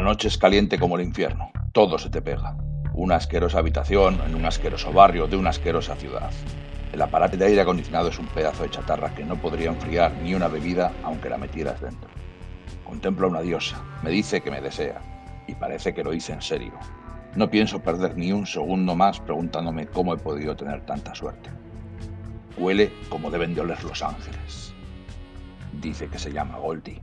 La noche es caliente como el infierno. Todo se te pega. Una asquerosa habitación en un asqueroso barrio de una asquerosa ciudad. El aparato de aire acondicionado es un pedazo de chatarra que no podría enfriar ni una bebida aunque la metieras dentro. Contemplo a una diosa, me dice que me desea, y parece que lo hice en serio. No pienso perder ni un segundo más preguntándome cómo he podido tener tanta suerte. Huele como deben de oler los ángeles. Dice que se llama Goldie.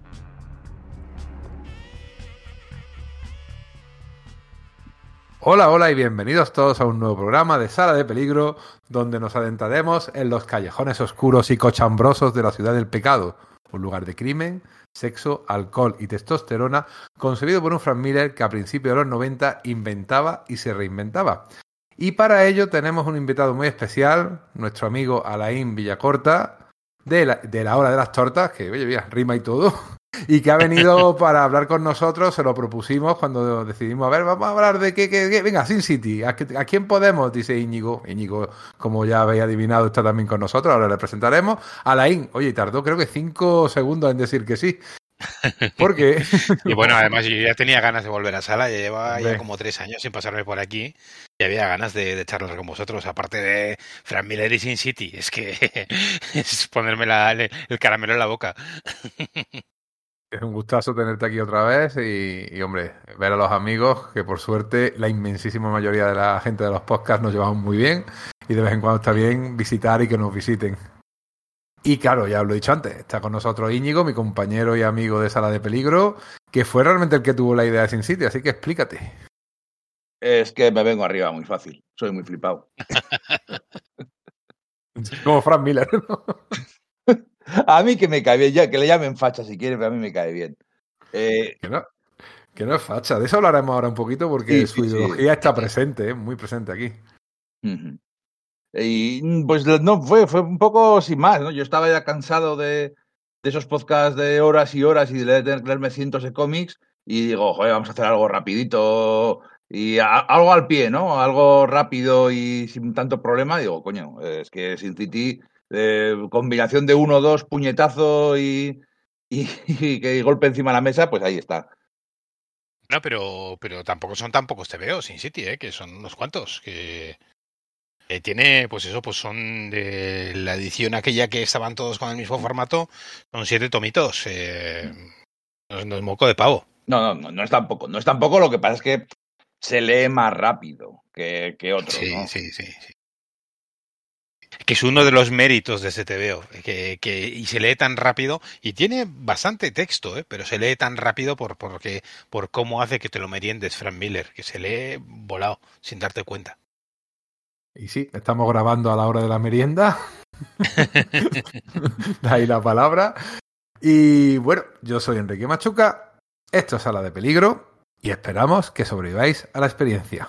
Hola, hola y bienvenidos todos a un nuevo programa de Sala de Peligro, donde nos adentraremos en los callejones oscuros y cochambrosos de la ciudad del pecado, un lugar de crimen, sexo, alcohol y testosterona, concebido por un Frank Miller que a principios de los 90 inventaba y se reinventaba. Y para ello tenemos un invitado muy especial, nuestro amigo Alain Villacorta, de la, de la hora de las tortas, que oye, rima y todo, y que ha venido para hablar con nosotros, se lo propusimos cuando decidimos, a ver, vamos a hablar de qué, qué, qué? venga, Sin City, ¿a, ¿a, quién podemos? Dice Íñigo, Íñigo, como ya habéis adivinado, está también con nosotros, ahora le presentaremos. Alain, oye, tardó creo que cinco segundos en decir que sí. ¿Por qué? y bueno, además yo ya tenía ganas de volver a sala, ya llevaba ya como tres años sin pasarme por aquí y había ganas de, de charlar con vosotros, aparte de Frank Miller y Sin City, es que es ponerme la, el caramelo en la boca. Es un gustazo tenerte aquí otra vez y, y, hombre, ver a los amigos, que por suerte la inmensísima mayoría de la gente de los podcasts nos llevamos muy bien y de vez en cuando está bien visitar y que nos visiten. Y claro, ya os lo he dicho antes, está con nosotros Íñigo, mi compañero y amigo de Sala de Peligro, que fue realmente el que tuvo la idea de Sin City, así que explícate. Es que me vengo arriba muy fácil, soy muy flipado. Como Frank Miller, ¿no? A mí que me cae bien, ya que le llamen facha si quieren, pero a mí me cae bien. Eh... Que, no, que no es facha, de eso hablaremos ahora un poquito porque sí, su sí, ideología sí. está presente, ¿eh? muy presente aquí. Uh -huh. Y pues no, fue, fue un poco sin más, ¿no? Yo estaba ya cansado de, de esos podcasts de horas y horas y de leer, leerme cientos de cómics y digo, joder, vamos a hacer algo rapidito y a, algo al pie, ¿no? Algo rápido y sin tanto problema. Digo, coño, es que Sin City eh, combinación de uno, dos, puñetazo y, y, y, y, golpe encima de la mesa, pues ahí está. No, pero, pero tampoco son tan pocos TVO Sin City, ¿eh? que son unos cuantos. Que tiene, pues eso, pues son de la edición aquella que estaban todos con el mismo formato, son siete tomitos. Eh, no, no, es moco de pavo. No, no, no, no es tampoco. No es tampoco, lo que pasa es que se lee más rápido que, que. Sí, ¿no? sí, sí, sí que es uno de los méritos de ese TVO, que, que, y se lee tan rápido, y tiene bastante texto, ¿eh? pero se lee tan rápido por, porque, por cómo hace que te lo meriendes Frank Miller, que se lee volado, sin darte cuenta. Y sí, estamos grabando a la hora de la merienda. de ahí la palabra. Y bueno, yo soy Enrique Machuca, esto es Sala de Peligro, y esperamos que sobreviváis a la experiencia.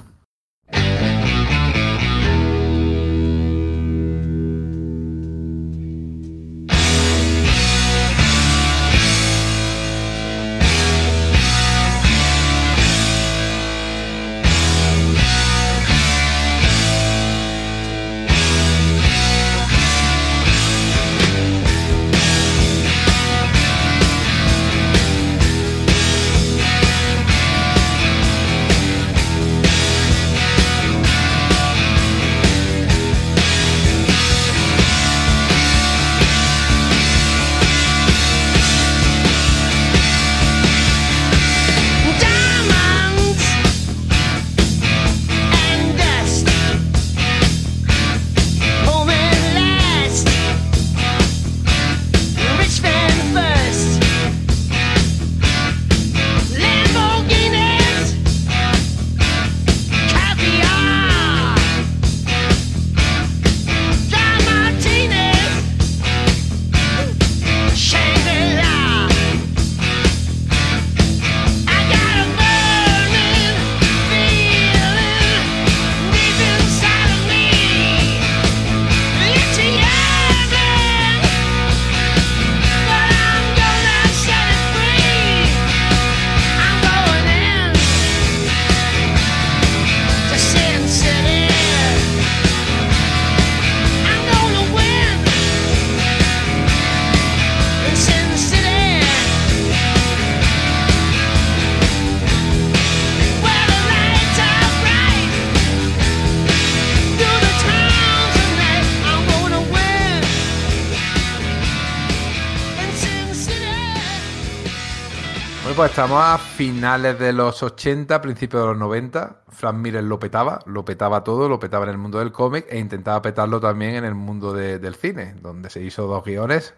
Pues estamos a finales de los 80, principios de los 90. Frank Miller lo petaba, lo petaba todo, lo petaba en el mundo del cómic e intentaba petarlo también en el mundo de, del cine, donde se hizo dos guiones.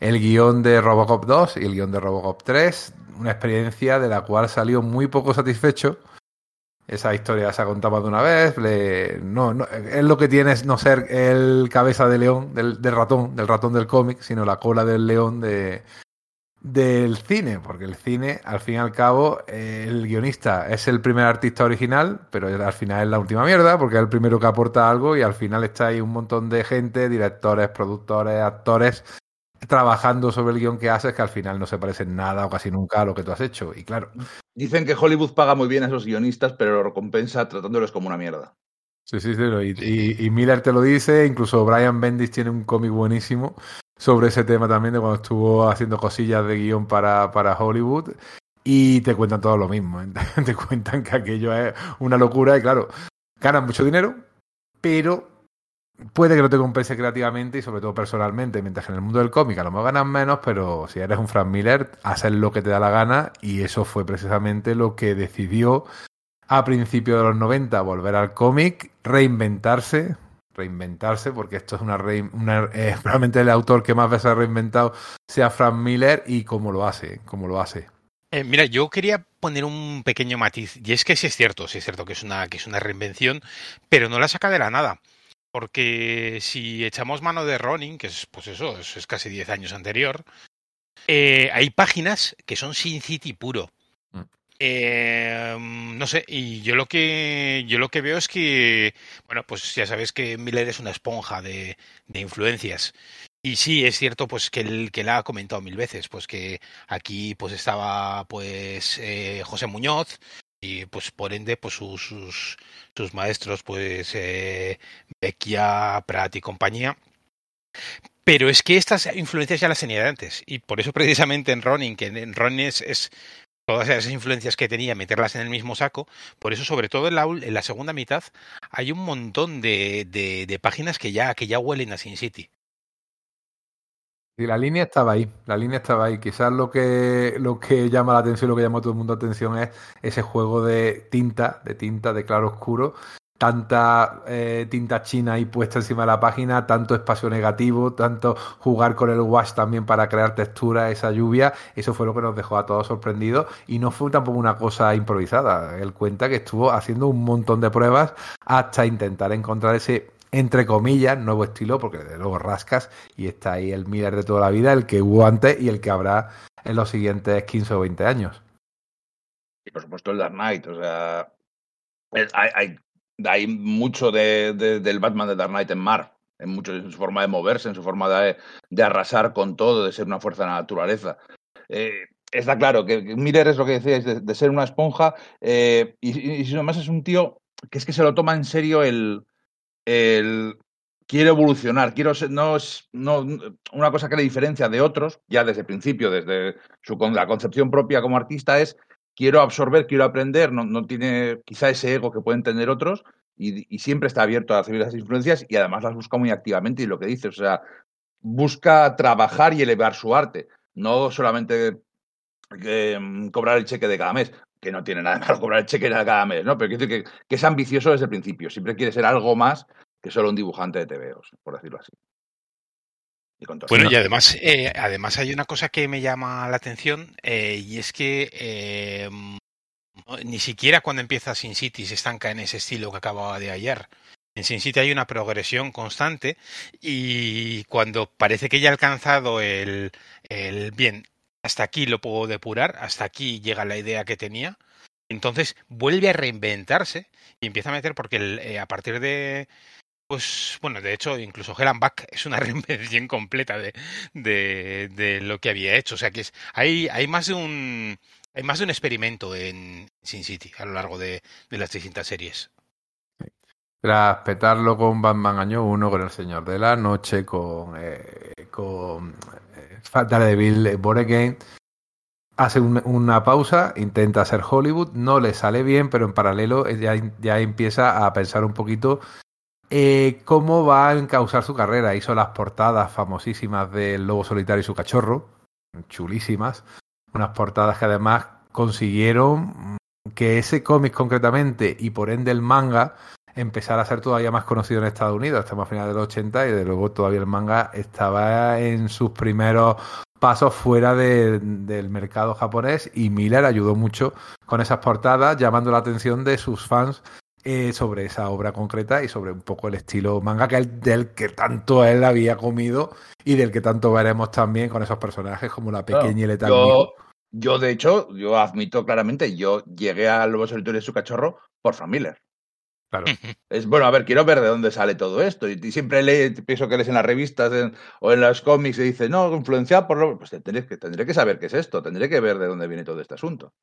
El guion de Robocop 2 y el guion de Robocop 3, una experiencia de la cual salió muy poco satisfecho. Esa historia se ha contado de una vez. Le, no, no, es lo que tiene es no ser el cabeza de león, del ratón, del ratón del cómic, sino la cola del león de, del cine, porque el cine, al fin y al cabo, eh, el guionista es el primer artista original, pero al final es la última mierda, porque es el primero que aporta algo y al final está ahí un montón de gente, directores, productores, actores, trabajando sobre el guion que haces, que al final no se parece en nada o casi nunca a lo que tú has hecho. Y claro. Dicen que Hollywood paga muy bien a esos guionistas, pero lo recompensa tratándolos como una mierda. Sí, sí, sí. Y, y, y Miller te lo dice, incluso Brian Bendis tiene un cómic buenísimo sobre ese tema también de cuando estuvo haciendo cosillas de guion para, para Hollywood. Y te cuentan todo lo mismo. ¿eh? te cuentan que aquello es una locura y claro, ganan mucho dinero, pero puede que no te compense creativamente y sobre todo personalmente, mientras que en el mundo del cómic a lo mejor ganas menos, pero si eres un Frank Miller, haces lo que te da la gana y eso fue precisamente lo que decidió a principios de los 90 volver al cómic, reinventarse, reinventarse, porque esto es una, una eh, probablemente el autor que más veces ha reinventado sea Frank Miller y cómo lo hace, cómo lo hace. Eh, mira, yo quería poner un pequeño matiz, y es que sí es cierto, sí es cierto que es una, que es una reinvención, pero no la saca de la nada. Porque si echamos mano de Ronin, que es pues eso, es, es casi 10 años anterior, eh, hay páginas que son Sin City puro. Eh, no sé, y yo lo que yo lo que veo es que, bueno, pues ya sabes que Miller es una esponja de, de influencias. Y sí, es cierto, pues que él que la ha comentado mil veces, pues que aquí pues estaba pues eh, José Muñoz y pues por ende pues sus sus, maestros pues eh, Prat y compañía. Pero es que estas influencias ya las tenía antes. Y por eso precisamente en Ronin, que en Ronin es todas esas influencias que tenía, meterlas en el mismo saco. Por eso, sobre todo en la, en la segunda mitad, hay un montón de, de, páginas que ya, que ya huelen a Sin City. Y la línea estaba ahí, la línea estaba ahí. Quizás lo que, lo que llama la atención, lo que llama todo el mundo la atención es ese juego de tinta, de tinta, de claro oscuro, tanta eh, tinta china ahí puesta encima de la página, tanto espacio negativo, tanto jugar con el wash también para crear textura, esa lluvia, eso fue lo que nos dejó a todos sorprendidos y no fue tampoco una cosa improvisada. Él cuenta que estuvo haciendo un montón de pruebas hasta intentar encontrar ese entre comillas, nuevo estilo, porque desde luego rascas y está ahí el Miller de toda la vida, el que hubo antes y el que habrá en los siguientes 15 o 20 años. Y por supuesto el Dark Knight, o sea, hay hay mucho de, de, del Batman de Dark Knight en Mar, en, mucho, en su forma de moverse, en su forma de, de, arrasar con todo, de ser una fuerza de la naturaleza. Eh, está claro que, Miller es lo que decíais, de, de ser una esponja, eh, y, y, y además es un tío que es que se lo toma en serio el, el quiero evolucionar, quiero ser, no es no, una cosa que le diferencia de otros, ya desde el principio, desde su, la concepción propia como artista, es quiero absorber, quiero aprender, no, no tiene quizá ese ego que pueden tener otros y, y, siempre está abierto a recibir esas influencias y además las busca muy activamente y lo que dices, o sea, busca trabajar y elevar su arte, no solamente eh, cobrar el cheque de cada mes, que no tiene nada de malo cobrar el cheque de cada mes, ¿no? Pero quiere decir que, que es ambicioso desde el principio, siempre quiere ser algo más que solo un dibujante de TVOs, por decirlo así. Y bueno, y además, eh, además hay una cosa que me llama la atención eh, y es que eh, ni siquiera cuando empieza Sin City se estanca en ese estilo que acababa de hallar. En Sin City hay una progresión constante y cuando parece que ya ha alcanzado el, el bien, hasta aquí lo puedo depurar, hasta aquí llega la idea que tenía, entonces vuelve a reinventarse y empieza a meter porque el, eh, a partir de pues bueno, de hecho, incluso Helen Back es una reinvención completa de, de, de, lo que había hecho. O sea que es, hay, hay más de un hay más de un experimento en Sin City a lo largo de, de las distintas series. Tras petarlo con Batman Año 1, con El Señor de la Noche, con, eh, con eh, Daredevil Born Again, hace un, una pausa, intenta hacer Hollywood, no le sale bien, pero en paralelo ya, ya empieza a pensar un poquito eh, cómo va a encauzar su carrera. Hizo las portadas famosísimas del Lobo Solitario y su cachorro, chulísimas. Unas portadas que además consiguieron que ese cómic concretamente y por ende el manga empezara a ser todavía más conocido en Estados Unidos. Estamos a finales de los 80 y de luego todavía el manga estaba en sus primeros pasos fuera de, del mercado japonés y Miller ayudó mucho con esas portadas llamando la atención de sus fans eh, sobre esa obra concreta y sobre un poco el estilo manga que del que tanto él había comido y del que tanto veremos también con esos personajes como la pequeña y letal. Yo, yo, de hecho, yo admito claramente, yo llegué al Lobo Solitario de su cachorro por Frank Miller. Claro. Es bueno, a ver, quiero ver de dónde sale todo esto. Y, y siempre pienso que lees en las revistas en, o en los cómics y dice, no, influenciado por lo. Pues tendré que, tendré que saber qué es esto, tendré que ver de dónde viene todo este asunto.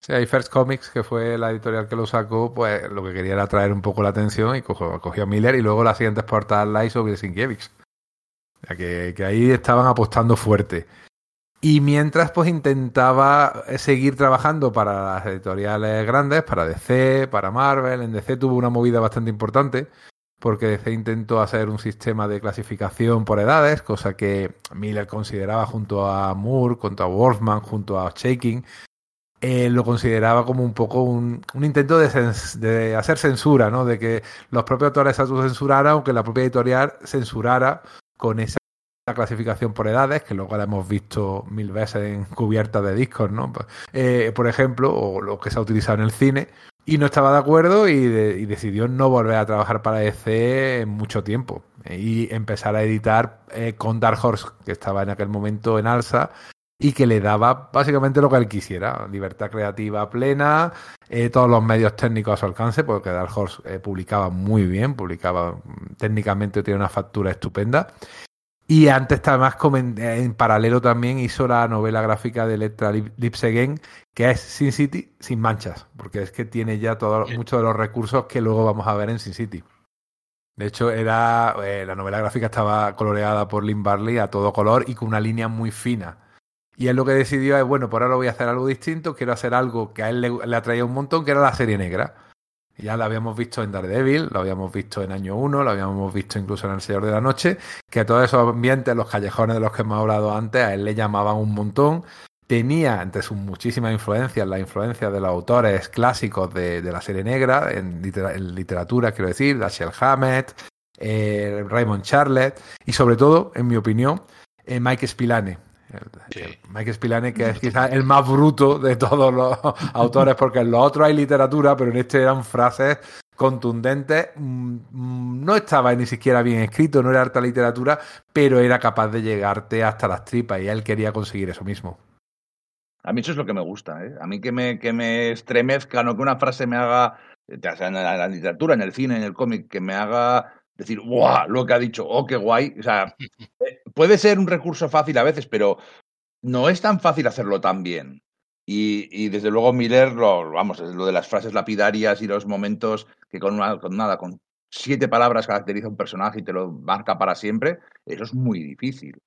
Sí, hay First Comics, que fue la editorial que lo sacó, pues lo que quería era atraer un poco la atención y cogió, a Miller y luego las siguientes portadas la hizo Wilsinkiewicz. O sea, que, que ahí estaban apostando fuerte. Y mientras pues intentaba seguir trabajando para las editoriales grandes, para DC, para Marvel. En DC tuvo una movida bastante importante porque DC intentó hacer un sistema de clasificación por edades, cosa que Miller consideraba junto a Moore, junto a Wolfman, junto a Shaking, eh, lo consideraba como un poco un, intento de, de, hacer censura, ¿no? De que los propios autores se autocensuraran, aunque la propia editorial censurara con esa clasificación por edades, que luego la hemos visto mil veces en cubiertas de discos, ¿no? Eh, por ejemplo, o lo que se ha utilizado en el cine, y no estaba de acuerdo y, de, y, decidió no volver a trabajar para DC en mucho tiempo y empezar a editar eh, con Dark Horse, que estaba en aquel momento en alza y que le daba básicamente lo que él quisiera, libertad creativa plena, eh, todos los medios técnicos a su alcance, porque Dark Horse eh, publicaba muy bien, publicaba técnicamente tiene una factura estupenda y antes, además, en paralelo también hizo la novela gráfica de Electra Lips Again, que es Sin City sin manchas, porque es que tiene ya todo, muchos de los recursos que luego vamos a ver en Sin City. De hecho, era eh, la novela gráfica estaba coloreada por Lynn Barley a todo color y con una línea muy fina. Y él lo que decidió es, bueno, por ahora voy a hacer algo distinto, quiero hacer algo que a él le, le atraía un montón, que era la serie negra. Ya lo habíamos visto en Daredevil, lo habíamos visto en Año 1, lo habíamos visto incluso en El Señor de la Noche, que todos esos ambientes, los callejones de los que hemos hablado antes, a él le llamaban un montón. Tenía entre sus muchísimas influencias la influencia de los autores clásicos de, de la serie negra, en, literatura, quiero decir, Dashiell Hammett, eh, Raymond Charlotte y sobre todo, en mi opinión, eh, Mike Spillane, Sí. Mike Spillane, que es quizás el más bruto de todos los autores, porque en los otros hay literatura, pero en este eran frases contundentes. No estaba ni siquiera bien escrito, no era harta literatura, pero era capaz de llegarte hasta las tripas y él quería conseguir eso mismo. A mí eso es lo que me gusta, ¿eh? A mí que me, que me estremezca, no que una frase me haga, la, en la literatura, en el cine, en el cómic, que me haga decir, ¡guau! Lo que ha dicho, ¡oh, qué guay! O sea, puede ser un recurso fácil a veces, pero no es tan fácil hacerlo tan bien. Y, y desde luego Miller, lo, vamos, lo de las frases lapidarias y los momentos que con, una, con nada, con siete palabras caracteriza un personaje y te lo marca para siempre, eso es muy difícil.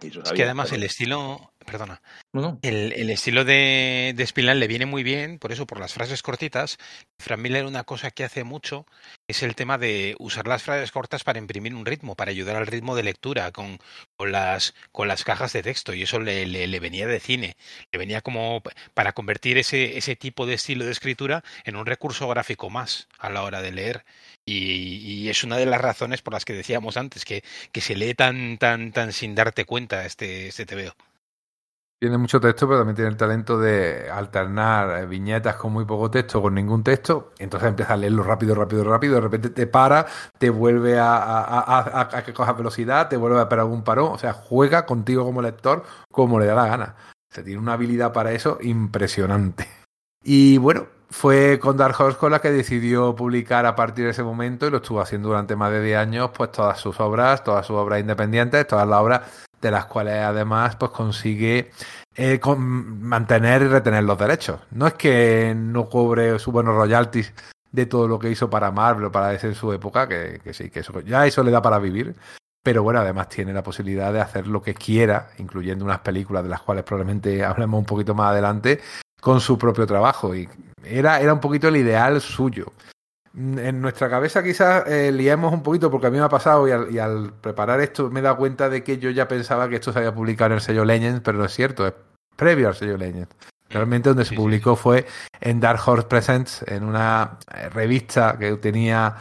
Eso es que además el estilo, perdona, no, no. El, el, estilo de, de Spillane le viene muy bien, por eso, por las frases cortitas. Frank Miller una cosa que hace mucho es el tema de usar las frases cortas para imprimir un ritmo, para ayudar al ritmo de lectura con, con, las, con las cajas de texto, y eso le, le, le, venía de cine, le venía como para convertir ese, ese tipo de estilo de escritura en un recurso gráfico más a la hora de leer. Y, y, es una de las razones por las que decíamos antes que, que se lee tan, tan, tan sin darte cuenta este, este TVO. Tiene mucho texto, pero también tiene el talento de alternar viñetas con muy poco texto, con ningún texto. Entonces empieza a leerlo rápido, rápido, rápido. De repente te para, te vuelve a, a, a, que cojas velocidad, te vuelve a esperar algún parón. O sea, juega contigo como lector como le da la gana. O sea, tiene una habilidad para eso impresionante. Y bueno, fue con Dark Horse con que decidió publicar a partir de ese momento y lo estuvo haciendo durante más de 10 años, pues todas sus obras, todas sus obras independientes, todas las obras de las cuales además pues consigue eh, con, mantener y retener los derechos. No es que no cobre sus buenos royalties de todo lo que hizo para Marvel o para DC en su época, que, que sí, que eso, ya eso le da para vivir, pero bueno, además tiene la posibilidad de hacer lo que quiera, incluyendo unas películas de las cuales probablemente hablemos un poquito más adelante, con su propio trabajo. Y era, era un poquito el ideal suyo. En nuestra cabeza quizás eh, liemos un poquito porque a mí me ha pasado y al, y al, preparar esto me he dado cuenta de que yo ya pensaba que esto se había publicado en el sello Legends, pero no es cierto, es previo al sello Legends. Realmente donde se Sí, sí, publicó fue en Dark Horse Presents, en una eh, revista que tenía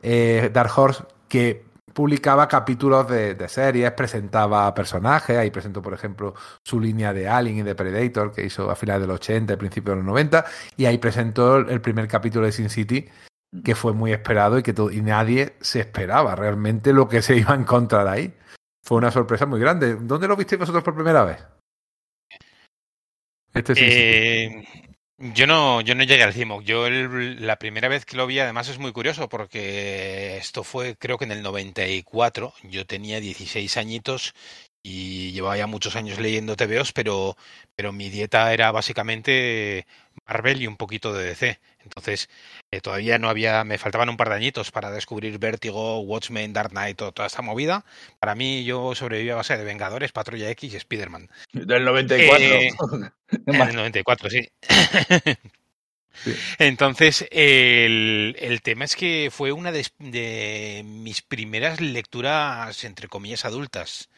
eh, Dark Horse que publicaba capítulos de, de series, presentaba personajes, ahí presentó por ejemplo su línea de Alien y de Predator que hizo a finales de los 80 y principios de los 90 y ahí presentó el primer capítulo de Sin City que fue muy esperado y que todo, y nadie se esperaba realmente lo que se iba a encontrar ahí. Fue una sorpresa muy grande. ¿Dónde lo visteis vosotros por primera vez? Este City. Eh, yo no, yo no llegué al CIMOC. Yo la primera vez que lo vi, además es muy curioso porque esto fue creo que en el 94. Yo tenía 16 añitos y llevaba ya muchos años leyendo TVOs, pero, pero mi dieta era básicamente Marvel y un poquito de DC. Entonces, eh, todavía no había, me faltaban un par de añitos para descubrir Vértigo, Watchmen, Dark Knight, o toda esta movida. Para mí, yo sobreviví a base de Vengadores, Patrulla X y Spider-Man. Del 94. Eh, En el 94, sí. Sí. Entonces, el, el tema es que fue una de, de mis primeras lecturas, entre comillas, adultas.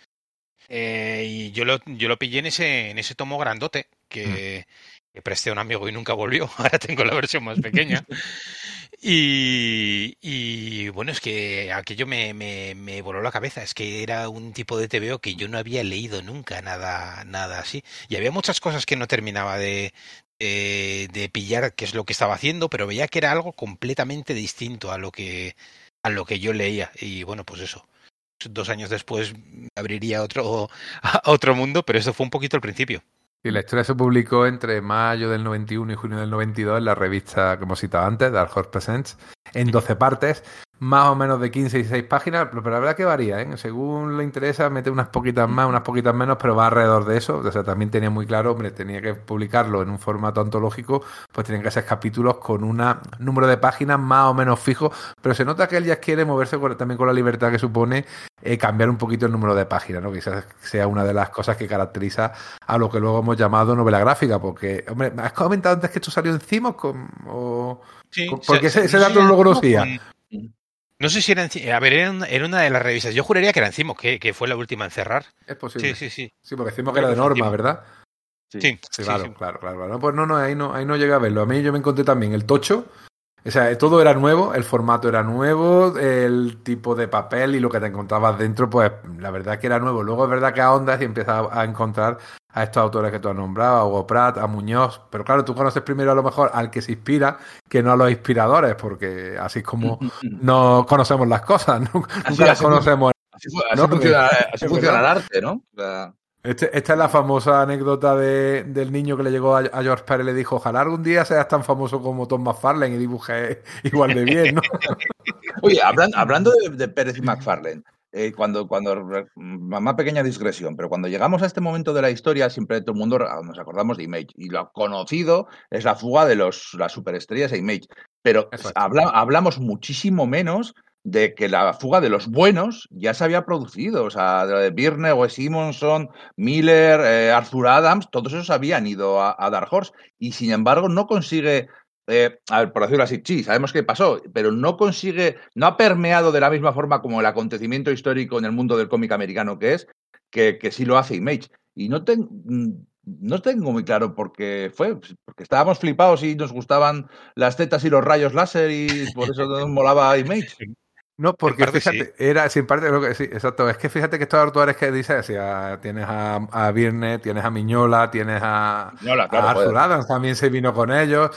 Eh, y yo lo, yo lo pillé en ese, en ese tomo grandote que, que presté a un amigo y nunca volvió. Ahora tengo la versión más pequeña. Y, bueno, es que aquello me, me, me voló la cabeza. Es que era un tipo de TVO que yo no había leído nunca, nada, nada así. Y había muchas cosas que no terminaba de, de, de pillar qué es lo que estaba haciendo, pero veía que era algo completamente distinto a lo que, a lo que yo leía. Y bueno, pues eso. Dos años después abriría otro, a otro mundo, pero eso fue un poquito el principio. Y la historia se publicó entre mayo del 91 y junio del 92 en la revista hemos citado antes, Dark Horse Presents, en 12 partes, más o menos de 15 y 16 páginas, pero la verdad que varía, ¿eh? Según le interesa, mete unas poquitas más, unas poquitas menos, pero va alrededor de eso. O sea, también tenía muy claro, hombre, tenía que publicarlo en un formato antológico, pues tenían que ser capítulos con un número de páginas más o menos fijo, pero se nota que él ya quiere moverse con, también con la libertad que supone eh, cambiar un poquito el número de páginas, ¿no? Quizás sea una de las cosas que caracteriza a lo que luego hemos llamado novela gráfica, porque, hombre, ¿has comentado antes que esto salió encima con, o... Sí, porque ese, ese no sé dato no lo conocía. Con- No sé si era en, a ver, era una, era una de las revistas. Yo juraría que era encima, que, que fue la última en cerrar. Es posible. Sí, sí, sí. Sí, porque decimos que era de norma, ¿verdad? Sí, Sí, sí, claro, sí. claro, claro, claro. Pues no, no, ahí no, ahí no llegué a verlo. A mí yo me encontré también el tocho. O sea, todo era nuevo, el formato era nuevo, el tipo de papel y lo que te encontrabas dentro, pues la verdad que era nuevo. Luego es verdad que ahondas y empiezas a encontrar a estos autores que tú has nombrado, a Hugo Pratt, a Muñoz. Pero claro, tú conoces primero a lo mejor al que se inspira que no a los inspiradores, porque así es como no conocemos las cosas, nunca Así, las así, conocemos. Así, fu- así No, funciona, el arte, ¿no? O sea, Este- esta es la famosa anécdota de- del niño que le llegó a, a George Pérez y le dijo, ojalá algún día seas tan famoso como Tom McFarlane y dibuje igual de bien, ¿no? Oye, hablan- hablando de, de Pérez y McFarlane, eh, cuando, cuando, mamá pequeña digresión, pero cuando llegamos a este momento de la historia, siempre todo el mundo nos acordamos de Image. Y lo conocido es la fuga de los, las superestrellas de Image. Pero habla- hablamos muchísimo menos de que la fuga de los buenos ya se había producido. O sea, de, de Birne, Wes Simonson, Miller, eh, Arthur Adams, todos esos habían ido a, a Dark Horse. Y sin embargo, no consigue eh, a ver, por decirlo así, sí, sabemos qué pasó, pero no consigue, no ha permeado de la misma forma como el acontecimiento histórico en el mundo del cómic americano que es, que, que sí lo hace Image. Y no, ten- mm, no tengo muy claro por qué fue, pues, porque estábamos flipados y nos gustaban las tetas y los rayos láser y por eso nos molaba Image. No, porque fíjate, era sin parte de lo que sí, exacto. Es que fíjate que estos autores que dices, sea, tienes a, a Birne, tienes a Miñola, tienes a, a Arthur. Adams, también se vino con ellos.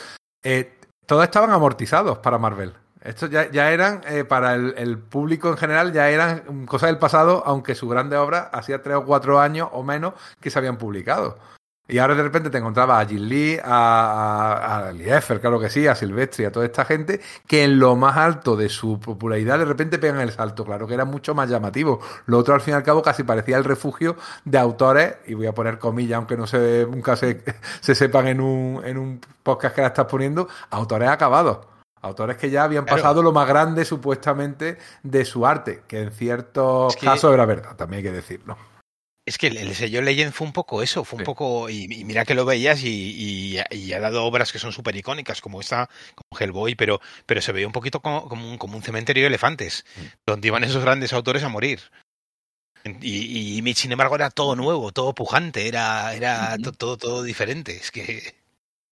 Eh, todos estaban amortizados para Marvel. Estos ya, ya eran, eh, para el, público en general, ya eran cosas del pasado, aunque su grande obra hacía tres o cuatro años o menos que se habían publicado. Y ahora de repente te encontrabas a Jim Lee, a, a, a Liefeld, claro que sí, a Silvestri, a toda esta gente, que en lo más alto de su popularidad de repente pegan el salto, claro que era mucho más llamativo. Lo otro al fin y al cabo casi parecía el refugio de autores, y voy a poner comillas, aunque no se, nunca se, se sepan en un, en un podcast que la estás poniendo, autores acabados. Autores que ya habían Claro. pasado lo más grande supuestamente de su arte, que en ciertos Es que- casos era verdad, también hay que decirlo. Es que el, el sello Legend fue un poco eso, fue un Sí. poco. Y, y mira que lo veías y, y- y ha dado obras que son súper icónicas, como esta, como Hellboy, pero, pero se veía un poquito como, como un, como un cementerio de elefantes, donde iban esos grandes autores a morir. Y, y, sin embargo, era todo nuevo, todo pujante, era, era todo, todo diferente. Es que.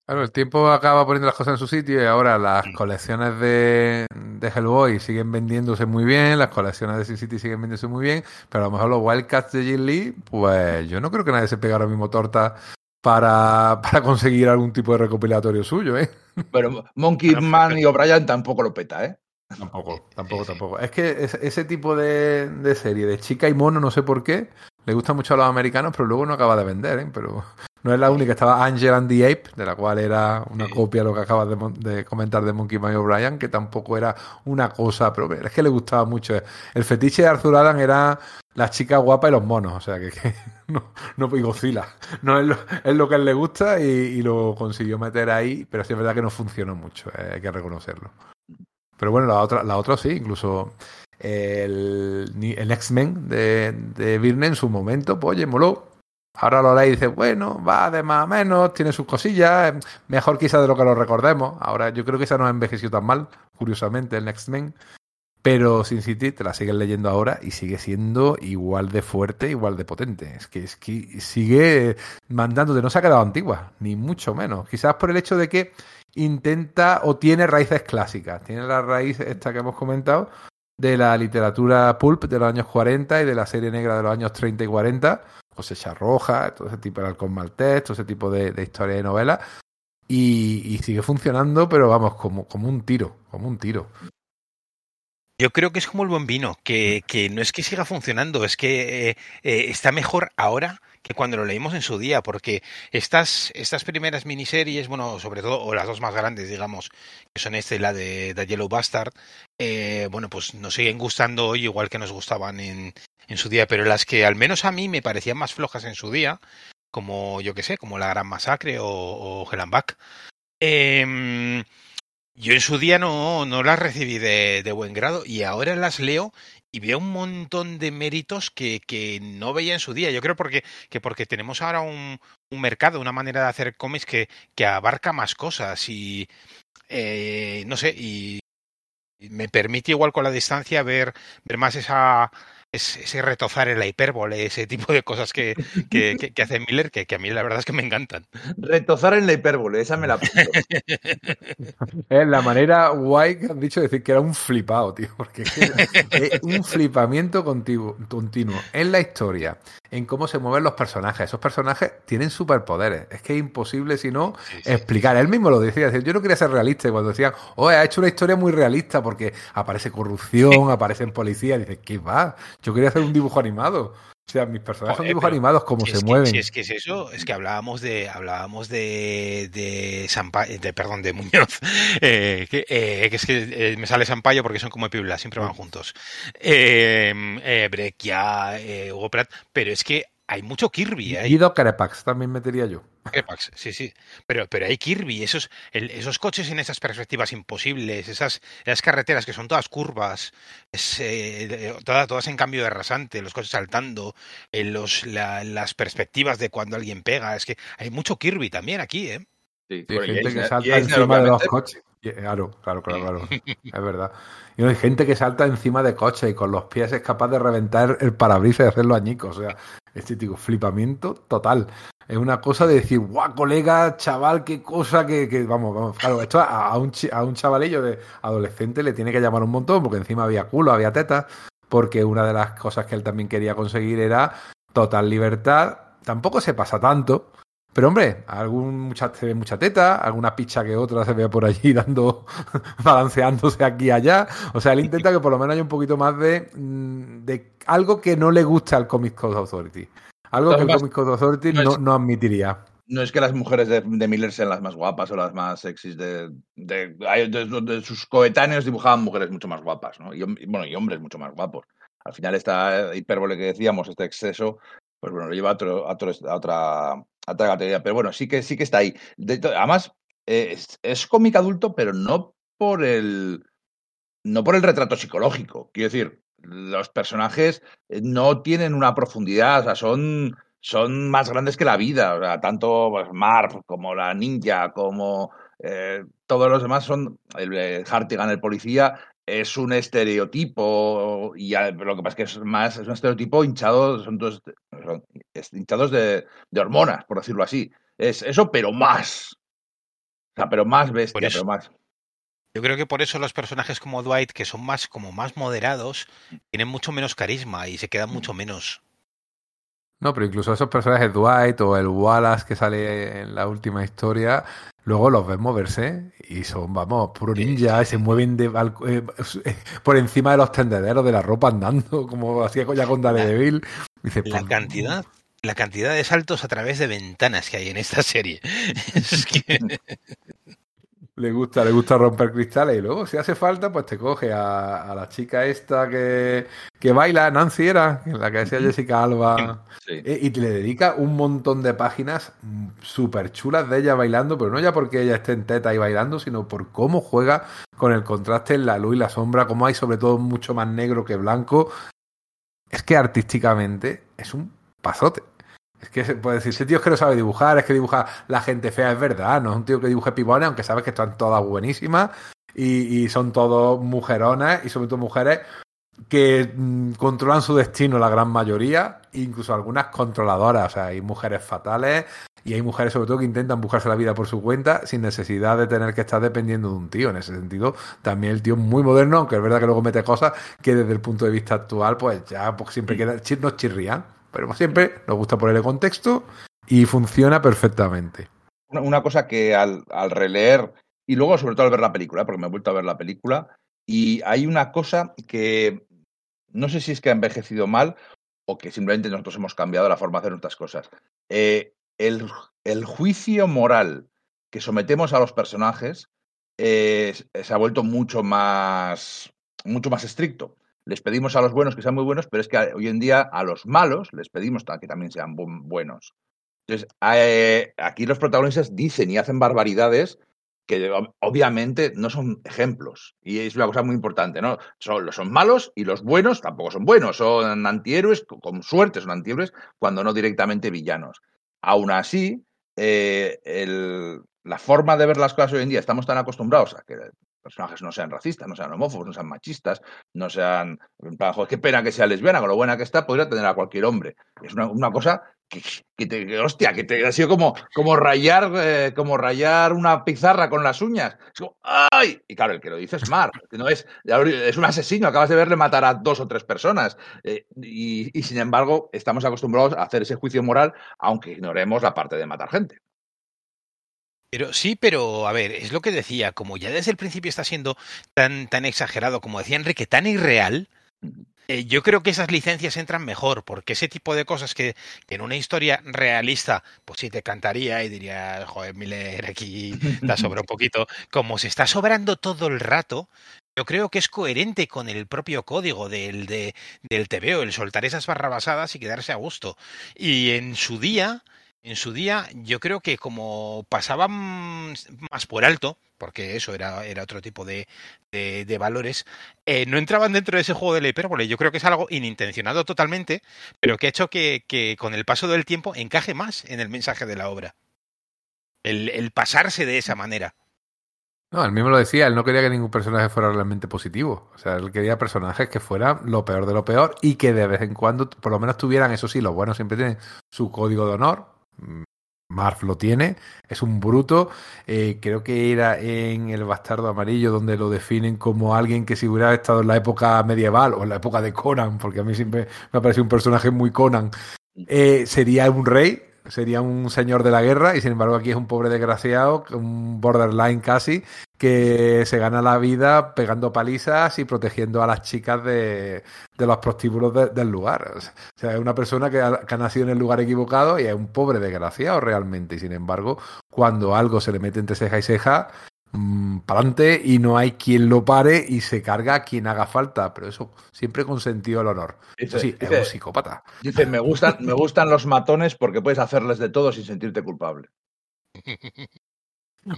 Claro, el tiempo acaba poniendo las cosas en su sitio y ahora las mm. colecciones de, de Hellboy siguen vendiéndose muy bien, las colecciones de Sin City siguen vendiéndose muy bien, pero a lo mejor los Wildcats de Jim Lee, pues yo no creo que nadie se pegue ahora mismo torta para, para conseguir algún tipo de recopilatorio suyo, ¿eh? Pero Monkey Man y O'Brien tampoco lo peta, ¿eh? Tampoco, tampoco, tampoco. Es que ese tipo de, de, serie de chica y mono, no sé por qué, le gusta mucho a los americanos, pero luego no acaba de vender, ¿eh? Pero no es la única. Estaba Angel and the Ape, de la cual era una copia de lo que acabas de, comentar de Monkey Man O'Brien, que tampoco era una cosa, pero es que le gustaba mucho. El fetiche de Arthur Adam era las chicas guapas y los monos, o sea que, no, no y Godzilla. No es lo, es lo que a él le gusta y, lo consiguió meter ahí, pero sí es verdad que no funcionó mucho, eh, hay que reconocerlo. Pero bueno, la otra, la otra sí, incluso el, el X-Men de, de Virne en su momento, pues oye, moló. Ahora lo leí y dice, bueno, va de más a menos, tiene sus cosillas, mejor quizá de lo que lo recordemos. Ahora yo creo que esa no ha envejecido tan mal, curiosamente, el X-Men. Pero Sin City te la siguen leyendo ahora y sigue siendo igual de fuerte, igual de potente. Es que, es que sigue mandándote, no se ha quedado antigua, ni mucho menos. Quizás por el hecho de que intenta o tiene raíces clásicas. Tiene la raíz esta que hemos comentado de la literatura pulp de los años 40 y de la serie negra de los años 30 y 40, cosecha roja, todo ese tipo de halcón maltés, todo ese tipo de, de historia de novela. Y, y, sigue funcionando, pero vamos, como, un tiro, como un tiro. Yo creo que es como el buen vino, que, que no es que siga funcionando, es que eh, eh, está mejor ahora que cuando lo leímos en su día, porque estas, estas primeras miniseries, bueno, sobre todo, o las dos más grandes, digamos, que son esta y la de, The Yellow Bastard, eh, bueno, pues nos siguen gustando hoy igual que nos gustaban en, en su día, pero las que al menos a mí me parecían más flojas en su día, como yo que sé, como La Gran Masacre o, o Back, eh, yo en su día no, no las recibí de, de, buen grado y ahora las leo y veo un montón de méritos que, que no veía en su día. Yo creo porque, que porque tenemos ahora un, mercado, una manera de hacer cómics que, que abarca más cosas y eh, no sé, y me permite igual con la distancia ver, ver más esa ese retozar en la hipérbole, ese tipo de cosas que, que, que, hace Miller, que, que, a mí la verdad es que me encantan. Retozar en la hipérbole, esa me la apunto. es la manera guay que han dicho decir que era un flipado, tío, porque es un flipamiento continuo, continuo en la historia, en cómo se mueven los personajes. Esos personajes tienen superpoderes. Es que es imposible, si no, sí, sí, explicar. Él mismo lo decía. Yo no quería ser realista. Y cuando decían, oh, ha hecho una historia muy realista porque aparece corrupción, aparecen policías. Dices, ¿qué va? Yo quería hacer un dibujo animado. O sea, mis personajes son dibujos animados, como si se mueven. Que, si es que es eso, es que hablábamos de hablábamos de de, Sampa, de perdón, de Muñoz, eh, que, eh, que, es que eh, me sale Sampaio porque son como Pibla, siempre van juntos. Eh, eh, Breccia, eh, Hugo Pratt, pero es que hay mucho Kirby. ¿eh? Guido Carepax también metería yo. Sí, sí. Pero, pero hay Kirby, esos, el, esos coches en esas perspectivas imposibles, esas, esas carreteras que son todas curvas, es, eh, todas, todas en cambio de rasante, los coches saltando, eh, los, la, las perspectivas de cuando alguien pega. Es que hay mucho Kirby también aquí, ¿eh? Sí, sí hay gente que salta encima de los coches. Claro, claro, claro, claro. es verdad. Y hay gente que salta encima de coches y con los pies es capaz de reventar el parabrisas y hacerlo añicos. O sea, este tipo, flipamiento total. Es una cosa de decir, guau, colega, chaval, qué cosa que, que vamos, vamos, claro, esto a, un, a un chavalillo de adolescente le tiene que llamar un montón, porque encima había culo, había tetas, porque una de las cosas que él también quería conseguir era total libertad. Tampoco se pasa tanto, pero hombre, algún mucha, se ve mucha teta, alguna picha que otra se ve por allí dando, balanceándose aquí y allá. O sea, él intenta que por lo menos haya un poquito más de, de algo que no le gusta al Comic Code Authority. Algo que el Authority no, no, admitiría. No es que las mujeres de, de, Miller sean las más guapas o las más sexys de, de, sus coetáneos dibujaban mujeres mucho más guapas, ¿no? Y, bueno, y hombres mucho más guapos. Al final esta hipérbole que decíamos, este exceso, pues bueno, lo lleva a, otro, a, otro, a otra a otra categoría. Pero bueno, sí que sí que está ahí. De, además, eh, es, es cómic adulto, pero no por el no por el retrato psicológico. Quiero decir, los personajes no tienen una profundidad, o sea, son, son más grandes que la vida. O sea, tanto pues, Marv como la ninja, como eh, todos los demás son el, el Hartigan, el policía, es un estereotipo, y lo que pasa es que es más, es un estereotipo hinchado, son todos hinchados de, hormonas, por decirlo así. Es eso, pero más. O sea, pero más bestia, pero más. Yo creo que por eso los personajes como Dwight, que son más como más moderados, tienen mucho menos carisma y se quedan mm. mucho menos. No, pero incluso esos personajes Dwight o el Wallace que sale en la última historia, luego los ves moverse y son, vamos, puro ninja, y se mueven de, eh, por encima de los tendederos de la ropa andando, como hacía ya con Daredevil. Dice, la cantidad, la cantidad de saltos a través de ventanas que hay en esta serie. es que... Le gusta, le gusta romper cristales y luego si hace falta, pues te coge a, la chica esta que, que, baila, Nancy era, la que decía Jessica Alba, eh, y, te le dedica un montón de páginas súper chulas de ella bailando, pero no ya porque ella esté en teta y bailando, sino por cómo juega con el contraste en la luz y la sombra, como hay sobre todo mucho más negro que blanco. Es que artísticamente es un pasote. Es que puede decir, ese tío es que no sabe dibujar, es que dibuja la gente fea, es verdad, no es un tío que dibuje pibones, aunque sabes que están todas buenísimas y, son todos mujeronas y sobre todo mujeres que mm, controlan su destino la gran mayoría, incluso algunas controladoras, o sea, hay mujeres fatales y hay mujeres sobre todo que intentan buscarse la vida por su cuenta sin necesidad de tener que estar dependiendo de un tío. En ese sentido, también el tío es muy moderno, aunque es verdad que luego mete cosas que desde el punto de vista actual, pues ya pues, siempre queda, nos chirrían. Pero siempre, nos gusta ponerle contexto y funciona perfectamente. Una, cosa que al, releer, y luego sobre todo al ver la película, porque me he vuelto a ver la película, y hay una cosa que no sé si es que ha envejecido mal o que simplemente nosotros hemos cambiado la forma de hacer nuestras cosas. Eh, el, juicio moral que sometemos a los personajes eh, se ha vuelto mucho más, mucho más estricto les pedimos a los buenos que sean muy buenos, pero es que hoy en día a los malos les pedimos que también sean buenos. Entonces, eh, aquí los protagonistas dicen y hacen barbaridades que obviamente no son ejemplos. Y es una cosa muy importante, ¿no? Son, son malos y los buenos tampoco son buenos, son antihéroes, con suerte son antihéroes, cuando no directamente villanos. Aún así, eh, la forma de ver las cosas hoy en día, estamos tan acostumbrados a que personajes no sean racistas, no sean homófobos, no sean machistas, no sean. Qué pena que sea lesbiana, con lo buena que está, podría tener a cualquier hombre. Es una, cosa que, te. hostia, que te ha sido como, como rayar eh, como rayar una pizarra con las uñas. Es como, ¡ay! Y claro, el que lo dice es Mark, que no es. Es un asesino, acabas de verle matar a dos o tres personas. Eh, y sin embargo, estamos acostumbrados a hacer ese juicio moral, aunque ignoremos la parte de matar gente. Pero sí, pero a ver, es lo que decía, como ya desde el principio está siendo tan, tan exagerado, como decía Enrique, tan irreal, eh, yo creo que esas licencias entran mejor, porque ese tipo de cosas que, en una historia realista, pues sí te cantaría y diría, joder, Miller, aquí te sobra un poquito. Como se está sobrando todo el rato, yo creo que es coherente con el propio código del, de, del TVO, el soltar esas barrabasadas y quedarse a gusto. Y en su día, en su día, yo creo que como pasaban más por alto, porque eso era, otro tipo de, valores, eh, no entraban dentro de ese juego de la hipérbole. Yo creo que es algo inintencionado totalmente, pero que ha hecho que, que con el paso del tiempo encaje más en el mensaje de la obra. El, el pasarse de esa manera. No, él mismo lo decía, él no quería que ningún personaje fuera realmente positivo. O sea, él quería personajes que fueran lo peor de lo peor y que de vez en cuando, por lo menos tuvieran, eso sí, los buenos siempre tienen su código de honor, Marv lo tiene, es un bruto. Eh, creo que era en El Bastardo Amarillo donde lo definen como alguien que si hubiera estado en la época medieval o en la época de Conan, porque a mí siempre me ha parecido un personaje muy Conan, eh, sería un rey, sería un señor de la guerra y sin embargo aquí es un pobre desgraciado, un borderline casi, que se gana la vida pegando palizas y protegiendo a las chicas de, los prostíbulos del lugar. O sea, es una persona que ha, nacido en el lugar equivocado y es un pobre desgraciado realmente. Y sin embargo, cuando algo se le mete entre ceja y ceja, mmm, para adelante y no hay quien lo pare y se carga a quien haga falta. Pero eso siempre con sentido del honor. eso sí, es un psicópata. Dice, me gustan, me gustan los matones porque puedes hacerles de todo sin sentirte culpable.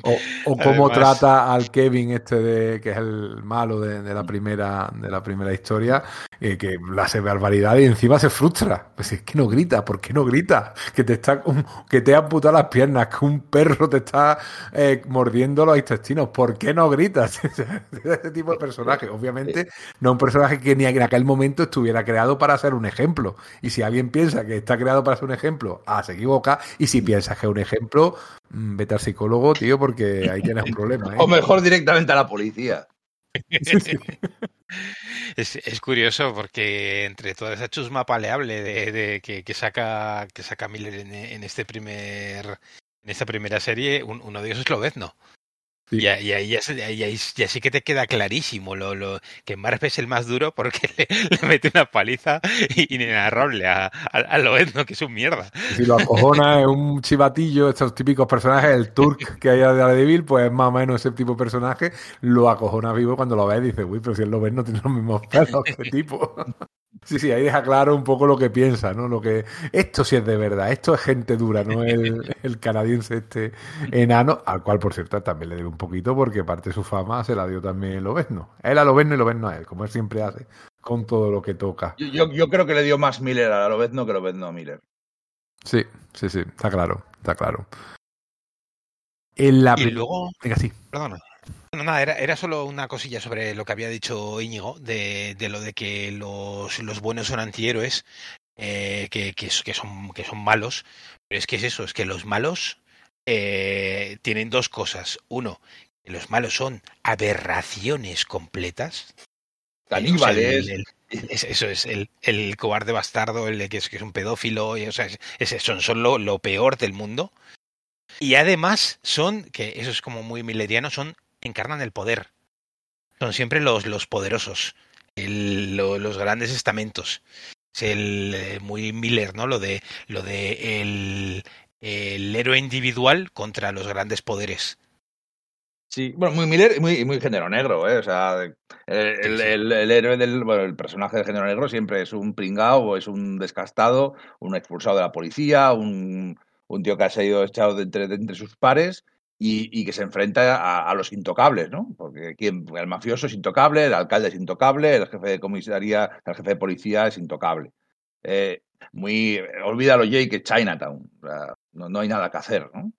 O, o cómo Además... trata al Kevin este de que es el malo de, de la primera de la primera historia, eh, que la hace barbaridad y encima se frustra. Pues es que no grita, ¿por qué no grita? Que te está que te ha amputado las piernas, que un perro te está eh, mordiendo los intestinos, ¿por qué no gritas? Ese tipo de personaje, obviamente, no un personaje que ni en aquel momento estuviera creado para ser un ejemplo. Y si alguien piensa que está creado para ser un ejemplo, ah, se equivoca. Y si piensas que es un ejemplo, vete al psicólogo, tío, porque ahí tienes un problema. ¿eh? O mejor directamente a la policía. Sí, sí. Es, es, curioso porque entre toda esa chusma paleable de, de que, que, saca que saca Miller en, en, este primer en esta primera serie, un, uno de ellos es Lobezno. Sí. Y, ahí ya, sí que te queda clarísimo lo, lo que Marv es el más duro porque le, le mete una paliza inenarrable a, a, a Loezno, que es un mierda. Si lo acojona es un chivatillo, estos típicos personajes, el Turk que hay de Daredevil, pues es más o menos ese tipo de personaje, lo acojona vivo cuando lo ves y dices, uy, pero si el Loezno tiene los mismos pelos que este tipo. Sí, sí, ahí deja claro un poco lo que piensa, ¿no? Lo que esto sí es de verdad, esto es gente dura, no el, el canadiense este enano, al cual por cierto también le debe un poquito porque parte de su fama se la dio también el Lobezno. Él a Lobezno y Lobezno a él, como él siempre hace, con todo lo que toca. Yo, yo, yo creo que le dio más Miller a Lobezno que Lobezno a Miller. Sí, sí, sí, está claro, está claro. En la y luego, Venga, sí. Perdona. No, nada, era, era, solo una cosilla sobre lo que había dicho Íñigo, de, de lo de que los, los buenos son antihéroes, eh, que, que, que, son, que son malos. Pero es que es eso, es que los malos eh, tienen dos cosas. Uno, que los malos son aberraciones completas. Caníbales. El, el, es, eso es, el, el, cobarde bastardo, el que es, que es un pedófilo, y, o sea, es, es, son, son lo, lo peor del mundo. Y además son, que eso es como muy mileriano, son encarnan el poder. Son siempre los, los poderosos, el, lo, los grandes estamentos. Es el eh, muy Miller, ¿no? Lo de lo de el, el héroe individual contra los grandes poderes. Sí, bueno, muy Miller y muy, muy género negro, ¿eh? O sea, el, el, el, el, héroe del, bueno, el personaje del género negro siempre es un pringao o es un descastado, un expulsado de la policía, un, un tío que ha sido echado de entre, de entre sus pares y, que se enfrenta a, los intocables, ¿no? Porque ¿quién? el mafioso es intocable, el alcalde es intocable, el jefe de comisaría, el jefe de policía es intocable. Eh, muy, olvídalo, Jake, que Chinatown, no, no, hay nada que hacer, ¿no?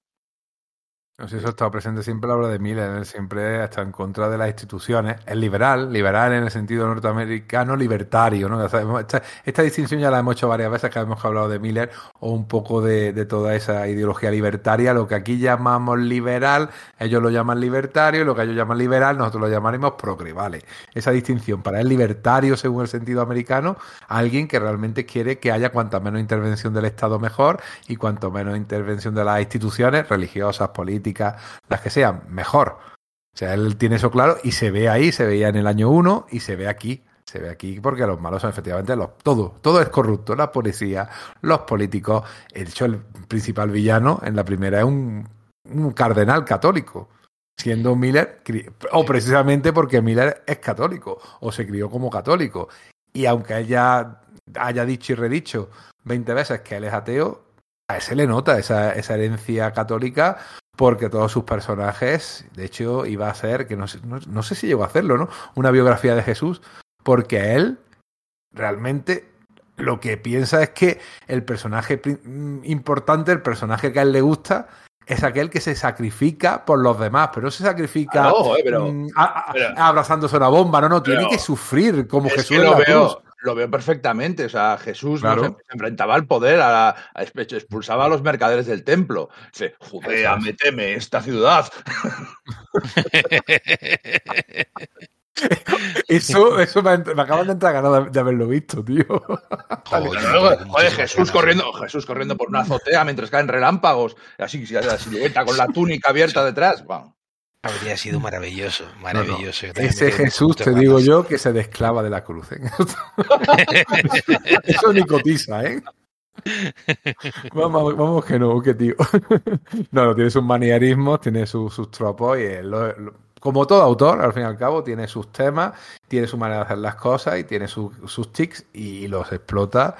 No sé, eso estado presente siempre la obra de Miller, siempre está en contra de las instituciones. Es liberal, liberal en el sentido norteamericano, libertario, ¿no? Esta, esta, distinción ya la hemos hecho varias veces que hemos hablado de Miller, o un poco de, de, toda esa ideología libertaria, lo que aquí llamamos liberal, ellos lo llaman libertario, lo que ellos llaman liberal, nosotros lo llamaremos progre, ¿vale? Esa distinción, para él libertario, según el sentido americano, alguien que realmente quiere que haya cuanta menos intervención del Estado mejor y cuanto menos intervención de las instituciones religiosas, políticas, las que sean, mejor. O sea, él tiene eso claro y se ve ahí, se veía en el año 1 y se ve aquí. Se ve aquí porque los malos son efectivamente los, todo, todo es corrupto, la policía, los políticos. De hecho, el principal villano en la primera es un, un cardenal católico, siendo Miller, o precisamente porque Miller es católico, o se crió como católico. Y aunque ella haya dicho y redicho 20 veces que él es ateo, a ese le nota esa, esa herencia católica porque todos sus personajes, de hecho, iba a ser, que no sé, no, no sé si llegó a hacerlo, ¿no? Una biografía de Jesús, porque él realmente lo que piensa es que el personaje importante, el personaje que a él le gusta, es aquel que se sacrifica por los demás, pero no se sacrifica ah, no, eh, pero, mm, a, a, pero, abrazándose una bomba, no, no, tiene que sufrir como Jesús que en la veo, cruz lo veo perfectamente. O sea, Jesús claro. no, se, enfrentaba al poder, a, la, a, expulsaba a los mercaderes del templo. Dice, Judea, me teme esta ciudad. Eso, eso me, me, acaban de entrar ganas de, de, haberlo visto, tío. Joder, Joder Jesús corriendo, Jesús corriendo por una azotea mientras caen relámpagos, así la silueta con la túnica abierta detrás. Bueno. Habría sido maravilloso, maravilloso. No, no. Ese Jesús, te digo yo, que se desclava de la cruz. ¿eh? Eso ni cotiza, ¿eh? Vamos, vamos que no, que tío. No, no, tiene sus manierismos, tiene sus, sus tropos y lo, lo, como todo autor, al fin y al cabo, tiene sus temas, tiene su manera de hacer las cosas y tiene su, sus tics y los explota.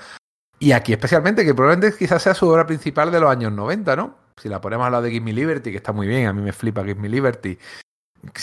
Y aquí especialmente, que probablemente quizás sea su obra principal de los años 90, ¿no? Si la ponemos al lado de Give Me Liberty, que está muy bien, a mí me flipa Give Me Liberty,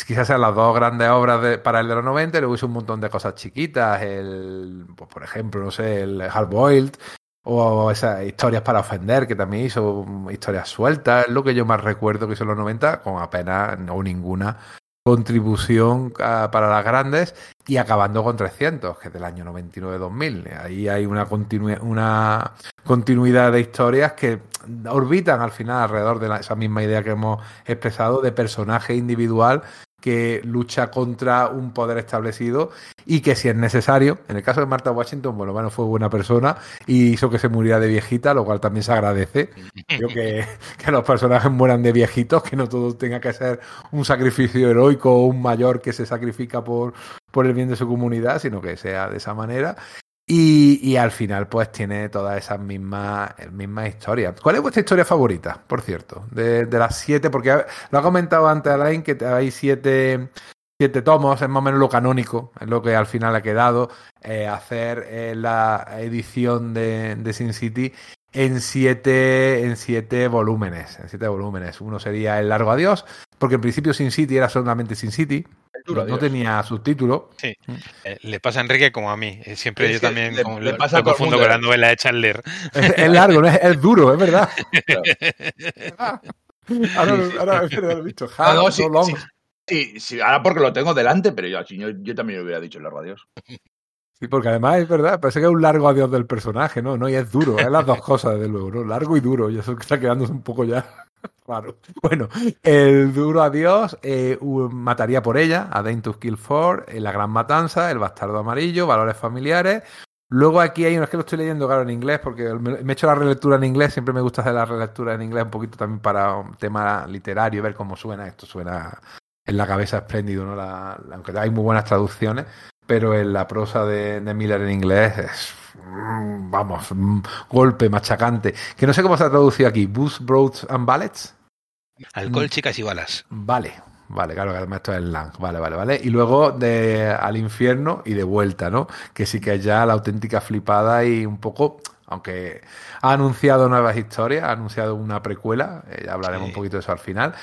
quizás sean las dos grandes obras de, para el de los 90, luego hizo un montón de cosas chiquitas, el, pues, por ejemplo, no sé, el Hard Boiled, o esas historias para ofender, que también hizo historias sueltas, es lo que yo más recuerdo que hizo en los 90, con apenas o ninguna contribución para las grandes y acabando con 300, que es del año 99-2000. Ahí hay una, continu una continuidad de historias que orbitan al final alrededor de esa misma idea que hemos expresado de personaje individual que lucha contra un poder establecido y que si es necesario, en el caso de Martha Washington, bueno, bueno, fue buena persona y hizo que se muriera de viejita, lo cual también se agradece. Creo que, que los personajes mueran de viejitos, que no todo tenga que ser un sacrificio heroico o un mayor que se sacrifica por, por el bien de su comunidad, sino que sea de esa manera. Y, al final, pues tiene todas esas mismas, mismas historias. ¿Cuál es vuestra historia favorita, por cierto? De, las siete, porque lo ha comentado antes Alain que hay siete, siete tomos, es más o menos lo canónico, es lo que al final ha quedado, eh, hacer eh, la edición de Sin City en siete, en siete volúmenes. En siete volúmenes. Uno sería El Largo Adiós, porque en principio Sin City era solamente Sin City. No, no tenía subtítulo. Sí, eh, le pasa a Enrique como a mí. Siempre es yo también le, le pasa lo, confundo con la novela de Chandler. Es, es largo, ¿no? es, es, duro, es verdad. ahora, ahora, ahora lo he visto. Hard, no, no, sí, long. Sí, sí, ahora porque lo tengo delante, pero yo, yo, yo también lo hubiera dicho el largo adiós. Sí, porque además es verdad, parece que es un largo adiós del personaje, ¿no? No, y es duro, es las dos cosas, desde luego, ¿no? Largo y duro, y eso está quedándose un poco ya raro. Bueno, el duro adiós eh, mataría por ella, a Dane to Kill For, eh, La Gran Matanza, El Bastardo Amarillo, Valores Familiares. Luego aquí hay uno, es que lo estoy leyendo claro en inglés, porque me, me he hecho la relectura en inglés, siempre me gusta hacer la relectura en inglés un poquito también para un tema literario, ver cómo suena, esto suena en la cabeza espléndido, ¿no? La, la, aunque hay muy buenas traducciones pero en la prosa de, de, Miller en inglés es, vamos, golpe machacante. Que no sé cómo se ha traducido aquí. Booze, Broads and Ballets. Alcohol, chicas y balas. Vale, vale, claro, que además esto es Lang. Vale, vale, vale. Y luego de al infierno y de vuelta, ¿no? Que sí que es ya la auténtica flipada y un poco aunque ha anunciado nuevas historias, ha anunciado una precuela, eh, ya hablaremos sí. un poquito de eso al final,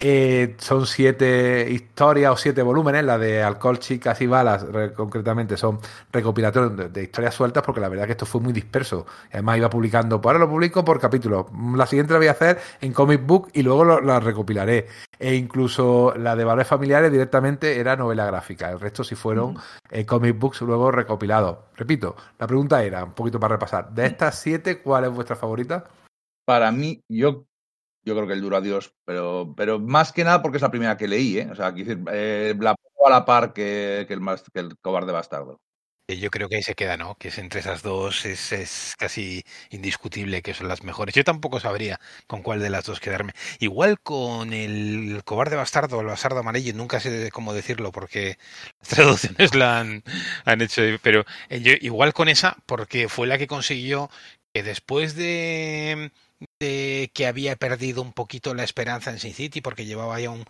eh, son siete historias o siete volúmenes, la de Alcohol, Chicas y Balas, concretamente son recopilatorios de, de, historias sueltas, porque la verdad es que esto fue muy disperso. Además, iba publicando, pues ahora lo publico por capítulos. La siguiente la voy a hacer en Comic Book y luego lo, la recopilaré. E incluso la de Valores Familiares directamente era novela gráfica. El resto sí fueron eh, Comic Books luego recopilados. Repito, la pregunta era, un poquito para repasar, de estas siete, ¿cuál es vuestra favorita? Para mí, yo yo creo que el duro adiós, pero, pero más que nada porque es la primera que leí, ¿eh? O sea, decir, eh, la pongo a la par que, que, el, que el cobarde bastardo. Yo creo que ahí se queda, ¿no? Que es entre esas dos es, es, casi indiscutible que son las mejores. Yo tampoco sabría con cuál de las dos quedarme. Igual con el cobarde bastardo o el bastardo amarillo, nunca sé cómo decirlo porque las traducciones la han, han hecho, pero yo, igual con esa porque fue la que consiguió que después de de que había perdido un poquito la esperanza en Sin City porque llevaba ya un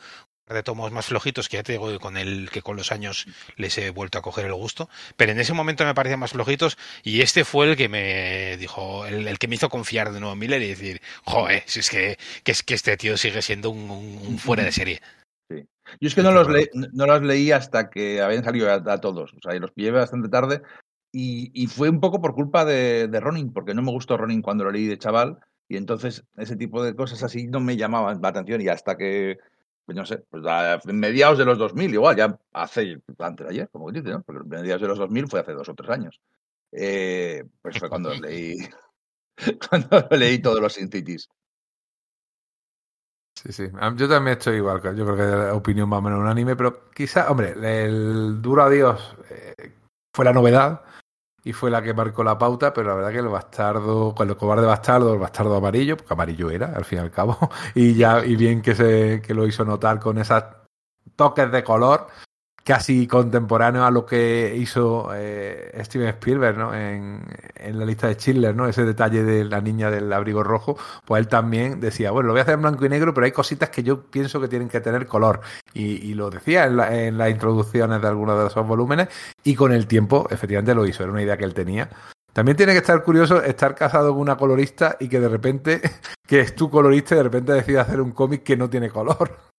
par de tomos más flojitos que ya te digo con el que con los años les he vuelto a coger el gusto pero en ese momento me parecían más flojitos y este fue el que me dijo el, el que me hizo confiar de nuevo en Miller y decir joder si es que, que es que este tío sigue siendo un, un, un fuera de serie sí. yo es que no los, leí, no los leí hasta que habían salido a, a todos o sea y los pillé bastante tarde y, y, fue un poco por culpa de, de Ronin porque no me gustó Ronin cuando lo leí de chaval y entonces ese tipo de cosas así no me llamaban la atención y hasta que, pues no sé, pues a mediados de los 2000, igual, ya hace, antes de ayer, como dice, ¿no? Porque mediados de los 2000 fue hace dos o tres años. Eh, pues fue cuando leí, cuando leí todos los Cities. Sí, sí. Yo también estoy igual. Yo creo que la opinión más o menos unánime, pero quizá, hombre, el duro adiós eh, fue la novedad y fue la que marcó la pauta, pero la verdad que el bastardo, con el cobarde bastardo, el bastardo amarillo, porque amarillo era, al fin y al cabo, y ya, y bien que se que lo hizo notar con esos toques de color casi contemporáneo a lo que hizo eh, Steven Spielberg ¿no? en, en, la lista de Schindler, ¿no? ese detalle de la niña del abrigo rojo, pues él también decía, bueno, lo voy a hacer en blanco y negro, pero hay cositas que yo pienso que tienen que tener color. Y, y lo decía en, la, en, las introducciones de algunos de esos volúmenes, y con el tiempo, efectivamente lo hizo, era una idea que él tenía. También tiene que estar curioso estar casado con una colorista y que de repente, que es tu colorista y de repente decide hacer un cómic que no tiene color.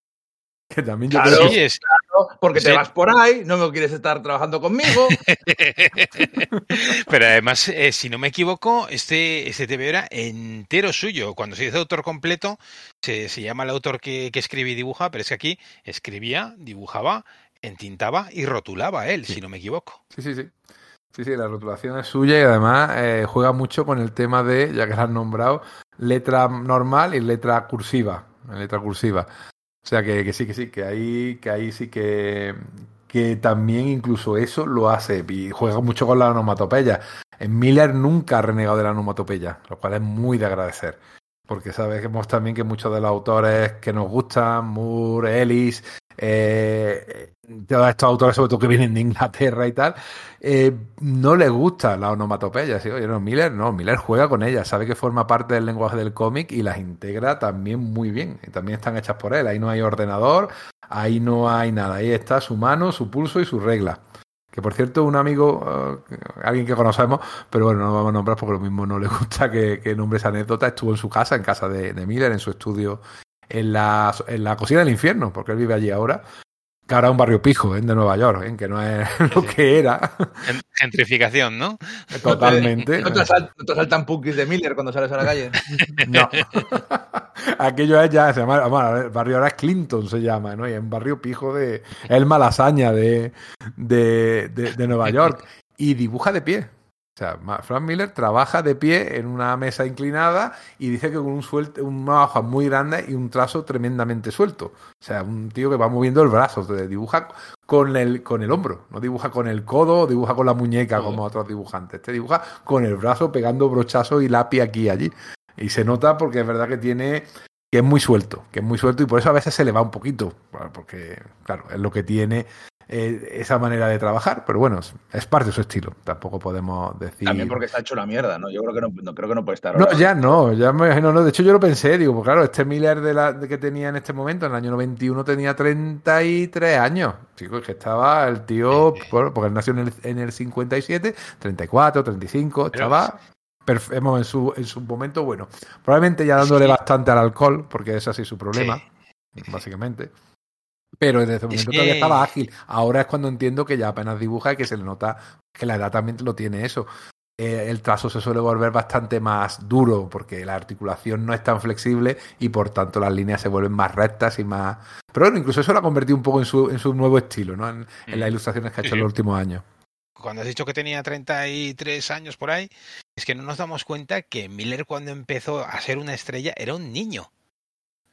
Que también yo Claro. creo Sí, es- Porque te vas por ahí, no me quieres estar trabajando conmigo. Pero además, eh, si no me equivoco, este, este TV era entero suyo. Cuando se dice autor completo, se, se llama el autor que, que escribe y dibuja, pero es que aquí escribía, dibujaba, entintaba y rotulaba él, si no me equivoco. Sí, sí, sí. Sí, sí, la rotulación es suya y además eh, juega mucho con el tema de, ya que la has nombrado, letra normal y letra cursiva. Letra cursiva. O sea que, que sí, que sí, que ahí, que ahí sí que, que también incluso eso lo hace y juega mucho con la onomatopeya. En Miller nunca ha renegado de la onomatopeya, lo cual es muy de agradecer. Porque sabemos también que muchos de los autores que nos gustan, Moore, Ellis, eh, todos estos autores, sobre todo que vienen de Inglaterra y tal, eh, no les gusta la onomatopeya. ¿sí? Oye, no, Miller no, Miller juega con ellas, sabe que forma parte del lenguaje del cómic y las integra también muy bien. Y también están hechas por él. Ahí no hay ordenador, ahí no hay nada. Ahí está su mano, su pulso y su regla. Que por cierto, un amigo, eh, alguien que conocemos, pero bueno, no lo vamos a nombrar porque lo mismo no le gusta que, que nombre esa anécdota, estuvo en su casa, en casa de, de Miller, en su estudio en la, en la cocina del infierno, porque él vive allí ahora. Que ahora es un barrio pijo ¿eh? de Nueva York, ¿eh? que no es lo Sí. que era Gen- Gentrificación, ¿no? totalmente. No te, asal- no te asaltan punkis de Miller cuando sales a la calle. No. Aquello es ya, se llama, bueno, el barrio ahora es Clinton, se llama, ¿no? Y es un barrio pijo de. Es el malasaña de, de, de, de Nueva York. Y dibuja de pie. O sea, Frank Miller trabaja de pie en una mesa inclinada y dice que con un suelto, una hoja muy grande y un trazo tremendamente suelto. O sea, un tío que va moviendo el brazo, te dibuja con el, con el hombro, no dibuja con el codo o dibuja con la muñeca como otros dibujantes. Te dibuja con el brazo pegando brochazo y lápiz aquí y allí. Y se nota porque es verdad que tiene que es muy suelto, que es muy suelto y por eso a veces se le va un poquito, porque claro, es lo que tiene eh, esa manera de trabajar, pero bueno, es, parte de su estilo, tampoco podemos decir... También porque está hecho una mierda, ¿no? Yo creo que no, no- creo que no puede estar No, ya no, ya me imagino, no. De hecho, yo lo pensé, digo, pues claro, este Miller de la, de que tenía en este momento, en el año 91, tenía 33 años. Chico, que estaba el tío, bueno, porque él nació en el, en el 57, 34, 35, Pero- estaba perfe- vamos, en su, en su momento bueno. Probablemente ya dándole Sí. bastante al alcohol, porque es así su problema, Sí. básicamente. Pero desde ese momento que- todavía estaba ágil. Ahora es cuando entiendo que ya apenas dibuja y que se le nota que la edad también lo tiene eso eh, el trazo se suele volver bastante más duro porque la articulación no es tan flexible y por tanto las líneas se vuelven más rectas y más... Pero bueno, incluso eso lo ha convertido un poco en su, en su nuevo estilo, ¿no? En, en las Mm. ilustraciones que ha hecho en los últimos años. Cuando has dicho que tenía 33 años por ahí, es que no nos damos cuenta que Miller cuando empezó a ser una estrella era un niño.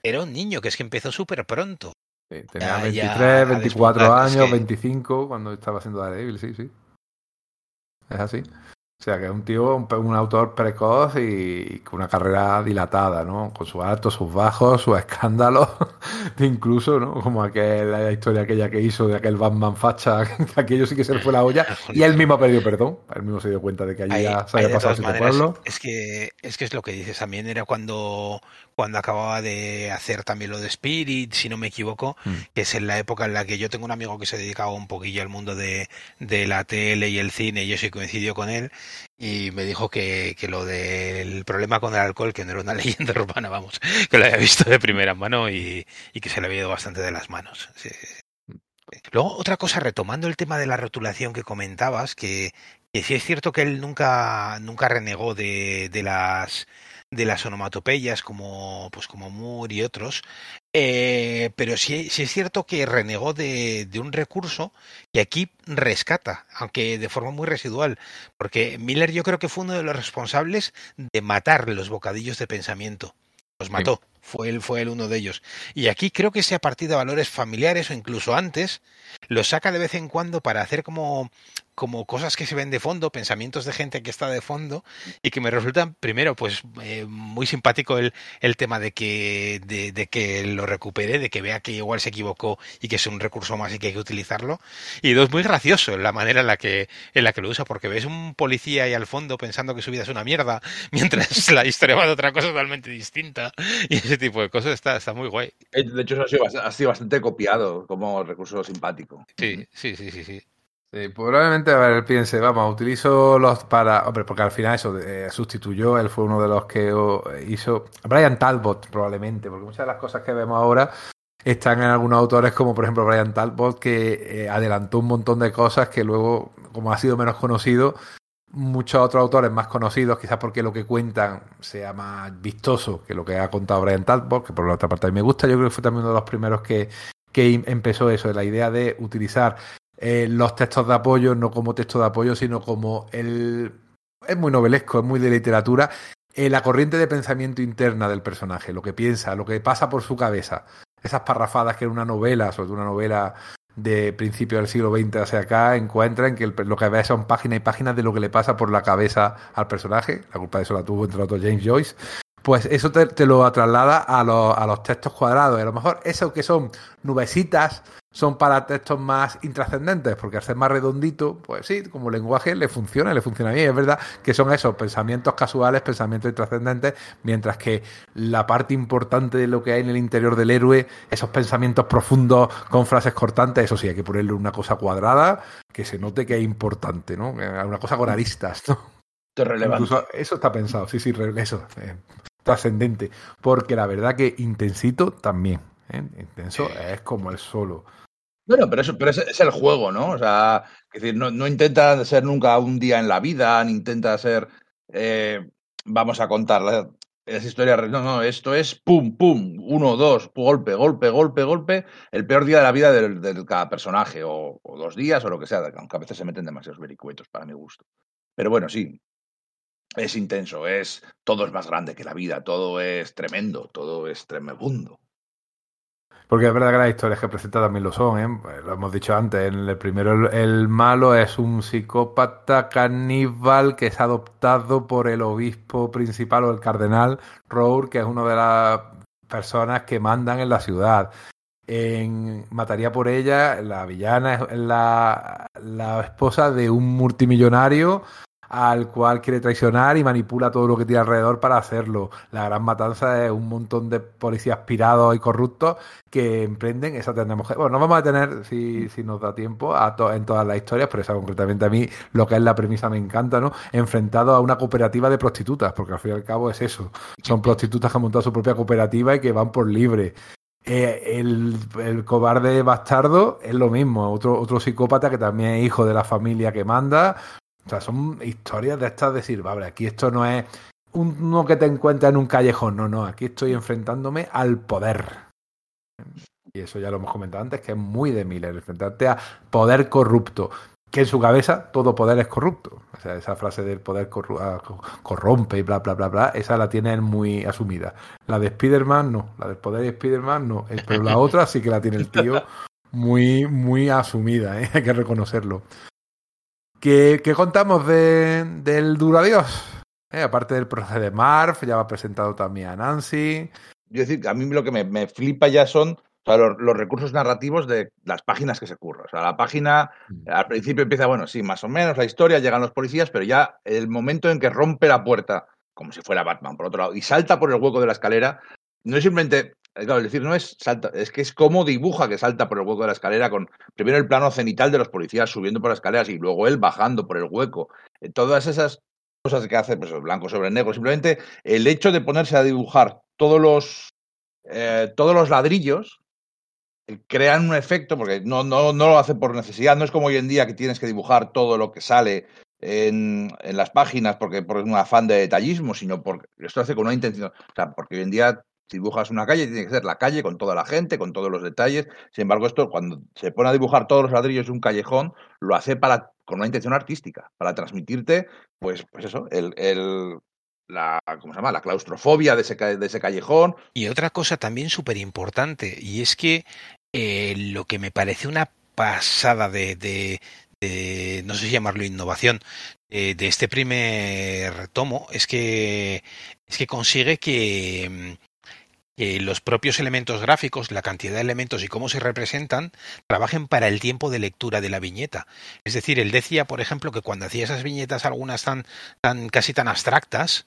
Era un niño, que es que empezó súper pronto. Sí, tenía ya, 23, a 24 despuntar, es años, que- 25 cuando estaba haciendo Daredevil, sí, sí. Es así. O sea, que es un tío, un, un autor precoz y, con una carrera dilatada, ¿no? Con sus altos, sus bajos, sus escándalos, incluso, ¿no? Como aquel, la historia aquella que hizo de aquel Batman facha, que aquello sí que se le fue la olla y él mismo ha perdido perdón. Él mismo se dio cuenta de que allí ya se había pasado maneras, pueblos. Es que, es que es lo que dices también, era cuando, cuando acababa de hacer también lo de Spirit, si no me equivoco, Mm. que es en la época en la que yo tengo un amigo que se dedicaba un poquillo al mundo de, de la tele y el cine, y yo sí coincidió con él, y me dijo que, que lo del problema con el alcohol, que no era una leyenda urbana, vamos, que lo había visto de primera mano y, y que se le había ido bastante de las manos. Luego, otra cosa, retomando el tema de la rotulación que comentabas, que, que sí es cierto que él nunca, nunca renegó de, de las de las onomatopeyas como pues como Moore y otros eh, pero sí, sí es cierto que renegó de, de un recurso que aquí rescata aunque de forma muy residual porque Miller yo creo que fue uno de los responsables de matar los bocadillos de pensamiento. Los mató fue él fue él uno de ellos. Y aquí creo que sea a partir de valores familiares o incluso antes lo saca de vez en cuando para hacer como como cosas que se ven de fondo, pensamientos de gente que está de fondo y que me resultan, primero, pues eh, muy simpático el, el tema de que, de, de que lo recupere, de que vea que igual se equivocó y que es un recurso más y que hay que utilizarlo. Y dos, muy gracioso la manera en la que, en la que lo usa, porque ves un policía ahí al fondo pensando que su vida es una mierda, mientras la historia va de otra cosa totalmente distinta. Y ese tipo de cosas está, está muy guay. Eh, De hecho, eso ha sido, ha sido bastante copiado como recurso simpático. Sí, sí, sí, sí, sí. Sí, probablemente, a ver, él piense, vamos, utilizo los para. Hombre, porque al final eso eh, sustituyó, él fue uno de los que hizo. Brian Talbot, probablemente, porque muchas de las cosas que vemos ahora están en algunos autores, como por ejemplo Brian Talbot, que eh, adelantó un montón de cosas que luego, como ha sido menos conocido, muchos otros autores más conocidos, quizás porque lo que cuentan sea más vistoso que lo que ha contado Brian Talbot, que por la otra parte a mí me gusta, yo creo que fue también uno de los primeros que, que empezó eso, la idea de utilizar eh, los textos de apoyo, no como texto de apoyo, sino como el... Es muy novelesco, es muy de literatura. Eh, la corriente de pensamiento interna del personaje, lo que piensa, lo que pasa por su cabeza. Esas parrafadas que en una novela, sobre una novela de principios del siglo XX hacia acá, encuentran que lo que ve son páginas y páginas de lo que le pasa por la cabeza al personaje. La culpa de eso la tuvo, entre otros, James Joyce pues eso te, lo traslada a los, a los textos cuadrados. Y a lo mejor eso que son nubecitas son para textos más intrascendentes, porque al ser más redondito, pues sí, como lenguaje le funciona, le funciona bien. Es verdad que son esos pensamientos casuales, pensamientos intrascendentes, mientras que la parte importante de lo que hay en el interior del héroe, esos pensamientos profundos con frases cortantes, eso sí, hay que ponerle una cosa cuadrada que se note que es importante, ¿no? Una cosa con aristas, ¿no? eso está pensado, sí, sí, eso. Eh, trascendente. Porque la verdad que intensito también. ¿eh? Intenso es como el solo. Bueno, pero eso, pero es, el juego, ¿no? O sea, es decir, no, no, intenta ser nunca un día en la vida, ni intenta ser. Eh, vamos a contar las historias. No, no, esto es pum, pum, uno, dos, golpe, golpe, golpe, golpe. El peor día de la vida de, cada personaje, o, o, dos días, o lo que sea, aunque a veces se meten demasiados vericuetos para mi gusto. Pero bueno, sí, es intenso, es todo es más grande que la vida, todo es tremendo, todo es tremebundo. Porque es verdad que las historias que presenta también lo son, ¿eh? Pues lo hemos dicho antes. En el primero, el, malo es un psicópata caníbal que es adoptado por el obispo principal o el cardenal Rour, que es una de las personas que mandan en la ciudad. En Mataría por ella, la villana es la, la esposa de un multimillonario al cual quiere traicionar y manipula todo lo que tiene alrededor para hacerlo. La gran matanza es un montón de policías pirados y corruptos que emprenden esa tendremos Bueno, no vamos a tener, si, si nos da tiempo, a en todas las historias, pero esa concretamente a mí lo que es la premisa me encanta, ¿no? Enfrentado a una cooperativa de prostitutas, porque al fin y al cabo es eso. Son prostitutas que han montado su propia cooperativa y que van por libre. Eh, el, el, cobarde bastardo es lo mismo, otro, otro psicópata que también es hijo de la familia que manda, o sea, son historias de estas de decir, vale, aquí esto no es uno que te encuentra en un callejón, no, no, aquí estoy enfrentándome al poder. Y eso ya lo hemos comentado antes, que es muy de Miller, enfrentarte a poder corrupto, que en su cabeza todo poder es corrupto. O sea, esa frase del poder ah, corrompe y bla, bla, bla, bla, esa la tiene él muy asumida. La de Spider-Man no, la del poder de Spider-Man no, pero la otra sí que la tiene el tío muy, muy asumida, ¿eh? hay que reconocerlo. ¿Qué, contamos de, del Duro Adiós? Eh, aparte del proceso de Marv, ya va presentado también a Nancy. Yo decir, a mí lo que me, flipa ya son los, recursos narrativos de las páginas que se curran. O sea, la página mm. al principio empieza, bueno, sí, más o menos la historia, llegan los policías, pero ya el momento en que rompe la puerta, como si fuera Batman, por otro lado, y salta por el hueco de la escalera, no es simplemente claro, es decir, no es salta, es que es como dibuja que salta por el hueco de la escalera con primero el plano cenital de los policías subiendo por las escaleras y luego él bajando por el hueco. Eh, todas esas cosas que hace, pues blanco sobre negro, simplemente el hecho de ponerse a dibujar todos los eh, todos los ladrillos crean un efecto, porque no, no, no lo hace por necesidad, no es como hoy en día que tienes que dibujar todo lo que sale en, en, las páginas porque por un afán de detallismo, sino porque esto hace con una intención, o sea, porque hoy en día dibujas una calle, tiene que ser la calle con toda la gente, con todos los detalles. Sin embargo, esto cuando se pone a dibujar todos los ladrillos de un callejón, lo hace para con una intención artística, para transmitirte, pues, pues eso, el, el la, ¿cómo se llama? la claustrofobia de ese, de ese callejón. Y otra cosa también súper importante, y es que eh, lo que me parece una pasada de, de, no sé si llamarlo innovación, de este primer tomo, es que, es que consigue que que los propios elementos gráficos, la cantidad de elementos y cómo se representan, trabajen para el tiempo de lectura de la viñeta. Es decir, él decía, por ejemplo, que cuando hacía esas viñetas, algunas tan, tan casi tan abstractas,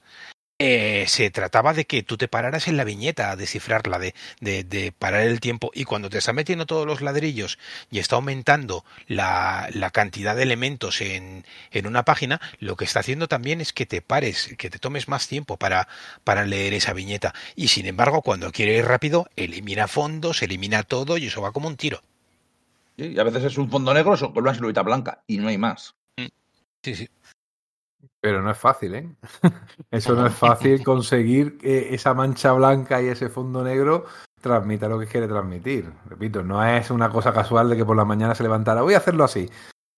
eh, se trataba de que tú te pararas en la viñeta a descifrarla, de, de, de, parar el tiempo, y cuando te está metiendo todos los ladrillos y está aumentando la, la cantidad de elementos en, en, una página, lo que está haciendo también es que te pares, que te tomes más tiempo para, para leer esa viñeta. Y sin embargo, cuando quiere ir rápido, elimina fondos, elimina todo y eso va como un tiro. Sí, y a veces es un fondo negro con una silueta blanca y no hay más. Sí, sí. Pero no es fácil, ¿eh? Eso no es fácil conseguir que esa mancha blanca y ese fondo negro transmita lo que quiere transmitir. Repito, no es una cosa casual de que por la mañana se levantara, voy a hacerlo así.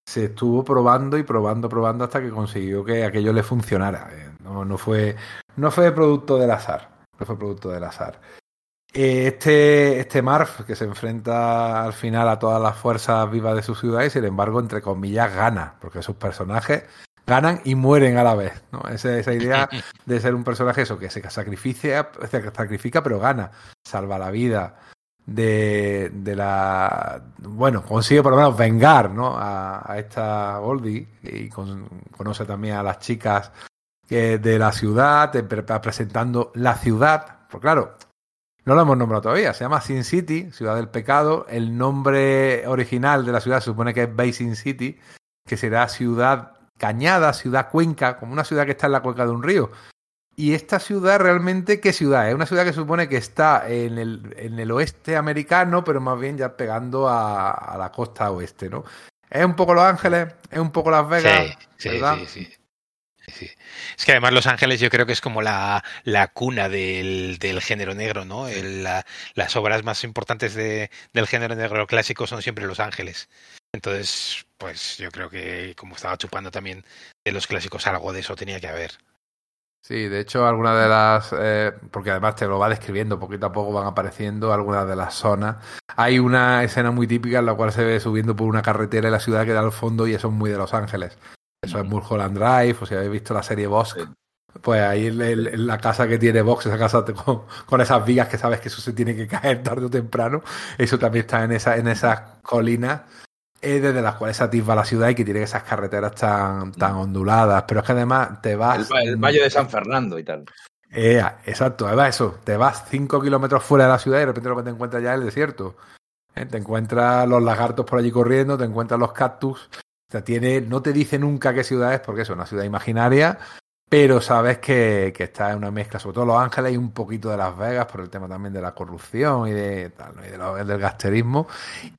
Se estuvo probando y probando, probando hasta que consiguió que aquello le funcionara. No, no, fue, no fue producto del azar. No fue producto del azar. Este, este Marf, que se enfrenta al final a todas las fuerzas vivas de su ciudad y sin embargo, entre comillas, gana, porque sus personajes ganan y mueren a la vez. ¿no? Esa, esa idea de ser un personaje eso, que se sacrifica, se sacrifica pero gana, salva la vida de, de la... Bueno, consigue por lo menos vengar ¿no? a, a esta Goldie y con, conoce también a las chicas que de la ciudad, presentando la ciudad. Pues claro, no lo hemos nombrado todavía, se llama Sin City, Ciudad del Pecado. El nombre original de la ciudad se supone que es Basin City, que será ciudad Cañada, ciudad cuenca, como una ciudad que está en la cuenca de un río. Y esta ciudad realmente, ¿qué ciudad? Es una ciudad que se supone que está en el, en el oeste americano, pero más bien ya pegando a, a, la costa oeste, ¿no? Es un poco Los Ángeles, es un poco Las Vegas, sí, ¿verdad? Sí, sí, sí. Es que además Los Ángeles yo creo que es como la, la cuna del, del, género negro, ¿no? El, la, las obras más importantes de, del género negro clásico son siempre Los Ángeles. Entonces, pues yo creo que como estaba chupando también de los clásicos, algo de eso tenía que haber. Sí, de hecho, algunas de las. Eh, porque además te lo va describiendo, poquito a poco van apareciendo algunas de las zonas. Hay una escena muy típica en la cual se ve subiendo por una carretera en la ciudad que da al fondo y eso es muy de Los Ángeles. Eso es Mulholland Drive, o si habéis visto la serie Bosque. Pues ahí en, en, la casa que tiene Vox, esa casa con, con, esas vigas que sabes que eso se tiene que caer tarde o temprano, eso también está en, esa, en esas colinas eh, desde las cuales se atisba la ciudad y que tiene esas carreteras tan, tan onduladas. Pero es que además te vas. El, el Valle de San Fernando y tal. Eh, exacto, además eso, te vas 5 kilómetros fuera de la ciudad y de repente lo que te encuentras ya es el desierto. ¿Eh? Te encuentras los lagartos por allí corriendo, te encuentras los cactus. O sea, tiene, no te dice nunca qué ciudad es porque es una ciudad imaginaria, pero sabes que, está en una mezcla, sobre todo Los Ángeles y un poquito de Las Vegas por el tema también de la corrupción y, de, y de lo, del gasterismo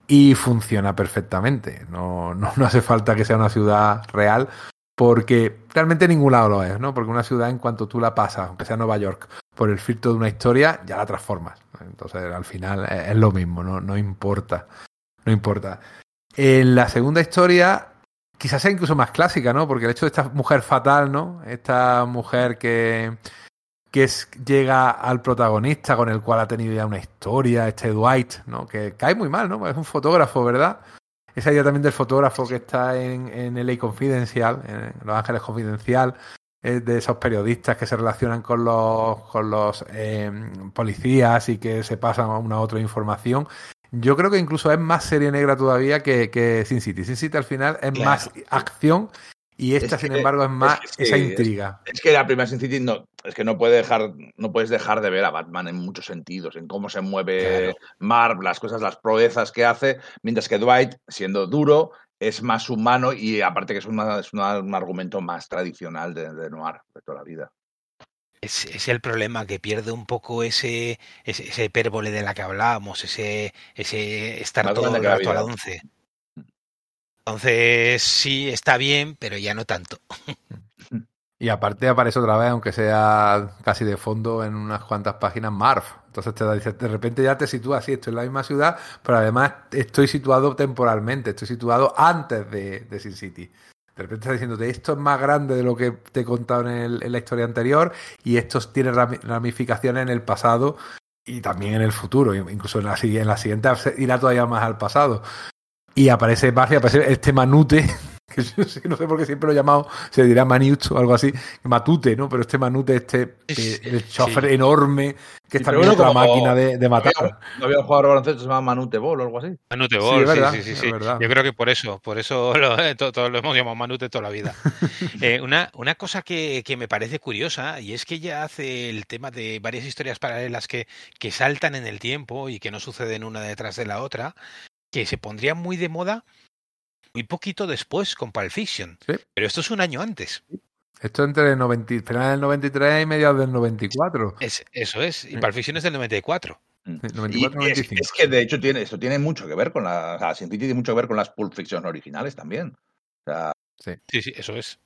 y funciona perfectamente. No, no, no, hace falta que sea una ciudad real porque realmente ningún lado lo es, ¿no? Porque una ciudad en cuanto tú la pasas, aunque sea Nueva York, por el filtro de una historia, ya la transformas. Entonces al final es, es lo mismo, no, no importa. No importa. En la segunda historia quizás sea incluso más clásica, ¿no? Porque el hecho de esta mujer fatal, ¿no? Esta mujer que, que llega al protagonista con el cual ha tenido ya una historia, este Dwight, ¿no? Que cae muy mal, ¿no? Es un fotógrafo, ¿verdad? Esa idea también del fotógrafo que está en, en LA Confidencial, en Los Ángeles Confidencial, es de esos periodistas que se relacionan con los, con los eh, policías y que se pasan una otra información. Yo creo que incluso es más serie negra todavía que, que Sin City. Sin City al final es claro. más acción y esta, es que, sin embargo, es más es que, esa intriga. Es, es, que la primera Sin City no, es que no puede dejar, no puedes dejar de ver a Batman en muchos sentidos, en cómo se mueve claro. Marv, las cosas, las proezas que hace, mientras que Dwight, siendo duro, es más humano y aparte que es, una, es una, un argumento más tradicional de, de Noir de toda la vida. Es, es, el problema que pierde un poco ese, ese, ese hipérbole de la que hablábamos, ese, ese estar más todo el rato a la once. Entonces sí está bien, pero ya no tanto. Y aparte aparece otra vez, aunque sea casi de fondo en unas cuantas páginas, Marv. Entonces te dice, de repente ya te sitúas así, estoy en la misma ciudad, pero además estoy situado temporalmente, estoy situado antes de, de Sin City. De repente está diciéndote, esto es más grande de lo que te he contado en, el, la historia anterior y esto tiene ramificaciones en el pasado y también en el futuro. Incluso en la, en la siguiente irá todavía más al pasado. Y aparece Buffy, aparece este manute que no sé por qué siempre lo he llamado, se dirá Manute o algo así, Matute, ¿no? Pero este Manute, este Es- el chofer sí. enorme, que Sí, está en otra máquina de, de matar. No había un jugador de baloncesto se llama Manute Ball o algo así. Manute Ball, sí, verdad, sí, sí, sí. Yo creo que por eso, por eso lo- eh, lo hemos llamado Manute toda la vida. Eh, una, una cosa que, que me parece curiosa, y es que ella hace el tema de varias historias paralelas que, que saltan en el tiempo y que no suceden una detrás de la otra, que se pondría muy de moda muy poquito después con Pulp Fiction. Sí. Pero esto es un año antes. Esto entre el 90, y- finales del 93 y mediados del 94. Es, eso es. Y Sí. Pulp Fiction es del 94. Mm. Sí, Y 94, es, 95. es que de hecho tiene, esto tiene mucho que ver con la. O sea, Sin City tiene mucho que ver con las Pulp Fiction originales también. O sea, Sí, sí, eso es.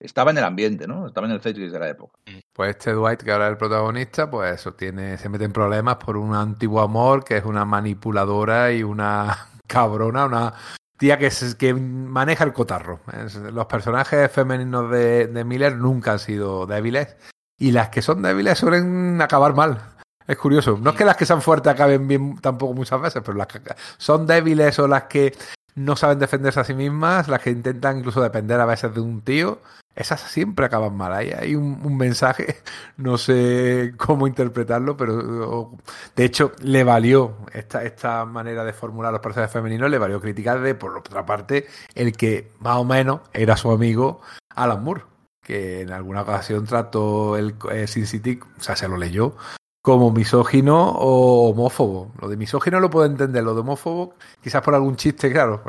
estaba en el ambiente, ¿no? Estaba en el zeitgeist de la época. Pues este Dwight, que ahora es el protagonista, pues eso tiene, se mete en problemas por un antiguo amor que es una manipuladora y una cabrona, una tía que, se- que maneja el cotarro. Es- Los personajes femeninos de, de Miller nunca han sido débiles y las que son débiles suelen acabar mal. Es curioso. No es que las que sean fuertes acaben bien tampoco muchas veces, pero las que son débiles o las que no saben defenderse a sí mismas, las que intentan incluso depender a veces de un tío, esas siempre acaban mal. Hay un, mensaje, no sé cómo interpretarlo, pero de hecho le valió esta, esta manera de formular los personajes femeninos, le valió criticar de, por otra parte, el que más o menos era su amigo Alan Moore, que en alguna ocasión trató el, el Sin City, o sea, se lo leyó como misógino o homófobo. Lo de misógino lo puedo entender, lo de homófobo quizás por algún chiste, claro,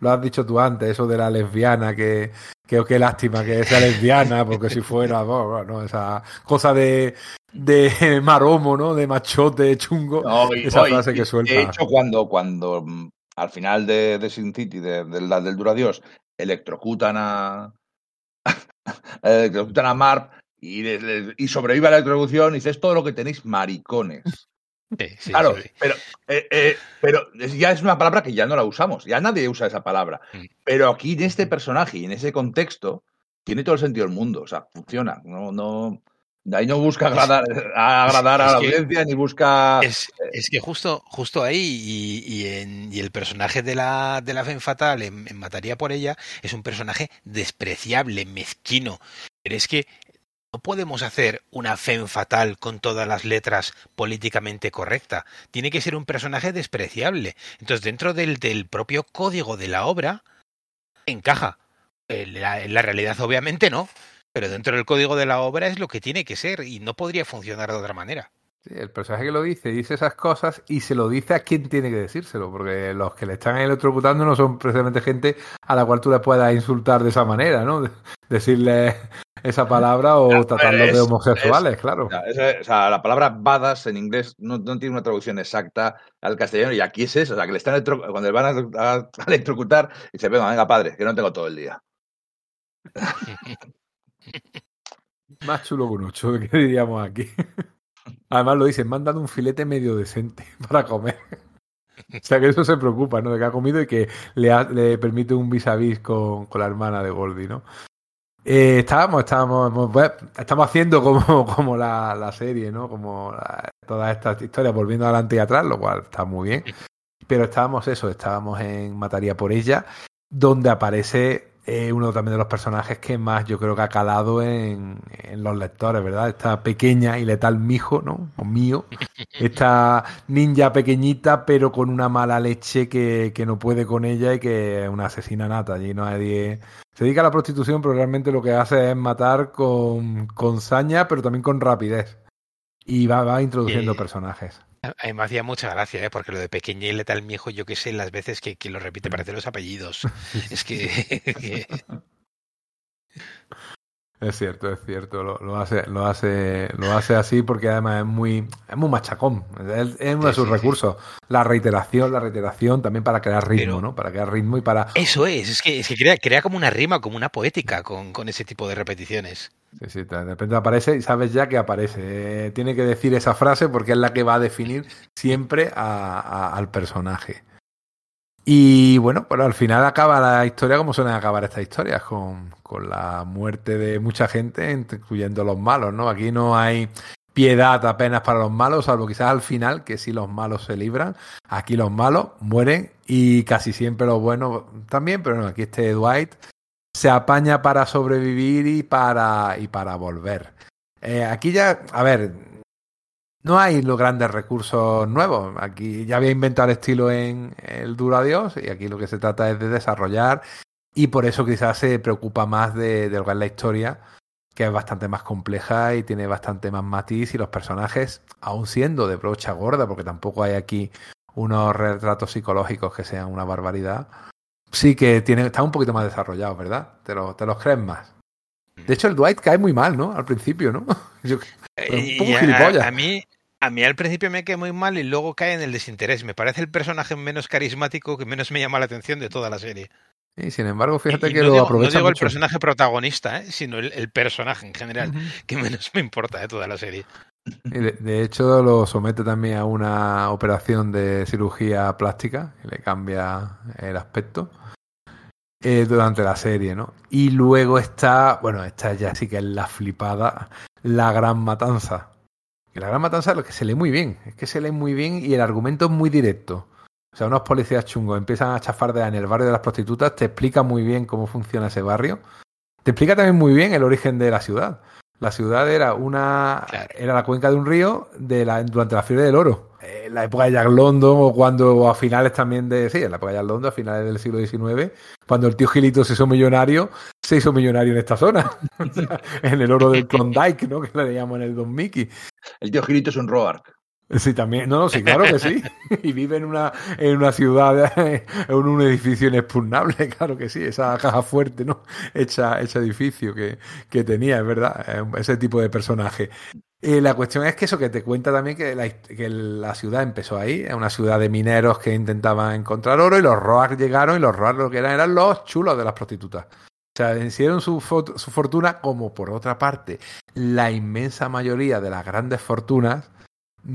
lo has dicho tú antes, eso de la lesbiana, que, que qué lástima que sea lesbiana, porque si fuera, bueno, esa cosa de, de maromo, ¿no? De machote chungo, No, y- esa frase y que suelta. De hecho, cuando, cuando mm, al final de, de Sin City, de, de la- del Duradios, electrocutan a. electrocutan a Marv y, le- le- y sobrevive a la electrocución, y dices todo lo que tenéis, maricones. Sí, sí, claro, sí, pero, eh, eh, pero ya es una palabra que ya no la usamos, ya nadie usa esa palabra. Mm. Pero aquí en este personaje y en ese contexto, tiene todo el sentido del mundo, o sea, funciona. No, no, de ahí no busca agradar, a, agradar a es la que- audiencia ni busca. Es, es que justo, justo ahí, y, y en- y el personaje de la, de la Femme Fatal en, en Mataría por ella es un personaje despreciable, mezquino. Pero es que no podemos hacer una Femme Fatal con todas las letras políticamente correcta. Tiene que ser un personaje despreciable. Entonces, dentro del, del propio código de la obra, encaja. En la, en la realidad, obviamente, no. Pero dentro del código de la obra es lo que tiene que ser y no podría funcionar de otra manera. Sí, el personaje que lo dice, dice esas cosas y se lo dice a quien tiene que decírselo, porque los que le están electrocutando no son precisamente gente a la cual tú le puedas insultar de esa manera, ¿no? De- Decirle esa palabra o tratarlos es- de homosexuales, claro. O sea, es- o sea, la palabra badass en inglés no, no tiene una traducción exacta al castellano y aquí es eso, o sea, que le están cuando le van a, a- electrocutar y dice, venga, venga, padre, que no tengo todo el día. Más chulo que un ocho, que diríamos aquí. Además lo dicen, me han dado un filete medio decente para comer. O sea que eso se preocupa, ¿no? De que ha comido y que le, permite un vis a vis con, la hermana de Goldie, ¿no? Eh, estábamos, estábamos, bueno, estamos haciendo como, la, serie, ¿no? Como todas estas historias volviendo adelante y atrás, lo cual está muy bien. Pero estábamos eso, estábamos en Mataría por ella, donde aparece eh, uno también de los personajes que más yo creo que ha calado en, en los lectores, ¿verdad? Esta pequeña y letal mijo, ¿no? O mío. Esta ninja pequeñita, pero con una mala leche que, que no puede con ella y que es una asesina nata. Allí no nadie. Se dedica a la prostitución, pero realmente lo que hace es matar con, con saña, pero también con rapidez. Y va, va introduciendo Eh, personajes. A mí me hacía mucha gracia, ¿eh? porque lo de pequeña y letal mijo, yo qué sé, las veces que, que lo repite parece los apellidos. Es que, que- Es cierto, es cierto, lo, lo hace, lo hace, lo hace así porque además es muy, es muy machacón. Es, es uno de sus sí, sí. recursos. La reiteración, la reiteración también para crear ritmo, Pero- ¿no? Para crear ritmo y para. eso es, es que, es que crea, crea como una rima, como una poética con, con ese tipo de repeticiones. Sí, sí, de repente aparece y sabes ya que aparece. Eh, tiene que decir esa frase porque es la que va a definir siempre a- a- al personaje. Y bueno, pues al final acaba la historia como suelen acabar estas historias, con, con la muerte de mucha gente, incluyendo los malos, ¿no? Aquí no hay piedad apenas para los malos, salvo quizás al final, que si los malos se libran, aquí los malos mueren y casi siempre los buenos también, pero no, aquí este Dwight se apaña para sobrevivir y para, y para volver. Eh, aquí ya, a ver, no hay los grandes recursos nuevos. Aquí ya había inventado el estilo en el Duro Adiós y aquí lo que se trata es de desarrollar y por eso quizás se preocupa más de, de lo que es la historia, que es bastante más compleja y tiene bastante más matiz y los personajes, aún siendo de brocha gorda, porque tampoco hay aquí unos retratos psicológicos que sean una barbaridad, sí que tiene, está un poquito más desarrollado, ¿verdad? Te, lo, te los crees más. De hecho, el Dwight cae muy mal, ¿no? Al principio, ¿no? Yo, un poco gilipollas. A, a, mí, a mí al principio me cae muy mal y luego cae en el desinterés. Me parece el personaje menos carismático que menos me llama la atención de toda la serie. Y sin embargo, fíjate y que no lo digo, aprovecha No digo el personaje protagonista, ¿eh? sino el, el, personaje en general, uh -huh. que menos me importa de toda la serie. De, de, hecho, lo somete también a una operación de cirugía plástica, que le cambia el aspecto eh, durante la serie, ¿no? Y luego está, bueno, esta ya sí que es la flipada, la gran matanza. La gran matanza lo que se lee muy bien, es que se lee muy bien y el argumento es muy directo. O sea, unos policías chungos empiezan a chafardear en el barrio de las prostitutas, te explica muy bien cómo funciona ese barrio. Te explica también muy bien el origen de la ciudad. La ciudad era una claro. era la cuenca de un río de la, durante la fiebre del oro. En la época de Jack London o cuando o a finales también de sí, en la época de Jack London, a finales del siglo XIX, cuando el tío Gilito se hizo millonario, se hizo millonario en esta zona, en el oro del Klondike, ¿no? Que le llamamos en el Don Mickey. El tío Gilito es un Roark. Sí, también. No, no, sí, claro que sí. Y vive en una, en una ciudad, en un edificio inexpugnable, claro que sí. Esa caja fuerte, ¿no? Hecha, ese edificio que, que tenía, es verdad. Ese tipo de personaje. Eh, la cuestión es que eso que te cuenta también que la, que la ciudad empezó ahí, es una ciudad de mineros que intentaban encontrar oro y los Roars llegaron y los Roars lo que eran eran los chulos de las prostitutas. O sea, hicieron su, su fortuna como por otra parte la inmensa mayoría de las grandes fortunas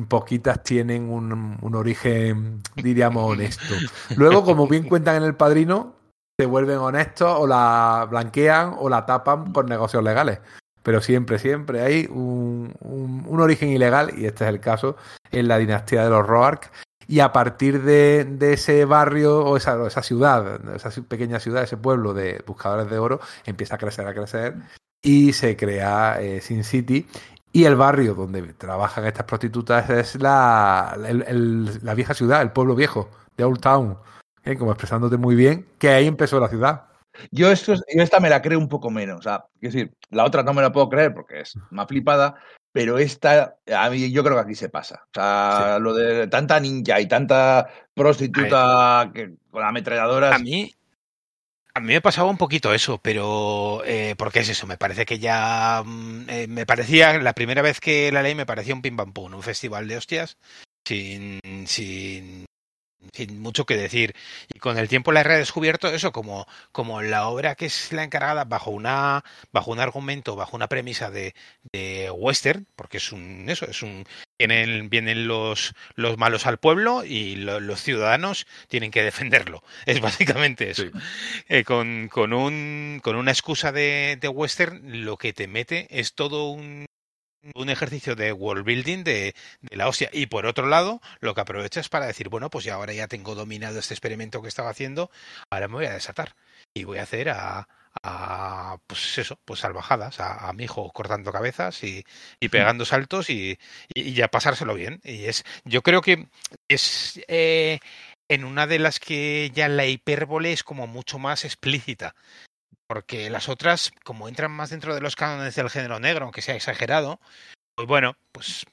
poquitas tienen un, un, origen, diríamos, honesto. Luego, como bien cuentan en El Padrino, se vuelven honestos o la blanquean o la tapan con negocios legales. Pero siempre, siempre hay un, un, origen ilegal, y este es el caso, en la dinastía de los Roark. Y a partir de, de ese barrio o esa, esa, ciudad, esa pequeña ciudad, ese pueblo de buscadores de oro, empieza a crecer, a crecer y se crea eh, Sin City y el barrio donde trabajan estas prostitutas es la, el, el, la vieja ciudad, el pueblo viejo, de Old Town. ¿eh? Como expresándote muy bien, que ahí empezó la ciudad. Yo, esto, yo esta me la creo un poco menos. O sea, es decir, la otra no me la puedo creer porque es más flipada, pero esta, a mí yo creo que aquí se pasa. O sea, sí. lo de tanta ninja y tanta prostituta que, con ametralladoras. A mí, a mí me pasaba un poquito eso, pero eh, porque es eso, me parece que ya eh, me parecía la primera vez que la ley me parecía un pim pam pum, un festival de hostias sin sin sin mucho que decir. Y con el tiempo la he redescubierto eso como como la obra que es la encargada bajo una bajo un argumento bajo una premisa de, de western porque es un eso es un vienen vienen los los malos al pueblo y lo, los ciudadanos tienen que defenderlo. Es básicamente eso. Sí. eh, con con un con una excusa de, de western lo que te mete es todo un un ejercicio de world building de, de, la hostia. Y por otro lado, lo que aprovecha es para decir, bueno, pues ya ahora ya tengo dominado este experimento que estaba haciendo, ahora me voy a desatar. Y voy a hacer a, a pues eso, pues salvajadas, a, a, mi hijo cortando cabezas y, y pegando saltos y, y, y, ya pasárselo bien. Y es, yo creo que es eh, en una de las que ya la hipérbole es como mucho más explícita porque las otras, como entran más dentro de los cánones del género negro, aunque sea exagerado, pues bueno, pues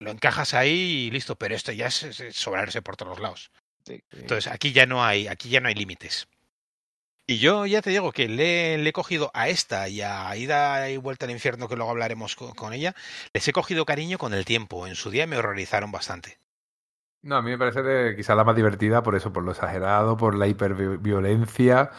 lo encajas ahí y listo, pero esto ya es, es sobrarse por todos lados. Sí, sí. Entonces aquí ya no hay, aquí ya no hay límites. Y yo ya te digo que le, le, he cogido a esta y a Ida y Vuelta al Infierno, que luego hablaremos con, con, ella, les he cogido cariño con el tiempo. En su día me horrorizaron bastante. No, a mí me parece que quizá la más divertida por eso, por lo exagerado, por la hiperviolencia,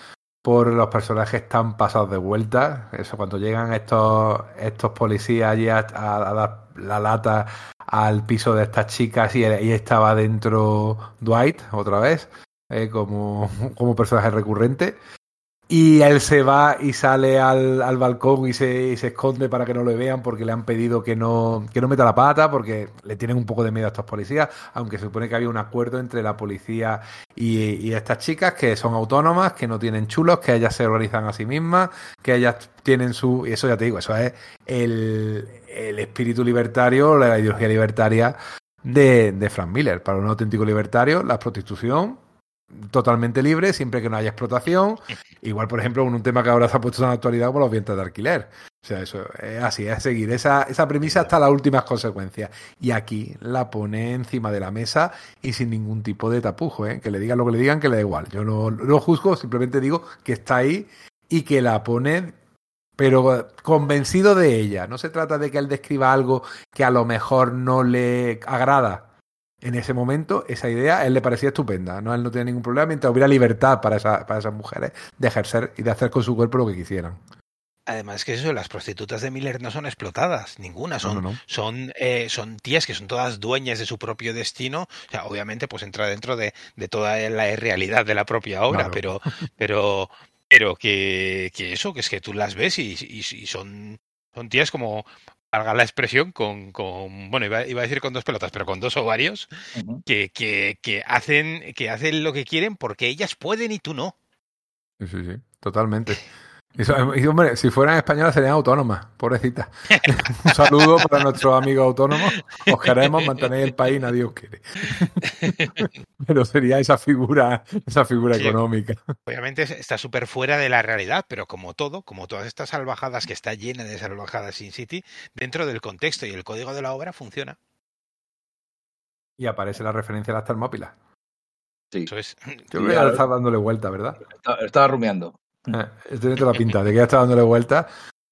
por los personajes tan pasados de vuelta. Eso, cuando llegan estos, estos policías allí a, dar la lata al piso de estas chicas y, y estaba dentro Dwight otra vez, eh, como, como personaje recurrente. Y él se va y sale al, al balcón y se, se esconde para que no lo vean porque le han pedido que no, que no meta la pata porque le tienen un poco de miedo a estos policías, aunque se supone que había un acuerdo entre la policía y, y estas chicas que son autónomas, que no tienen chulos, que ellas se organizan a sí mismas, que ellas tienen su... Y eso ya te digo, eso es el, el espíritu libertario, la ideología libertaria de, de Frank Miller. Para un auténtico libertario, la prostitución totalmente libre, siempre que no haya explotación. Igual, por ejemplo, con un tema que ahora se ha puesto en la actualidad como los vientos de alquiler. O sea, eso es así, es seguir esa, esa premisa hasta las últimas consecuencias. Y aquí la pone encima de la mesa y sin ningún tipo de tapujo, ¿eh? que le digan lo que le digan, que le da igual. Yo no, no juzgo, simplemente digo que está ahí y que la pone pero convencido de ella. No se trata de que él describa algo que a lo mejor no le agrada, en ese momento esa idea a él le parecía estupenda, ¿no? Él no tenía ningún problema mientras hubiera libertad para, esa, para esas mujeres de ejercer y de hacer con su cuerpo lo que quisieran. Además que eso, las prostitutas de Miller no son explotadas, ninguna, son, No, no, no. son, eh, son tías que son todas dueñas de su propio destino. O sea, obviamente, pues entra dentro de, de toda la realidad de la propia obra, Claro. pero, pero, pero que, que eso, que es que tú las ves y, y- y son, son tías como, valga la expresión, con, con bueno, iba, iba a decir con dos pelotas, pero con dos ovarios, que, que, que hacen, que hacen lo que quieren porque ellas pueden y tú no. Sí, sí, sí, totalmente. Y, hombre, si fueran españolas serían autónomas, pobrecitas. Un saludo para nuestros amigos autónomos. Os queremos, mantener el país, nadie os quiere. Pero sería esa figura, esa figura Sí. económica. Obviamente es- está súper fuera de la realidad, pero como todo, como todas estas salvajadas que está llena de salvajadas Sin City, dentro del contexto y el código de la obra funciona. Y aparece la referencia a las termópilas. Sí, Eso es. Yo dándole vuelta, ¿verdad? estaba, estaba rumiando. Tiene toda la pinta de que ya está dándole vuelta.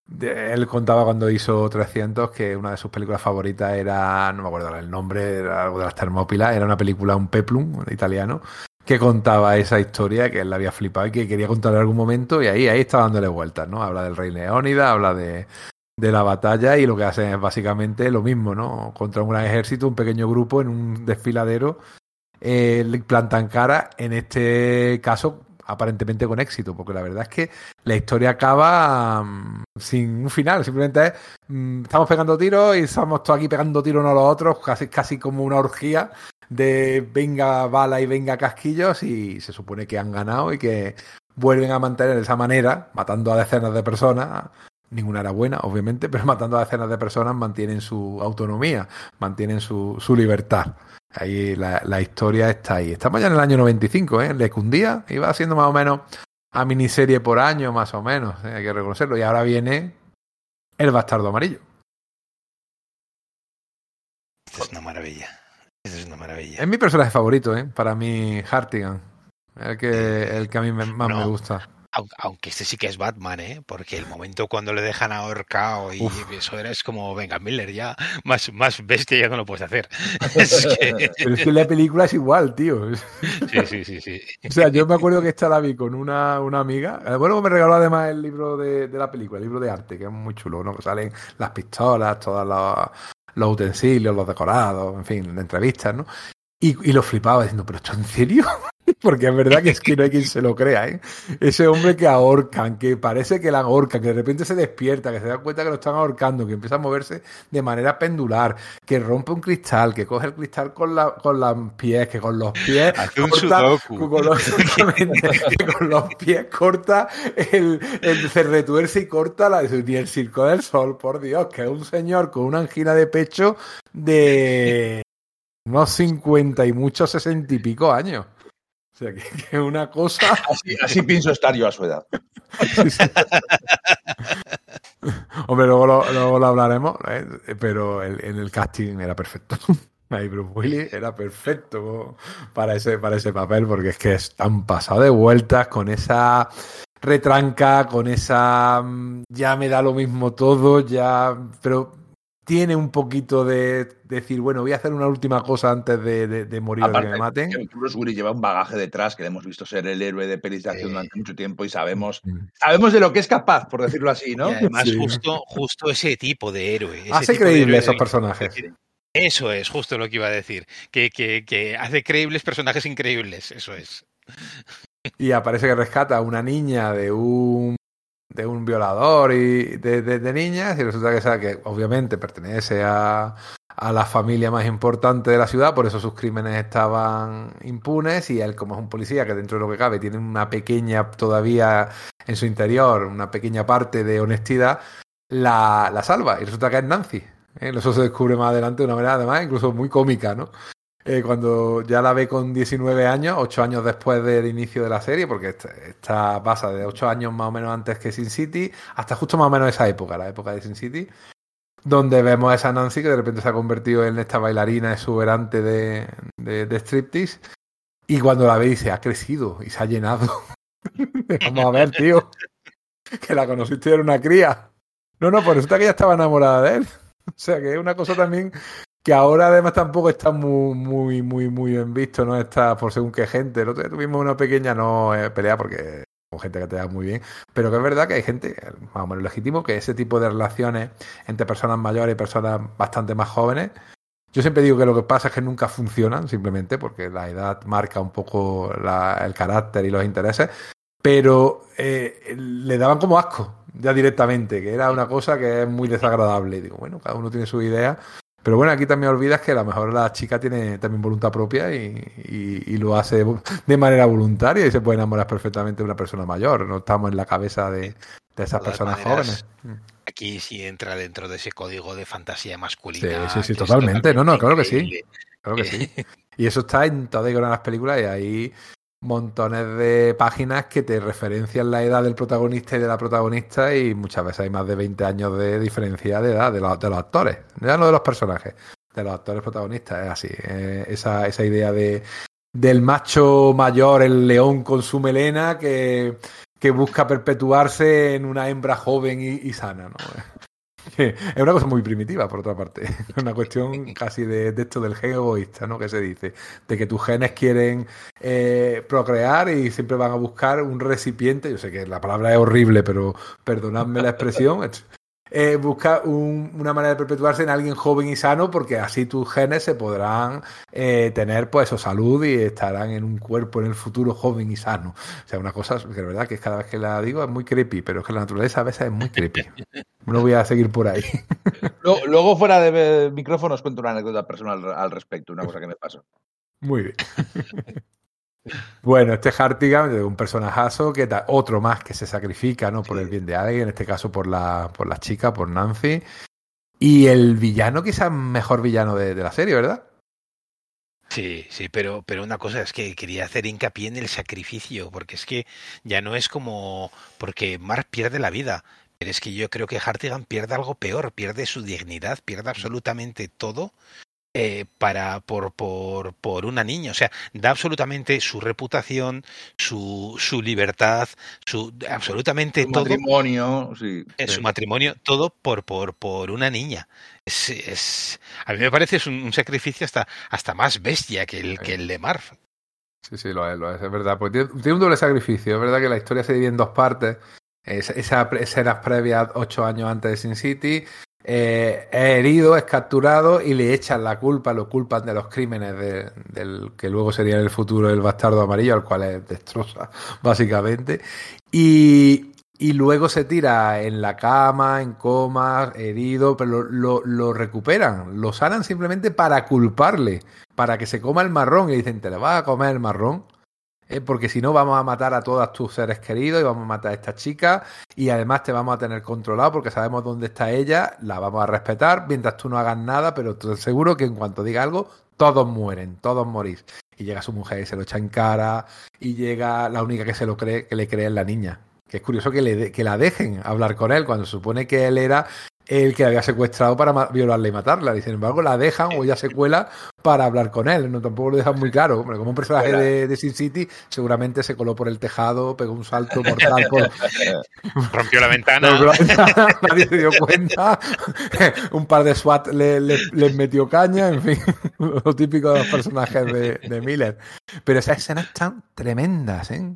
De- él contaba cuando hizo 300 que una de sus películas favoritas era, no me acuerdo el nombre, era algo de las Termópilas, era una película, un peplum italiano, que contaba esa historia que él la había flipado y que quería contar en algún momento y ahí, ahí está dándole vueltas, ¿no? Habla del rey Leónida, habla de, de la batalla y lo que hacen es básicamente lo mismo, ¿no? Contra un gran ejército, un pequeño grupo en un desfiladero, eh, plantan cara, en este caso aparentemente con éxito, porque la verdad es que la historia acaba mm, sin un final, simplemente es, mm, estamos pegando tiros y estamos todos aquí pegando tiros unos a los otros, casi, casi como una orgía de venga bala y venga casquillos y se supone que han ganado y que vuelven a mantener de esa manera, matando a decenas de personas, ninguna era buena, obviamente, pero matando a decenas de personas mantienen su autonomía, mantienen su, su libertad. Ahí la, la historia está ahí. Estamos ya en el año 95, ¿eh? Le cundía, iba haciendo más o menos a miniserie por año, más o menos, ¿eh? hay que reconocerlo. Y ahora viene El Bastardo Amarillo. Esto es una maravilla. Esto es una maravilla. Es mi personaje favorito, ¿eh? Para mí, Hartigan. El que, el que a mí me- más No. me gusta. Aunque, este sí que es Batman, ¿eh? Porque el momento cuando le dejan ahorcado y Uf. eso era es como, venga, Miller, ya más, más bestia ya no lo puedes hacer. Es que- Pero es que la película es igual, tío. sí, sí, sí, sí. O sea, yo me acuerdo que esta la vi con una, una amiga. Eh, Bueno, me regaló además el libro de, de la película, el libro de arte, que es muy chulo, ¿no? Que salen las pistolas, todos los, los utensilios, los decorados, en fin, entrevistas, ¿no? Y, y lo flipaba diciendo, ¿pero esto en serio? Porque es verdad que es que no hay quien se lo crea, ¿eh? Ese hombre que ahorcan, que parece que la ahorcan, que de repente se despierta, que se da cuenta que lo están ahorcando, que empieza a moverse de manera pendular, que rompe un cristal, que coge el cristal con, la, con los pies, que con los pies corta- con los, que con los pies corta el, el se retuerce y corta la, ni el circo del sol, por Dios, que es un señor con una angina de pecho de unos 50 y muchos 60 y pico años. O sea, que, que es una cosa. Así, así pienso estar yo a su edad. Hombre, luego lo, luego lo hablaremos, ¿eh? pero el- en el casting era perfecto. Ahí Bruce Willis era perfecto para ese, para ese papel, porque es que es tan pasado de vueltas con esa retranca, con esa mm, ya me da lo mismo todo, ya, pero tiene un poquito de decir, bueno, voy a hacer una última cosa antes de, de- de morir o de que Aparte, me maten. que Bruce Willis lleva un bagaje detrás que le hemos visto ser el héroe de pelis de acción Sí. durante mucho tiempo y sabemos, sabemos de lo que es capaz, por decirlo así, ¿no? Y además, Sí. justo, justo ese tipo de héroe. ese Hace tipo de creíble héroe esos personajes. Eso es justo lo que iba a decir. Que, que, que hace creíbles personajes increíbles. Eso es. y aparece que rescata a una niña de un de un violador y de, de, niñas y resulta que, sabe que obviamente pertenece a, a la familia más importante de la ciudad, por eso sus crímenes estaban impunes y él como es un policía que dentro de lo que cabe tiene una pequeña todavía en su interior, una pequeña parte de honestidad, la, la salva y resulta que es Nancy. ¿eh? Eso se descubre más adelante de una manera además incluso muy cómica, ¿no? Eh, cuando ya la ve con 19 años, 8 años después del inicio de la serie, porque esta, esta pasa de 8 años más o menos antes que Sin City, hasta justo más o menos esa época, la época de Sin City, donde vemos a esa Nancy que de repente se ha convertido en esta bailarina exuberante de, de, de striptease, y cuando la ve dice, ha crecido y se ha llenado. Vamos a ver, tío, que la conociste era una cría. No, no, por eso que ella estaba enamorada de él. O sea, que es una cosa también que ahora además tampoco está muy, muy, muy, muy bien visto, no está por según qué gente. El otro día tuvimos una pequeña no eh, pelea porque con gente que te da muy bien, pero que es verdad que hay gente, más o menos legítimo, que ese tipo de relaciones entre personas mayores y personas bastante más jóvenes, yo siempre digo que lo que pasa es que nunca funcionan, simplemente porque la edad marca un poco el carácter y los intereses, pero eh, le daban como asco ya directamente, que era una cosa que es muy desagradable. Digo, bueno, cada uno tiene su idea, pero bueno, aquí también olvidas que a lo mejor la chica tiene también voluntad propia y, y, y, lo hace de manera voluntaria y se puede enamorar perfectamente de una persona mayor. No estamos en la cabeza de, de esas personas maneras, jóvenes. Aquí sí entra dentro de ese código de fantasía masculina. Sí, sí, sí, totalmente. No, no, claro que sí. Claro que sí. Y eso está en todas las películas y ahí montones de páginas que te referencian la edad del protagonista y de la protagonista y muchas veces hay más de 20 años de diferencia de edad de los, de los actores, ya no de los personajes, de los actores protagonistas, es así, eh, esa, esa idea de del macho mayor, el león con su melena que, que busca perpetuarse en una hembra joven y, y sana, ¿no? es una cosa muy primitiva, por otra parte. Es una cuestión casi de, de, esto del gen egoísta, ¿no? Que se dice. De que tus genes quieren eh, procrear y siempre van a buscar un recipiente. Yo sé que la palabra es horrible, pero perdonadme la expresión eh, busca un, una manera de perpetuarse en alguien joven y sano porque así tus genes se podrán eh, tener pues eso, salud y estarán en un cuerpo en el futuro joven y sano. O sea, una cosa que de verdad que cada vez que la digo es muy creepy, pero es que la naturaleza a veces es muy creepy. No voy a seguir por ahí. Luego, luego fuera de micrófono os cuento una anécdota personal al respecto, una cosa que me pasó. Muy bien. Bueno, este Hartigan es un personajazo que da otro más que se sacrifica, ¿no? Por el bien de alguien, en este caso por la, por la chica, por Nancy. Y el villano, quizás mejor villano de, de, la serie, ¿verdad? Sí, sí, pero, pero una cosa es que quería hacer hincapié en el sacrificio, porque es que ya no es como porque Mark pierde la vida, pero es que yo creo que Hartigan pierde algo peor, pierde su dignidad, pierde absolutamente todo eh, para por, por, por una niña. O sea, da absolutamente su reputación, su, su libertad, su absolutamente su todo. Matrimonio, sí, eh, su matrimonio, todo por, por, por una niña. Es, es, a mí me parece es un, un sacrificio hasta, hasta más bestia que el, que el de Marv. Sí, sí, lo es, lo es, es verdad. Tiene, tiene un doble sacrificio. Es verdad que la historia se divide en dos partes. Esa, esa escenas previas ocho años antes de Sin City eh, es herido, es capturado y le echan la culpa, lo culpan de los crímenes de, del que luego sería el futuro el bastardo amarillo, al cual es destroza, básicamente. Y, y luego se tira en la cama, en coma, herido, pero lo, lo, lo, recuperan, lo sanan simplemente para culparle, para que se coma el marrón. Y dicen, ¿te le vas a comer el marrón? Porque si no vamos a matar a todos tus seres queridos y vamos a matar a esta chica y además te vamos a tener controlado porque sabemos dónde está ella, la vamos a respetar mientras tú no hagas nada, pero te seguro que en cuanto diga algo, todos mueren, todos morís. Y llega su mujer y se lo echa en cara y llega la única que se lo cree, que le cree es la niña. Que es curioso que, le, que la dejen hablar con él cuando se supone que él era el que la había secuestrado para violarla y matarla. Y sin embargo, la dejan o ella se cuela para hablar con él. No tampoco lo dejan muy claro. Hombre, como un personaje de, de, Sin City, seguramente se coló por el tejado, pegó un salto mortal por. Rompió la ventana. Nadie se dio cuenta. un par de SWAT les le, le metió caña, en fin. Lo típico de los personajes de, de Miller. Pero esas escenas están tremendas, ¿eh?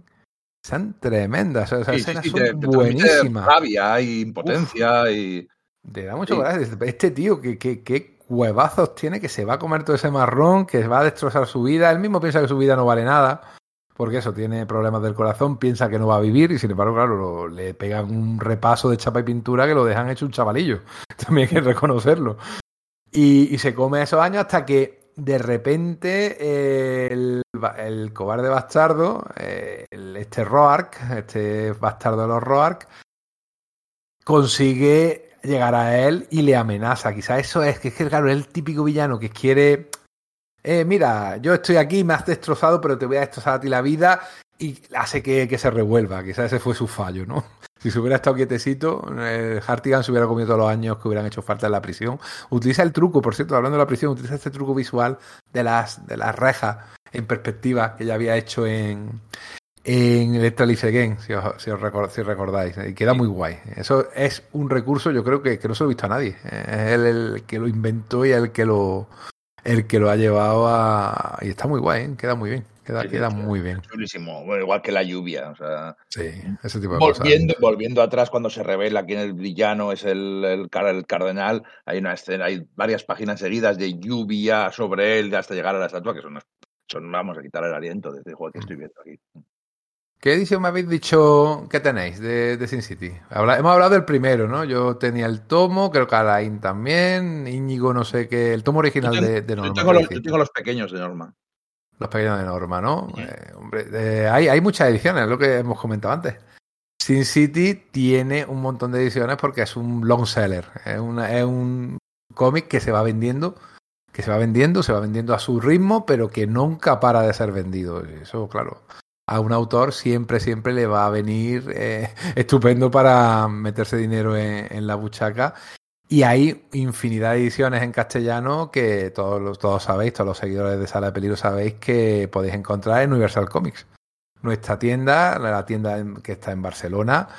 Son tremendas. Esas sí, escenas sí, sí, son te, buenísimas. Te rabia y impotencia Uf. y. Te da mucho coraje. Este tío, que, que, que huevazos tiene, que se va a comer todo ese marrón, que va a destrozar su vida. Él mismo piensa que su vida no vale nada, porque eso, tiene problemas del corazón, piensa que no va a vivir y sin embargo, claro, lo- le pegan un repaso de chapa y pintura que lo dejan hecho un chavalillo. También hay que reconocerlo. Y, y se come esos años hasta que de repente eh, el, el cobarde bastardo, eh, el- este Roark, este bastardo de los Roark, consigue llegar a él y le amenaza. Quizás eso es que, es que claro, es el típico villano que quiere. eh, mira, yo estoy aquí, me has destrozado, pero te voy a destrozar a ti la vida y hace que, que se revuelva. Quizás ese fue su fallo, ¿no? Si se hubiera estado quietecito, eh, Hartigan se hubiera comido todos los años que hubieran hecho falta en la prisión. Utiliza el truco, por cierto, hablando de la prisión, utiliza este truco visual de las, de las rejas en perspectiva que ya había hecho en, en Electralice Again, si os, si os recor- si recordáis. Y queda muy guay. Eso es un recurso, yo creo que, que no se lo he visto a nadie. Es él el que lo inventó y el que lo, el que lo ha llevado a. Y está muy guay, ¿eh? queda muy bien. Queda, Sí, queda sí. muy bien. Chulísimo, bueno, igual que la lluvia. O sea, Sí, ese tipo de cosas. volviendo, volviendo atrás, cuando se revela quién el villano es el, el, car- el cardenal, hay una escena, hay varias páginas seguidas de lluvia sobre él hasta llegar a la estatua, que son, son vamos a quitar el aliento desde el juego que estoy viendo aquí. ¿Qué edición me habéis dicho que tenéis de, de Sin City? Habla- hemos hablado del primero, ¿no? Yo tenía el tomo, creo que Alain también, Íñigo no sé qué, el tomo original tengo- de, de yo Norma. tengo, los, quiero yo tengo los pequeños de Norma. Los pequeños de Norma, ¿no? Sí. Eh, hombre, eh, hay, hay muchas ediciones, lo que hemos comentado antes. Sin City tiene un montón de ediciones porque es un long seller. Es, una- es un cómic que se va vendiendo, que se va vendiendo, se va vendiendo a su ritmo, pero que nunca para de ser vendido. Eso, claro, a un autor siempre, siempre le va a venir eh, estupendo para meterse dinero en, en la buchaca. Y hay infinidad de ediciones en castellano que todos, los- todos sabéis, todos los seguidores de Sala de Peligro sabéis que podéis encontrar en Universal Comics. Nuestra tienda, la tienda en- que está en Barcelona,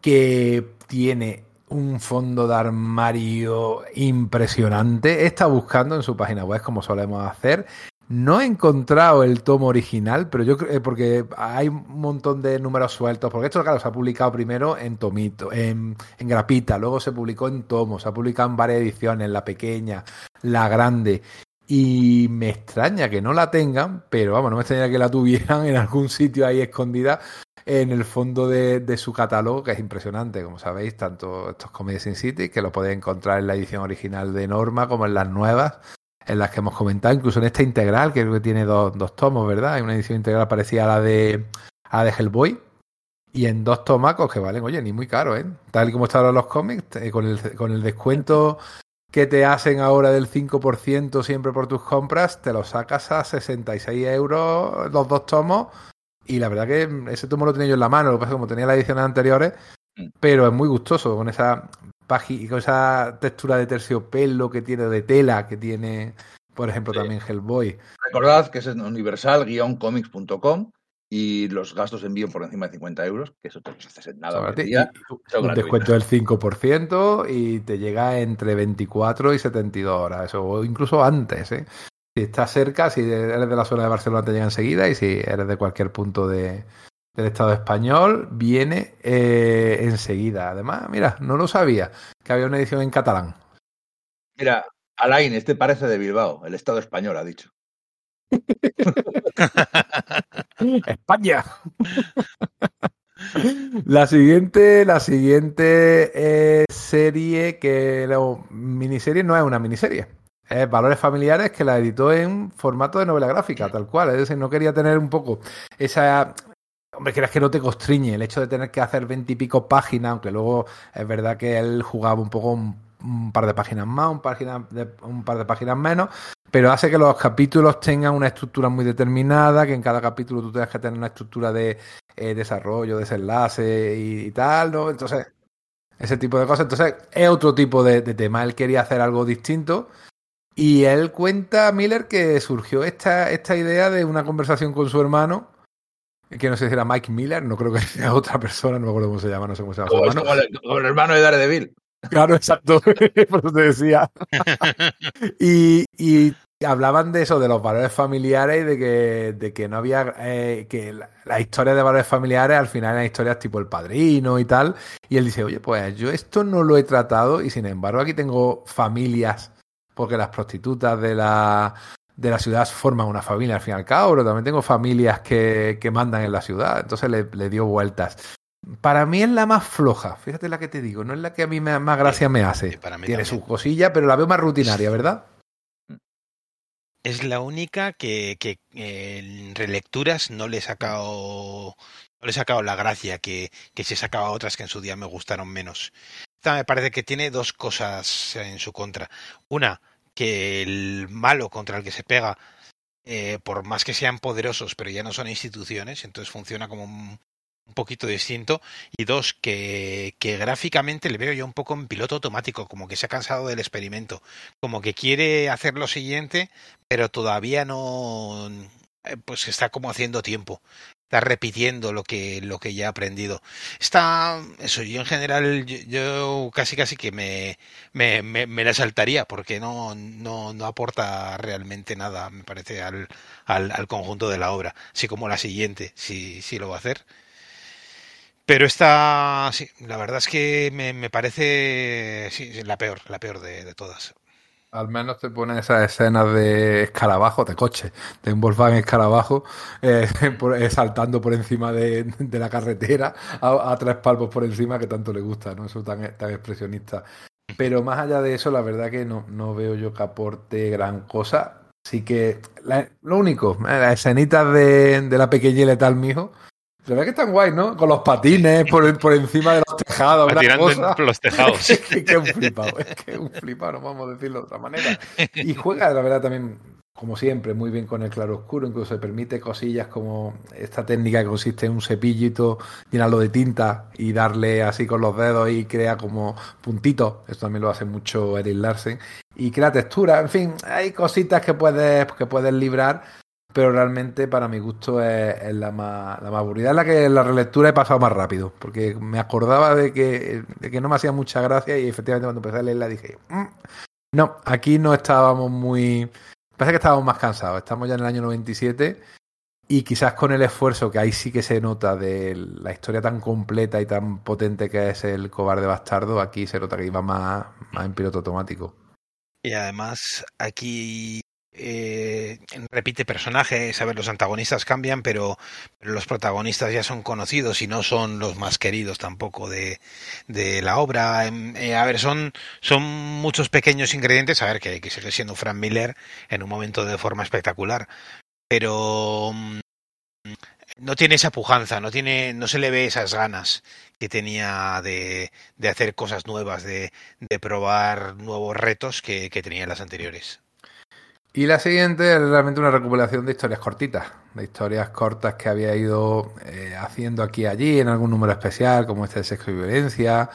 que tiene un fondo de armario impresionante. Está buscando en su página web, como solemos hacer. No he encontrado el tomo original, pero yo creo eh, porque hay un montón de números sueltos. Porque esto, claro, se ha publicado primero en tomito, en, en grapita, luego se publicó en tomo, se ha publicado en varias ediciones, la pequeña, la grande. Y me extraña que no la tengan, pero vamos, no me extraña que la tuvieran en algún sitio ahí escondida en el fondo de, de su catálogo, que es impresionante, como sabéis, tanto estos Comedy Sin City, que lo podéis encontrar en la edición original de Norma, como en las nuevas, en las que hemos comentado, incluso en esta integral, que creo que tiene dos, dos tomos, ¿verdad? Hay una edición integral parecida a la de, a la de Hellboy. Y en dos tomacos que valen, oye, ni muy caro, ¿eh? Tal y como están ahora los cómics, eh, con, el, con el descuento que te hacen ahora del 5% siempre por tus compras, te lo sacas a 66 euros los dos tomos. Y la verdad que ese tomo lo tenía yo en la mano, lo que pasa es que como tenía las ediciones anteriores, Mm. pero es muy gustoso con esa página, con esa textura de terciopelo que tiene de tela, que tiene, por ejemplo, Sí. también Hellboy. Recordad que es en universal-comics.com y los gastos de envío por encima de 50 euros, que eso te los haces en nada en día. y- un descuento del 5% y te llega entre 24 y 72 horas, eso, o incluso antes, ¿eh? Si estás cerca, si eres de la zona de Barcelona te llega enseguida y si eres de cualquier punto de, del Estado español, viene eh, enseguida. Además, mira, no lo sabía, que había una edición en catalán. Mira, Alain, este parece de Bilbao, el Estado español ha dicho. España. La siguiente, la siguiente eh, serie que no, miniserie no es una miniserie. Es Valores Familiares que la editó en formato de novela gráfica, tal cual. Es decir, no quería tener un poco esa. Hombre, creas que no te constriñe el hecho de tener que hacer veintipico páginas, aunque luego es verdad que él jugaba un poco un, par de páginas más, un, página un par de páginas menos, pero hace que los capítulos tengan una estructura muy determinada, que en cada capítulo tú tengas que tener una estructura de eh, desarrollo, desenlace y, y tal, ¿no? Entonces, ese tipo de cosas. Entonces, es otro tipo de, de tema. Él quería hacer algo distinto. Y él cuenta, Miller, que surgió esta, esta idea de una conversación con su hermano, que no sé si era Mike Miller, no creo que sea otra persona, no me acuerdo cómo se llama, no sé cómo se llama Como, es hermano. como el, como el hermano de Daredevil. Claro, exacto. Por eso te decía. y, y hablaban de eso, de los valores familiares y de que, de que no había. eh, que la, la historia de valores familiares al final eran historias tipo el padrino y tal. Y él dice, oye, pues yo esto no lo he tratado y sin embargo aquí tengo familias, porque las prostitutas de la de la ciudad forman una familia al fin y al cabo, pero también tengo familias que, que mandan en la ciudad, entonces le, le, dio vueltas. Para mí es la más floja, fíjate la que te digo, no es la que a mí me, más gracia me hace. Tiene también. su cosilla, pero la veo más rutinaria, ¿verdad? Es la única que, que en relecturas no le he sacado no le he sacado la gracia que, que se sacaba otras que en su día me gustaron menos. Esta me parece que tiene dos cosas en su contra. Una, que el malo contra el que se pega, eh, por más que sean poderosos, pero ya no son instituciones, entonces funciona como un, un poquito distinto. Y dos, que, que, gráficamente le veo yo un poco en piloto automático, como que se ha cansado del experimento, como que quiere hacer lo siguiente, pero todavía no, eh, pues está como haciendo tiempo está repitiendo lo que lo que ya ha aprendido. Está eso yo en general yo, casi casi que me, me, me, la saltaría porque no, no no aporta realmente nada me parece al, al, conjunto de la obra. Así como la siguiente sí sí lo va a hacer. Pero esta sí la verdad es que me, me parece la peor la peor de todas al menos te ponen esas escenas de escarabajo, de coche, de un Volkswagen escarabajo, eh, eh, saltando por encima de, de la carretera a, tres palmos por encima que tanto le gusta, ¿no? Eso tan, tan expresionista. Pero más allá de eso, la verdad que no, no veo yo que aporte gran cosa. Así que lo único, eh, las escenitas de, de la pequeña y mijo, la verdad que están guay, ¿no? Con los patines por, por encima de los tejados. Tirando los tejados. es que es un flipado, es que es un flipado, no vamos a decirlo de otra manera. Y juega, la verdad, también, como siempre, muy bien con el claro oscuro, incluso se permite cosillas como esta técnica que consiste en un cepillito, llenarlo de tinta y darle así con los dedos y crea como puntitos. Esto también lo hace mucho Eric Larsen. Y crea textura, en fin, hay cositas que puedes, que puedes librar pero realmente para mi gusto es, la, más, la más aburrida. Es la que en la relectura he pasado más rápido, porque me acordaba de que, de que no me hacía mucha gracia y efectivamente cuando empecé a leerla dije, mm, no, aquí no estábamos muy... Parece que estábamos más cansados, estamos ya en el año 97 y quizás con el esfuerzo que ahí sí que se nota de la historia tan completa y tan potente que es el cobarde bastardo, aquí se nota que iba más, más en piloto automático. Y además aquí eh, repite personajes, a ver, los antagonistas cambian, pero, los protagonistas ya son conocidos y no son los más queridos tampoco de, la obra. Eh, a ver, son, muchos pequeños ingredientes, a ver, que, que sigue siendo Frank Miller en un momento de forma espectacular, pero mm, no tiene esa pujanza, no tiene, no se le ve esas ganas que tenía de, hacer cosas nuevas, de, de probar nuevos retos que, que tenía en las anteriores. Y la siguiente es realmente una recopilación de historias cortitas, de historias cortas que había ido eh, haciendo aquí y allí en algún número especial, como este de sexo y violencia,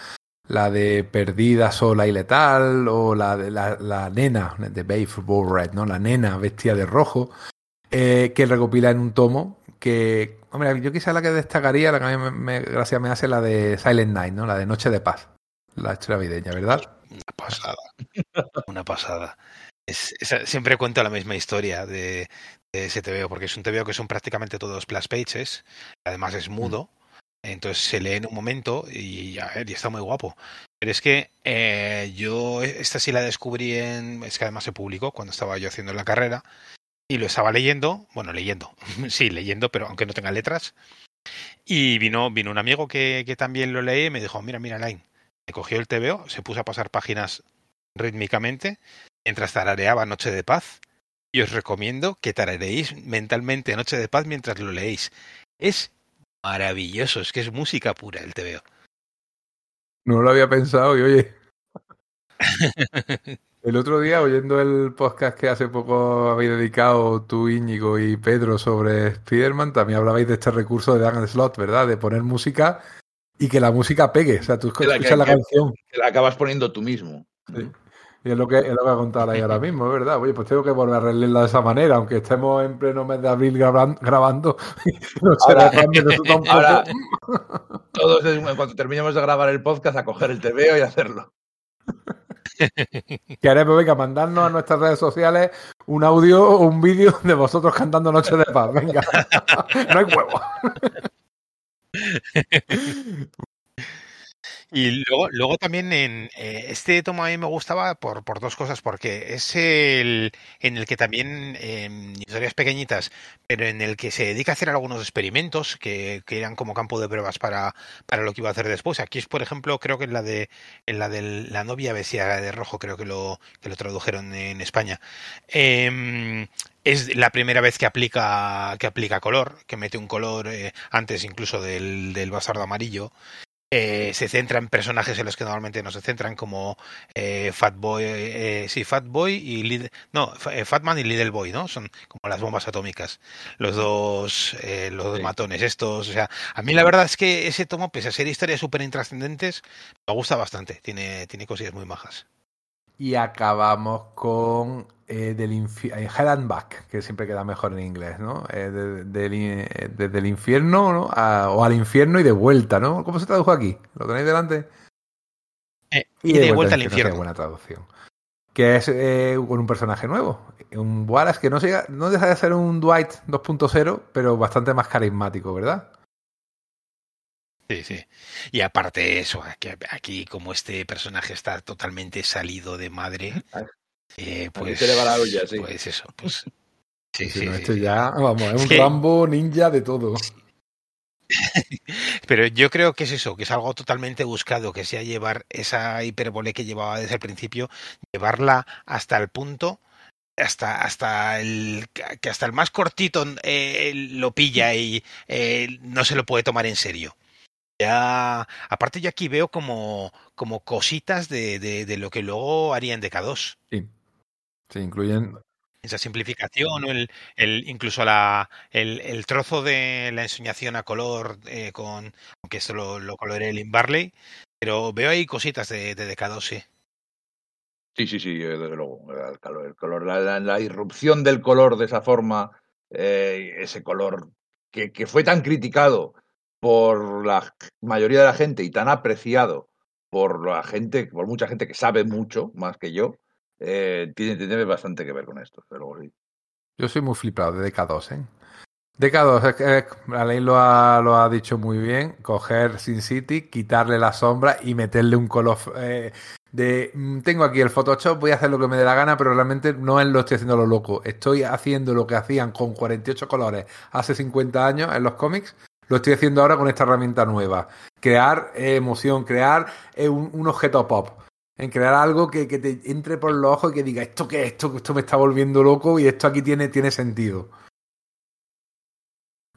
la de Perdida, sola y letal, o la de la, nena de Babe Bull Red, ¿no? La nena vestida de rojo, eh, que recopila en un tomo que, hombre, yo quizá la que destacaría, la que a mí me, me, gracia me hace, la de Silent Night, ¿no? La de Noche de Paz, la historia navideña, ¿verdad? Una pasada, una pasada. Es, es, siempre cuento la misma historia de, de, ese TVO, porque es un TVO que son prácticamente todos plus pages, además es mudo, mm. entonces se lee en un momento y, a ver, y está muy guapo. Pero es que eh, yo esta sí la descubrí en, es que además se publicó cuando estaba yo haciendo la carrera y lo estaba leyendo, bueno, leyendo, sí, leyendo, pero aunque no tenga letras. Y vino, vino un amigo que, que también lo leí y me dijo, mira, mira, Line. Me cogió el TVO, se puso a pasar páginas rítmicamente mientras tarareaba Noche de Paz. Y os recomiendo que tarareéis mentalmente Noche de Paz mientras lo leéis. Es maravilloso, es que es música pura el TVO. No lo había pensado y oye. el otro día, oyendo el podcast que hace poco habéis dedicado tú, Íñigo y Pedro sobre Spider-Man, también hablabais de este recurso de Dan Slot, ¿verdad? De poner música y que la música pegue. O sea, tú escuchas la, que, la canción. Que la acabas poniendo tú mismo. Sí. Y es lo que es lo que voy a contar ahí ahora mismo, es verdad. Oye, pues tengo que volver a releerla de esa manera, aunque estemos en pleno mes de abril grabando. grabando no ahora, ahora todos, en cuanto terminemos de grabar el podcast, a coger el TVO y hacerlo. Que haremos, venga, mandarnos a nuestras redes sociales un audio o un vídeo de vosotros cantando Noche de Paz. Venga, no hay huevo. Y luego, luego también en eh, este tomo a mí me gustaba por, por dos cosas, porque es el en el que también en historias pequeñitas, pero en el que se dedica a hacer algunos experimentos que, que eran como campo de pruebas para, para lo que iba a hacer después. Aquí es, por ejemplo, creo que en la de en la de la novia bestia de rojo, creo que lo que lo tradujeron en España. Em, es la primera vez que aplica que aplica color, que mete un color eh, antes incluso del, del bastardo amarillo eh, se centra en personajes en los que normalmente no se centran, como eh, Fatboy, eh, sí, Fatboy y Lid no, eh, Fatman y Little Boy, ¿no? Son como las bombas atómicas, los dos, eh, los dos Sí. matones estos. O sea, a mí la verdad es que ese tomo, pese a ser historias súper intrascendentes, me gusta bastante. Tiene, tiene cosillas muy majas. Y acabamos con eh, del infi- eh, Hell and Back, que siempre queda mejor en inglés, ¿no? Eh, de- eh, desde el infierno ¿no? A- o al infierno y de vuelta, ¿no? ¿Cómo se tradujo aquí? ¿Lo tenéis delante? Eh, y de vuelta al infierno. buena traducción. Que es con un personaje nuevo. Un Wallace que no, llega- no deja de ser un Dwight 2.0, pero bastante más carismático, ¿verdad? Sí, sí. Y aparte eso, aquí, aquí como este personaje está totalmente salido de madre, eh, pues, se le va la olla, sí. pues eso, pues sí, Si sí, no, sí, esto sí. ya, vamos, es un Rambo ninja de todo. Pero yo creo que es eso, que es algo totalmente buscado, que sea llevar esa hipérbole que llevaba desde el principio, llevarla hasta el punto, hasta, hasta el que hasta el más cortito eh, lo pilla y eh, no se lo puede tomar en serio. Ya, aparte yo aquí veo como, como cositas de, de, de lo que luego haría en DK2. Sí. Se incluyen Esa simplificación o el, el incluso la, el, el trozo de la ensoñación a color eh, con aunque esto lo, lo coloré Lynn Barley, pero veo ahí cositas de, de DK2, sí. Sí, sí, sí, eh, desde luego. El color, el color, la, la- la irrupción del color de esa forma, eh, ese color que, que fue tan criticado por la mayoría de la gente y tan apreciado por la gente, por mucha gente que sabe mucho más que yo, eh, tiene, bastante que ver con esto. Luego, sí. Yo soy muy flipado de DK2, ¿eh? DK2, es que, eh, lo ha, lo ha dicho muy bien, coger Sin City, quitarle la sombra y meterle un color eh, de... mm, Tengo aquí el Photoshop, voy a hacer lo que me dé la gana, pero realmente no lo estoy haciendo lo loco. Estoy haciendo lo que hacían con 48 colores hace 50 años en los cómics, lo estoy haciendo ahora con esta herramienta nueva. Crear eh, emoción, crear eh, un, un objeto pop en crear algo que, que, te entre por los ojos y que diga esto qué es, esto, esto me está volviendo loco y esto aquí tiene, tiene sentido.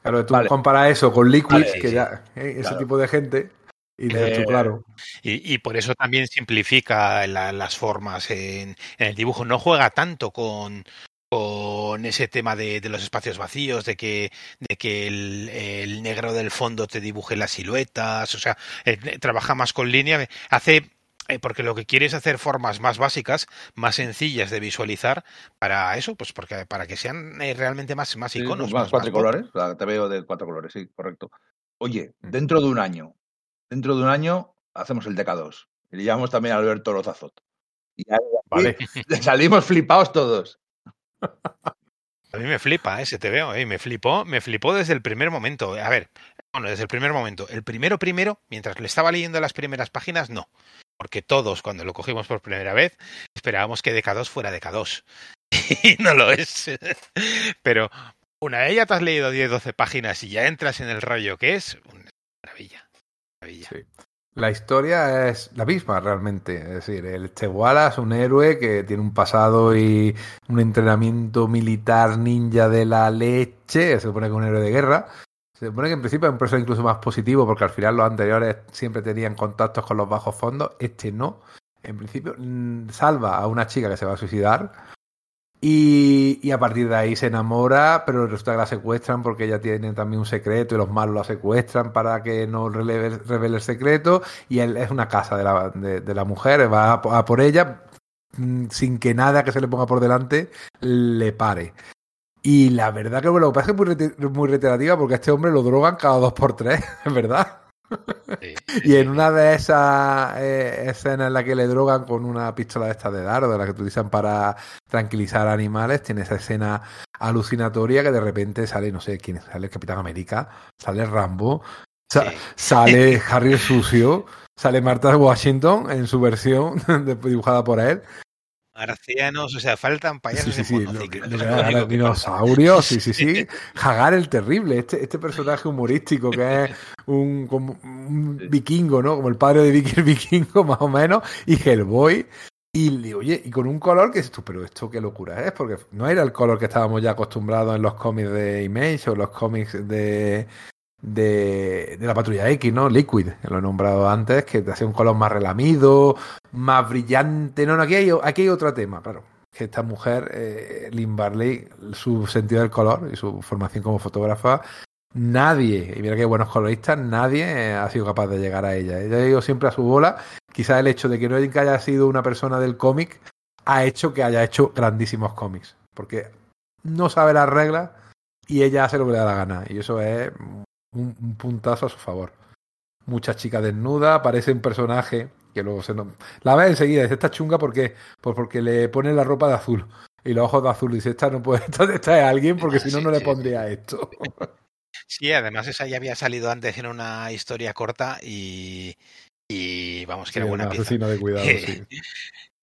Claro, tú Vale. comparas eso con Liquid, Vale, que sí. ya, eh, ese Claro. tipo de gente, y claro. Y, y por eso también simplifica la- las formas en, en el dibujo. No juega tanto con, con ese tema de, de los espacios vacíos, de que, de que el, el negro del fondo te dibuje las siluetas. O sea, eh, trabaja más con línea. Hace. eh, porque lo que quiere es hacer formas más básicas, más sencillas de visualizar, para eso, pues porque para que sean eh, realmente más, más iconos. más, más- más cuatro colores, o sea, te veo de cuatro colores, sí, correcto. Oye, dentro de un año, dentro de un año hacemos el DK2 y le llamamos también a Alberto Lozazot. Y ahí Vale. salimos flipados todos. A mí me flipa ese te veo, ¿eh? me flipó, me flipó desde el primer momento. A ver, bueno, desde el primer momento. El primero, primero, mientras le estaba leyendo las primeras páginas, no. Porque todos, cuando lo cogimos por primera vez, esperábamos que DK2 fuera DK2. Y no lo es. Pero una vez ya te has leído 10, 12 páginas y ya entras en el rollo que es, una maravilla. maravilla. Sí. La historia es la misma realmente. Es decir, el Cheguala es un héroe que tiene un pasado y un entrenamiento militar ninja de la leche. Se supone que es un héroe de guerra. Se supone que en principio es un personaje incluso más positivo porque al final los anteriores siempre tenían contactos con los bajos fondos. Este no. En principio mm, salva a una chica que se va a suicidar y, a partir de ahí se enamora, pero resulta que la secuestran porque ella tiene también un secreto y los malos la secuestran para que no revele, revele el secreto. Y él es una casa de la, de, la mujer, va a, po- a por ella mm, sin que nada que se le ponga por delante le pare. Y la verdad que bueno, lo que pasa es que es muy, muy reiterativa porque este hombre lo drogan cada dos por tres, es verdad. Sí, Y en una de esas eh, escenas en las que le drogan con una pistola de estas de dardo, de la que utilizan para tranquilizar animales, tiene esa escena alucinatoria que de repente sale, no sé quién sale el Capitán América, sale Rambo, Sa- sale Harry el sucio, sale Martha Washington en su versión dibujada por él. Marcianos, o sea, faltan payasos Sí, sí, sí, lo monociclo, que- eso lo es que lo era único que dinosaurios, sí, sí, sí. Hagar el terrible, este, este personaje humorístico que es un, como un vikingo, ¿no? Como el padre de Vicky el vikingo, más o menos, y Hellboy. Y oye, y con un color que dices tú, pero esto qué locura es, porque no era el color que estábamos ya acostumbrados en los cómics de Image o los cómics de, de, la patrulla X, ¿no? Liquid, lo he nombrado antes, que te hacía un color más relamido, más brillante. No, no, aquí hay, otro tema, claro. Que esta mujer, eh, Barley, su sentido del color y su formación como fotógrafa, nadie, y mira que buenos coloristas, nadie eh, ha sido capaz de llegar a ella. Ella ha ido siempre a su bola. Quizás el hecho de que no haya sido una persona del cómic ha hecho que haya hecho grandísimos cómics. Porque no sabe las reglas y ella hace lo que le da la gana. Y eso es un, un puntazo a su favor. Mucha chica desnuda, parece un personaje que luego se nos... La ve enseguida, dice, esta chunga porque, pues porque le pone la ropa de azul y los ojos de azul. Dice, esta no puede, esta, esta es alguien porque si no, no le pondría esto. Sí, además esa ya había salido antes en una historia corta y, y vamos, que Sí, era buena pieza. de cuidado, sí.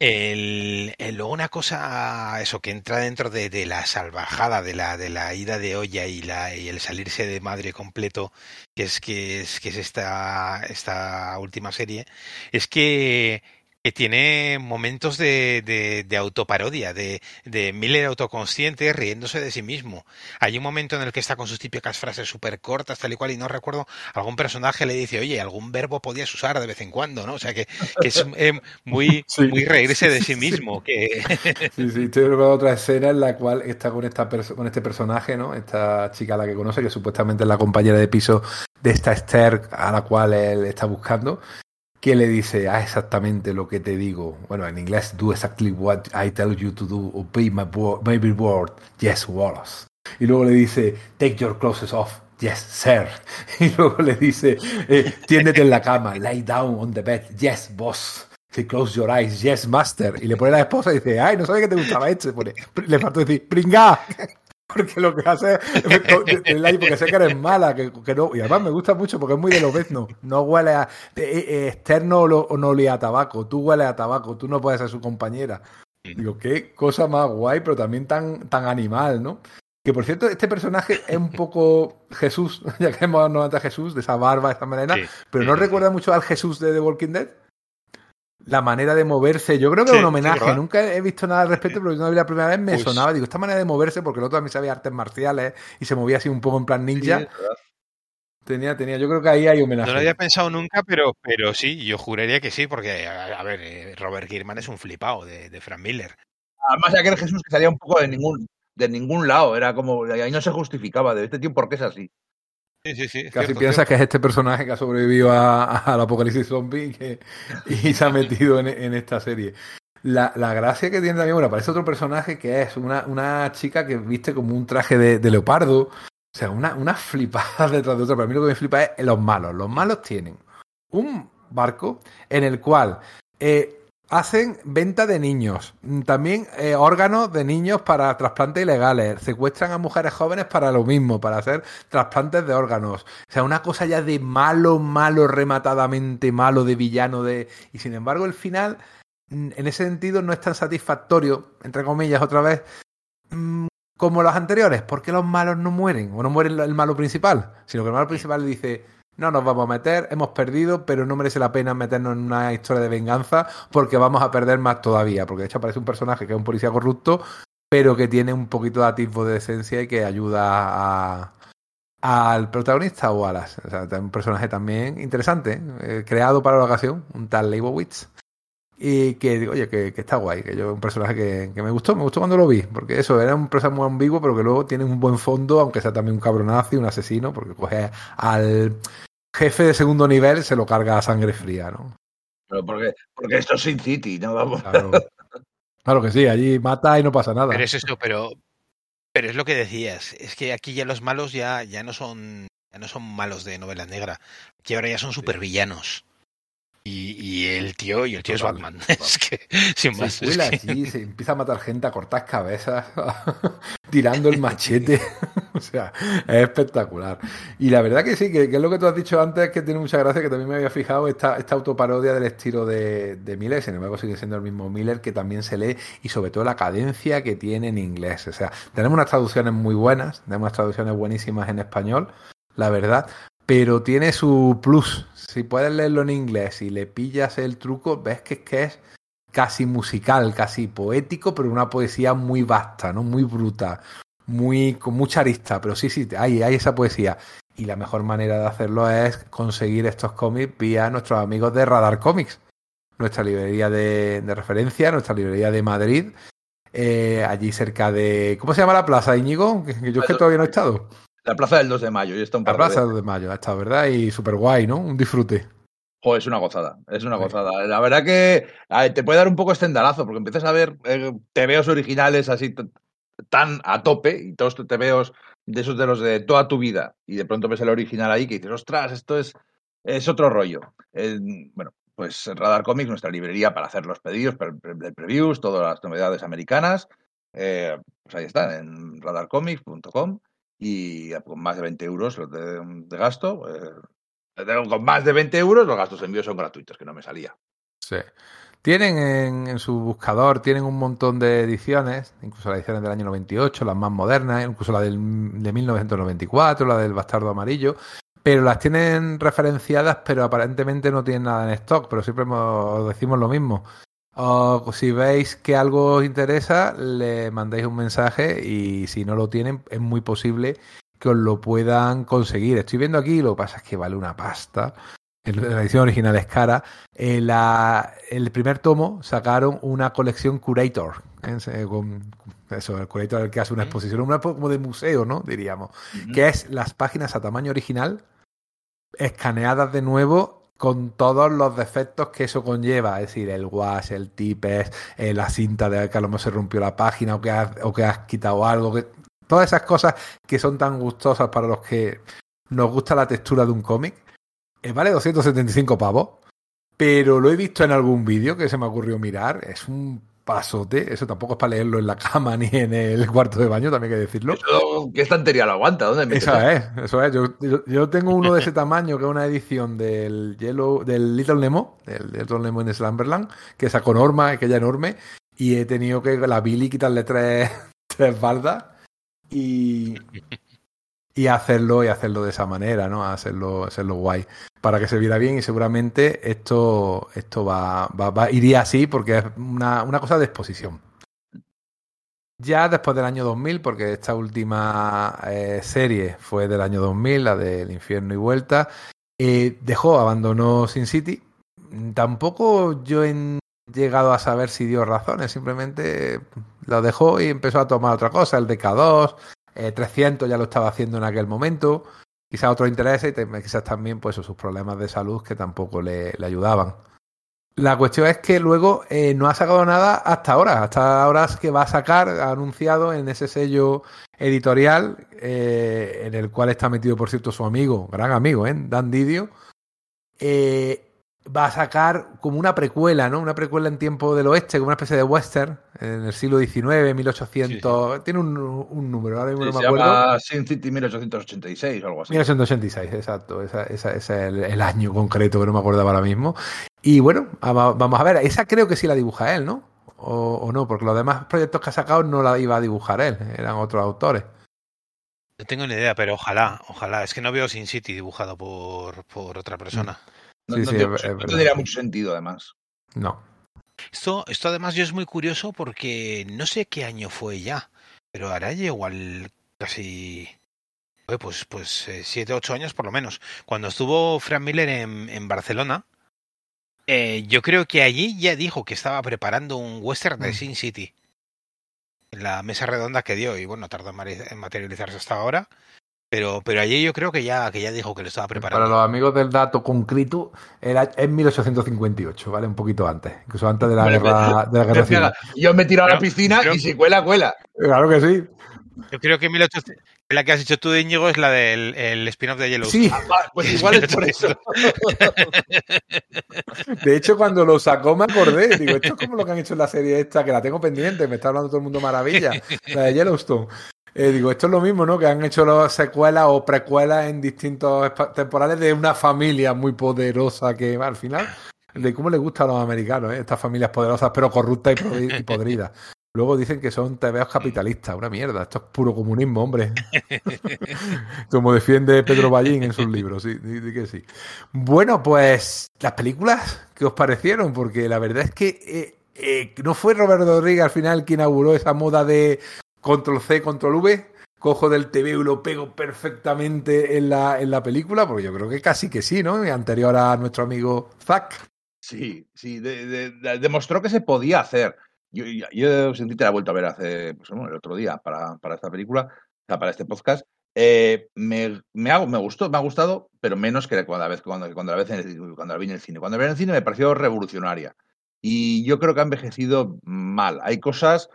El, luego una cosa, eso que entra dentro de, de la salvajada, de la, de la ida de olla y, la, y el salirse de madre completo, que es que es, que es esta, esta última serie, es que, que tiene momentos de, de, de autoparodia, de, de Miller autoconsciente riéndose de sí mismo. Hay un momento en el que está con sus típicas frases súper cortas, tal y cual, y no recuerdo, algún personaje le dice, oye, algún verbo podías usar de vez en cuando, ¿no? O sea, que, que es eh, muy, Sí. muy reírse de sí Sí. mismo, que Sí, sí, estoy recordando otra escena en la cual está con esta con este personaje, ¿no? Esta chica a la que conoce, que supuestamente es la compañera de piso de esta Esther a la cual él está buscando, que le dice, ah, exactamente lo que te digo. Bueno, en inglés, do exactly what I tell you to do, obey my, my word, yes, Wallace. Y luego le dice, take your clothes off, yes, sir. Y luego le dice, eh, tiéndete en la cama, lie down on the bed, yes, boss. Close your eyes, yes, master. Y le pone a la esposa y dice, ay, no sabía que te gustaba este. Le faltó decir, pringá. Porque lo que hace es porque sé que eres mala, que, que no. Y además me gusta mucho porque es muy de lobezno. No huele a. eh, eh, externo o lo- no olía a tabaco. Tú hueles a tabaco. Tú no puedes ser su compañera. Digo, qué cosa más guay, pero también tan, tan animal, ¿no? Que por cierto, este personaje es un poco Jesús, ya que hemos hablado antes de Jesús, de esa barba, de esa melena, Sí, pero no sí, recuerda mucho al Jesús de The Walking Dead. La manera de moverse, yo creo que Sí, es un homenaje. Nunca he visto nada al respecto, pero yo no vi la primera vez, me Pues- sonaba. Digo, esta manera de moverse, porque el otro también sabía artes marciales y se movía así un poco en plan ninja. Sí. Tenía, tenía, yo creo que ahí hay homenaje. No lo había pensado nunca, pero, pero sí, yo juraría que sí, porque, a, a ver, eh, Robert Kirkman es un flipado de, de Frank Miller. Además, aquel Jesús que salía un poco de ningún, de ningún lado. Era como. Ahí no se justificaba. De este tío, ¿por qué es así? Sí, sí, sí. Casi cierto, piensas cierto. que es este personaje que ha sobrevivido al apocalipsis zombie que- y se ha metido en, en esta serie. La, la gracia que tiene también, bueno, aparece otro personaje que es una, una chica que viste como un traje de, de leopardo. O sea, una, una flipada detrás de otra. Para mí lo que me flipa es los malos. Los malos tienen un barco en el cual eh, hacen venta de niños, mm, también eh, órganos de niños para trasplantes ilegales, secuestran a mujeres jóvenes para lo mismo, para hacer trasplantes de órganos. O sea, una cosa ya de malo, malo, rematadamente malo, de villano, de... Y sin embargo, el final, mm, en ese sentido, no es tan satisfactorio, entre comillas, otra vez, mm, como los anteriores. porque los malos no mueren? O no muere el malo principal, sino que el malo principal le dice no nos vamos a meter, hemos perdido, pero no merece la pena meternos en una historia de venganza porque vamos a perder más todavía. Porque de hecho aparece un personaje que es un policía corrupto, pero que tiene un poquito de atisbo de decencia y que ayuda al protagonista o a las. O sea, un personaje también interesante, eh, creado para la ocasión, un tal Leibowitz. Y que oye, que, que está guay, que yo un personaje que, que me gustó, me gustó cuando lo vi, porque eso era un personaje muy ambiguo, pero que luego tiene un buen fondo, aunque sea también un cabronazo y un asesino, porque coge al jefe de segundo nivel, se lo carga a sangre fría, ¿no? Pero porque, porque esto es Sin City, ¿no? Vamos. Claro, claro que sí, allí mata y no pasa nada. Pero es eso, pero, pero es lo que decías, es que aquí ya los malos ya, ya no son ya no son malos de novela negra, que ahora ya son supervillanos. Y, y el tío, y el tío es Batman. Es que, sin más. Se es cuela que- allí, se empieza a matar gente, a cortar cabezas, tirando el machete. o sea, es espectacular. Y la verdad que sí, que, que es lo que tú has dicho antes, que tiene mucha gracia, que también me había fijado esta, esta autoparodia del estilo de, de Miller, sin embargo sigue siendo el mismo Miller, que también se lee, y sobre todo la cadencia que tiene en inglés. O sea, tenemos unas traducciones muy buenas, tenemos unas traducciones buenísimas en español, la verdad, pero tiene su plus. Si puedes leerlo en inglés y le pillas el truco, ves que es que es casi musical, casi poético, pero una poesía muy vasta, ¿no? Muy bruta, muy con mucha arista, pero sí, sí, hay, hay esa poesía. Y la mejor manera de hacerlo es conseguir estos cómics vía nuestros amigos de Radar Comics, nuestra librería de, de referencia, nuestra librería de Madrid, eh, allí cerca de... ¿Cómo se llama la plaza, Íñigo? Que yo es que todavía no he estado. La plaza del 2 de mayo, y está un La par de plaza veces. de mayo, ha estado, ¿verdad? Y súper guay, ¿no? Un disfrute. Es una gozada, es una Sí. gozada. La verdad que ver, te puede dar un poco estendalazo, porque empiezas a ver eh, tebeos originales así tan a tope, y todos tebeos de esos de los de toda tu vida, y de pronto ves el original ahí que dices, ostras, esto es, es otro rollo. Eh, bueno, pues Radar Comics, nuestra librería para hacer los pedidos, pre- pre- previews, todas las novedades americanas, eh, pues ahí está, en radarcomics.com, y con más de 20 euros de, de gasto. eh, con más de 20 euros los gastos de envío son gratuitos, que no me salía. Sí. Tienen en, en su buscador, tienen un montón de ediciones, incluso las ediciones del año 98, las más modernas, incluso la del, de 1994, la del Bastardo Amarillo, pero las tienen referenciadas, pero aparentemente no tienen nada en stock, pero siempre decimos lo mismo. O si veis que algo os interesa, le mandáis un mensaje y si no lo tienen, es muy posible que os lo puedan conseguir. Estoy viendo aquí, lo que pasa es que vale una pasta. La edición original es cara. El primer tomo sacaron una colección Curator. ¿eh? Con- eso, el Curator el que hace una exposición, una como de museo, ¿no? Diríamos. Que es las páginas a tamaño original, escaneadas de nuevo con todos los defectos que eso conlleva, es decir, el wash, el tipes, eh, la cinta de que a lo mejor se rompió la página o que has, o que has quitado algo, que, todas esas cosas que son tan gustosas para los que nos gusta la textura de un cómic. Eh, vale 275 pavos, pero lo he visto en algún vídeo que se me ocurrió mirar, es un pasote, eso tampoco es para leerlo en la cama ni en el cuarto de baño, también hay que decirlo. Eso, ¿Qué estantería lo aguanta? ¿Dónde metes Eso es, eso es. Yo, yo, yo tengo uno de ese tamaño, que es una edición del Yellow, del Little Nemo, del Little Nemo en Slumberland, que sacó Norma, aquella enorme, y he tenido que la Billy quitarle tres, tres baldas y, y hacerlo y hacerlo de esa manera, ¿no? Hacerlo, hacerlo guay. Para que se viera bien y seguramente esto, esto va, va, iría así porque es una, una cosa de exposición. Ya después del año 2000, porque esta última eh, serie fue del año 2000, la del infierno y vuelta, eh, dejó, abandonó Sin City. Tampoco yo he llegado a saber si dio razones, simplemente lo dejó y empezó a tomar otra cosa, el DK2, eh, 300 ya lo estaba haciendo en aquel momento, quizás otro interés y quizás también pues sus problemas de salud que tampoco le, le ayudaban. La cuestión es que luego eh, no ha sacado nada hasta ahora. Hasta ahora es que va a sacar, ha anunciado en ese sello editorial, eh, en el cual está metido, por cierto, su amigo, gran amigo, ¿eh? Dan Didio. eh, va a sacar como una precuela, ¿no? Una precuela en tiempo del oeste, como una especie de western, en el siglo XIX, 1800. Tiene un, un número, ahora mismo Sí, no se me acuerdo. llama Sin City 1886 o algo así. 1986, exacto. Esa, esa- ese es el, el año concreto que no me acordaba ahora mismo. Y bueno, vamos a ver. Esa creo que sí la dibuja él, ¿no? O, o no, porque los demás proyectos que ha sacado no la iba a dibujar él, eran otros autores. No tengo ni idea, pero ojalá, ojalá. Es que no veo Sin City dibujado por, por otra persona. No, Sí, no sí, tiene- es- es no verdad. tendría mucho sentido, además. No. Esto, esto además yo es muy curioso porque no sé qué año fue ya, pero ahora ya igual casi pues pues eh, siete ocho años por lo menos. Cuando estuvo Frank Miller en, en Barcelona, eh, yo creo que allí ya dijo que estaba preparando un western de Mm. Sin City en la mesa redonda que dio y bueno tardó en materializarse hasta ahora, pero pero allí yo creo que ya que ya dijo que lo estaba Para preparando. los amigos del dato concreto, era en 1858, ¿vale? Un poquito antes. Incluso antes de la guerra, de la guerra civil. Yo me he tirado a la piscina creo y si cuela, cuela. Claro que sí. Yo creo que 1800 La que has dicho tú, Íñigo, es la del el spin-off de Yellow. Sí, pues igual es por eso. De hecho, cuando lo sacó me acordé. Digo, esto es como lo que han hecho en la serie esta, que la tengo pendiente, me está hablando todo el mundo maravilla, la de Yellowstone. Eh, digo, esto es lo mismo, ¿no? Que han hecho las secuelas o precuelas en distintos temporales de una familia muy poderosa que al final, de cómo les gusta a los americanos, ¿eh? estas familias poderosas pero corruptas y podridas. Luego dicen que son TVOs capitalistas, una mierda. Esto es puro comunismo, hombre. Como defiende Pedro Ballín en sus libros, sí, sí, que sí. Bueno, pues las películas, ¿qué os parecieron? Porque la verdad es que eh, eh, no fue Roberto Rodríguez al final quien inauguró esa moda de control C, control V. Cojo del TV y lo pego perfectamente en la, en la película, porque yo creo que casi que sí, ¿no? Anterior a nuestro amigo Zack. Sí, sí, demostró que se podía hacer. Yo, yo sentí te la he vuelto a ver hace pues, el otro día para, para esta película, para este podcast. Eh, me, me, hago, me gustó, me ha gustado, pero menos que cuando la vez cuando, cuando la vez cuando la vi en el cine. Cuando la vi en el cine me pareció revolucionaria. Y yo creo que ha envejecido mal. Hay cosas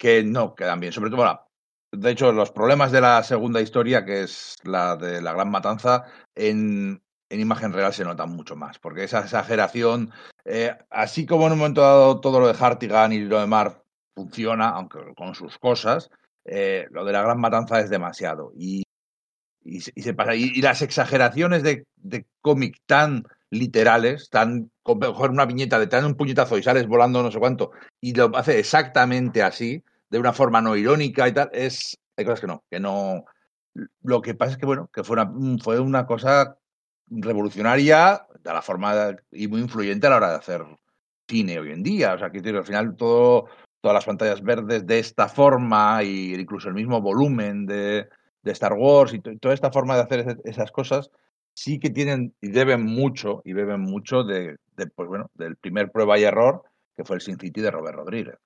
que no quedan bien. Sobre todo, de hecho, los problemas de la segunda historia, que es la de la gran matanza, en, en imagen real se nota mucho más, porque esa exageración, eh, así como en un momento dado todo lo de Hartigan y lo de Mar funciona, aunque con sus cosas, eh, lo de la gran matanza es demasiado. Y, y, se pasa. Y, las exageraciones de, de cómic tan literales, tan coger una viñeta de tener un puñetazo y sales volando no sé cuánto, y lo hace exactamente así, de una forma no irónica y tal, es. Hay cosas que no, que no. Lo que pasa es que, bueno, que fue una, fue una cosa revolucionaria de la forma y muy influyente a la hora de hacer cine hoy en día. O sea, que al final todo, todas las pantallas verdes de esta forma y incluso el mismo volumen de, de Star Wars y toda esta forma de hacer esas cosas sí que tienen y deben mucho y beben mucho de, de, pues bueno, del primer prueba y error que fue el Sin City de Robert Rodríguez.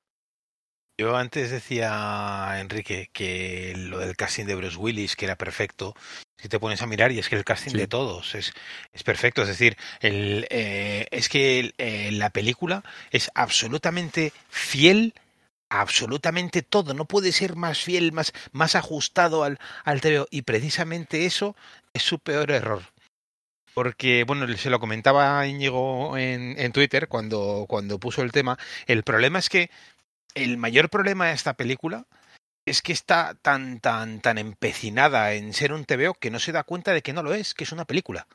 Yo antes decía, Enrique, que lo del casting de Bruce Willis, que era perfecto, si te pones a mirar, y es que el casting de todos es, es perfecto. Es decir, el, eh, es que eh, la película es absolutamente fiel absolutamente todo, no puede ser más fiel, más, más ajustado al, al TVO. Y precisamente eso es su peor error. Porque, bueno, se lo comentaba Íñigo en, en Twitter cuando, cuando puso el tema. El problema es que el mayor problema de esta película es que está tan, tan, tan empecinada en ser un TVO que no se da cuenta de que no lo es, que es una película.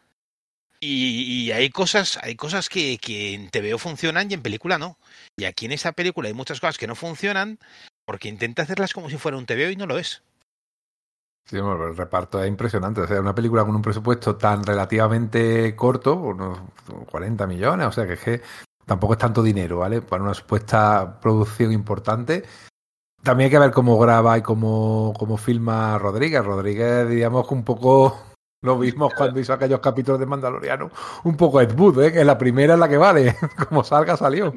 Y, hay cosas, hay cosas que, en TVO funcionan y en película no. Y aquí en esta película hay muchas cosas que no funcionan porque intenta hacerlas como si fuera un TVO y no lo es. Sí, el reparto es impresionante. O sea, una película con un presupuesto tan relativamente corto, unos 40 millones, o sea que es que tampoco es tanto dinero, ¿vale? Para una supuesta producción importante. También hay que ver cómo graba y cómo, cómo filma Rodríguez. Rodríguez, digamos que un poco lo vimos cuando hizo aquellos capítulos de Mandaloriano. Un poco Ed Wood, ¿eh? que la primera es la que vale. como salga, salió.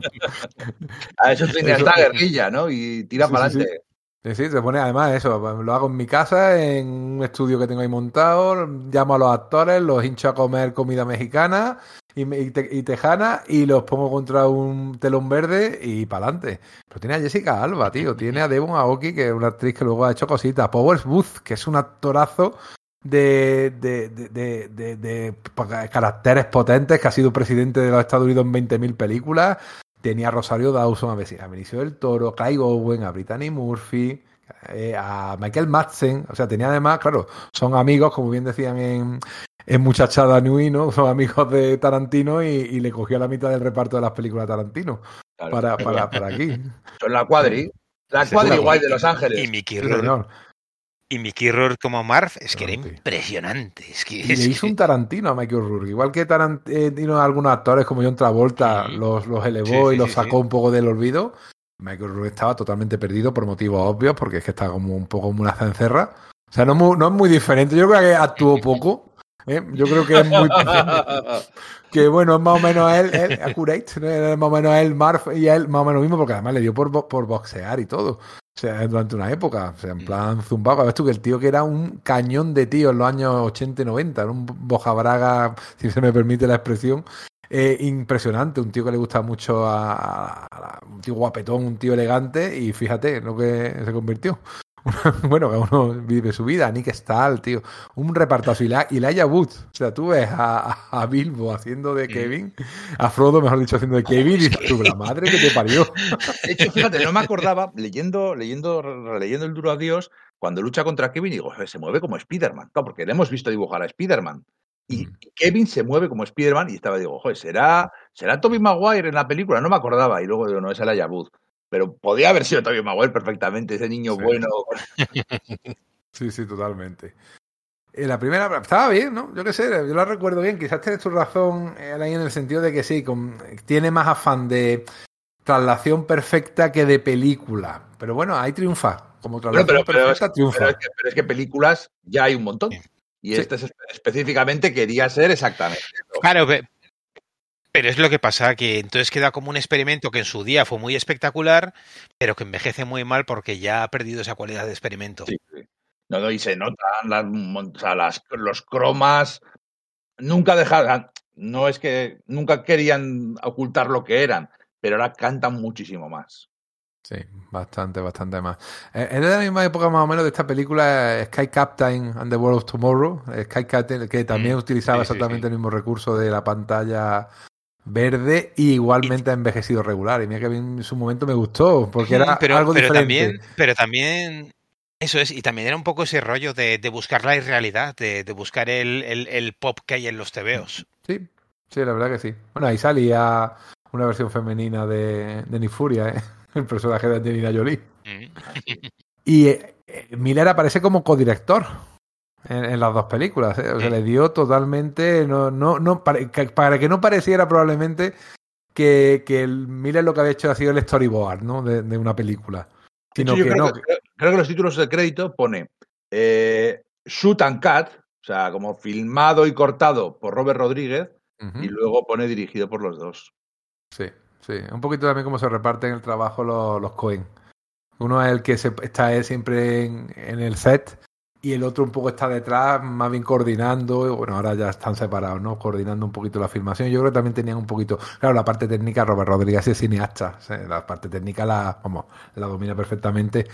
A eso tiene esta guerrilla, ¿no? Y tira para adelante. Sí, sí, se pone además eso, lo hago en mi casa, en un estudio que tengo ahí montado, llamo a los actores, los hincho a comer comida mexicana y, y, tejana y los pongo contra un telón verde y para adelante. Pero tiene a Jessica Alba, tío, tiene a Devon Aoki, que es una actriz que luego ha hecho cositas, Powers Booth, que es un actorazo de, de, de, de, caracteres potentes, que ha sido presidente de los Estados Unidos en 20.000 películas, tenía a Rosario Dawson, a Benicio del Toro, Craig Owen, a Brittany Murphy, eh, a Michael Madsen, o sea, tenía además, claro, son amigos, como bien decían en, en Muchachada Nui, ¿no? Son amigos de Tarantino y, le cogió la mitad del reparto de las películas de Tarantino para, para, para, aquí. Son la cuadri, la cuadri guay de Los Ángeles. Y Mickey Rourke. Y Mickey Rourke como Marv es que era impresionante. Es que, y le hizo un Tarantino a Mickey Rourke. Igual que Tarantino, algunos actores como John Travolta los, los elevó y los sacó un poco del olvido. Michael Rourke estaba totalmente perdido por motivos obvios, porque es que está como un poco como una cencerra. O sea, no, no es muy diferente. Yo creo que actuó poco. ¿eh? Yo creo que es muy que bueno, es más o menos él, él accurate, es más o menos él, Marv y él, más o menos lo mismo, porque además le dio por, por boxear y todo. O sea, durante una época, o sea, en plan zumbado. Ves tú que el tío que era un cañón de tío en los años 80 y 90, era un bojabraga, si se me permite la expresión, eh, impresionante. Un tío que le gusta mucho a, a, un tío guapetón, un tío elegante, y fíjate lo que se convirtió. bueno, uno vive su vida, Nick Stahl, tío, un repartazo, y la, y Laia Wood, o sea, tú ves a, a Bilbo haciendo de Kevin, a Frodo, mejor dicho, haciendo de Kevin, y dices tú, la madre que te parió. De hecho, fíjate, no me acordaba, leyendo, leyendo, releyendo el duro adiós, cuando lucha contra Kevin, digo, se mueve como Spider-Man, claro, porque le hemos visto dibujar a Spider-Man. Y Mm. Kevin se mueve como Spider-Man y estaba, digo, joder, ¿será, ¿será Tobey Maguire en la película? No me acordaba. Y luego digo, no, es el Ayabud. Pero podía haber sido Tobey Maguire perfectamente, ese niño Sí. bueno. Sí, sí, totalmente. Eh, la primera estaba bien, ¿no? Yo qué sé, yo la recuerdo bien. Quizás tienes tu razón eh, ahí en el sentido de que sí, con- tiene más afán de traslación perfecta que de película. Pero bueno, ahí triunfa. Como traslación pero, pero es, perfecta, triunfa. pero es que, pero es que películas ya hay un montón. Y Sí. este es- específicamente quería ser exactamente. eso. Claro, pero es lo que pasa, que entonces queda como un experimento que en su día fue muy espectacular, pero que envejece muy mal porque ya ha perdido esa cualidad de experimento. Sí, sí. No, no, y se notan las, o sea, las- los cromas. Nunca dejaban. No es que nunca querían ocultar lo que eran, pero ahora cantan muchísimo más. Sí, bastante, bastante más. Eh, Es de la misma época más o menos de esta película eh, Sky Captain and the World of Tomorrow. eh, Sky Captain, que también Mm, utilizaba sí, sí, exactamente sí. el mismo recurso de la pantalla verde y igualmente ha envejecido regular. Y mira que en su momento me gustó, porque era pero, algo pero diferente. también, pero también, eso es, y también era un poco ese rollo de, de buscar la irrealidad, de, de buscar el, el- el pop que hay en los tebeos. Sí, sí, la verdad que sí. Bueno, ahí salía una versión femenina de, de Nifuria, ¿eh? el personaje de Angelina Jolie. Mm. Y eh, Miller aparece como codirector en, en las dos películas. ¿eh? O sea, le dio totalmente. No, no, no, para, que, para que no pareciera probablemente que, que el Miller lo que había hecho ha sido el storyboard ¿no? de, de una película. Sino hecho, que creo, no. que, creo- que los títulos de crédito pone eh, Shoot and Cut, o sea, como filmado y cortado por Robert Rodríguez, y luego pone dirigido por los dos. Sí, sí. Un poquito también cómo se reparten el trabajo los, los Cohen. Uno es el que se, está él siempre en, en el set y el otro un poco está detrás, más bien coordinando. Bueno, ahora ya están separados, ¿no? Coordinando un poquito la filmación. Yo creo que también tenían un poquito. Claro, la parte técnica, Robert Rodríguez es cineasta. la parte técnica la, vamos, la domina perfectamente.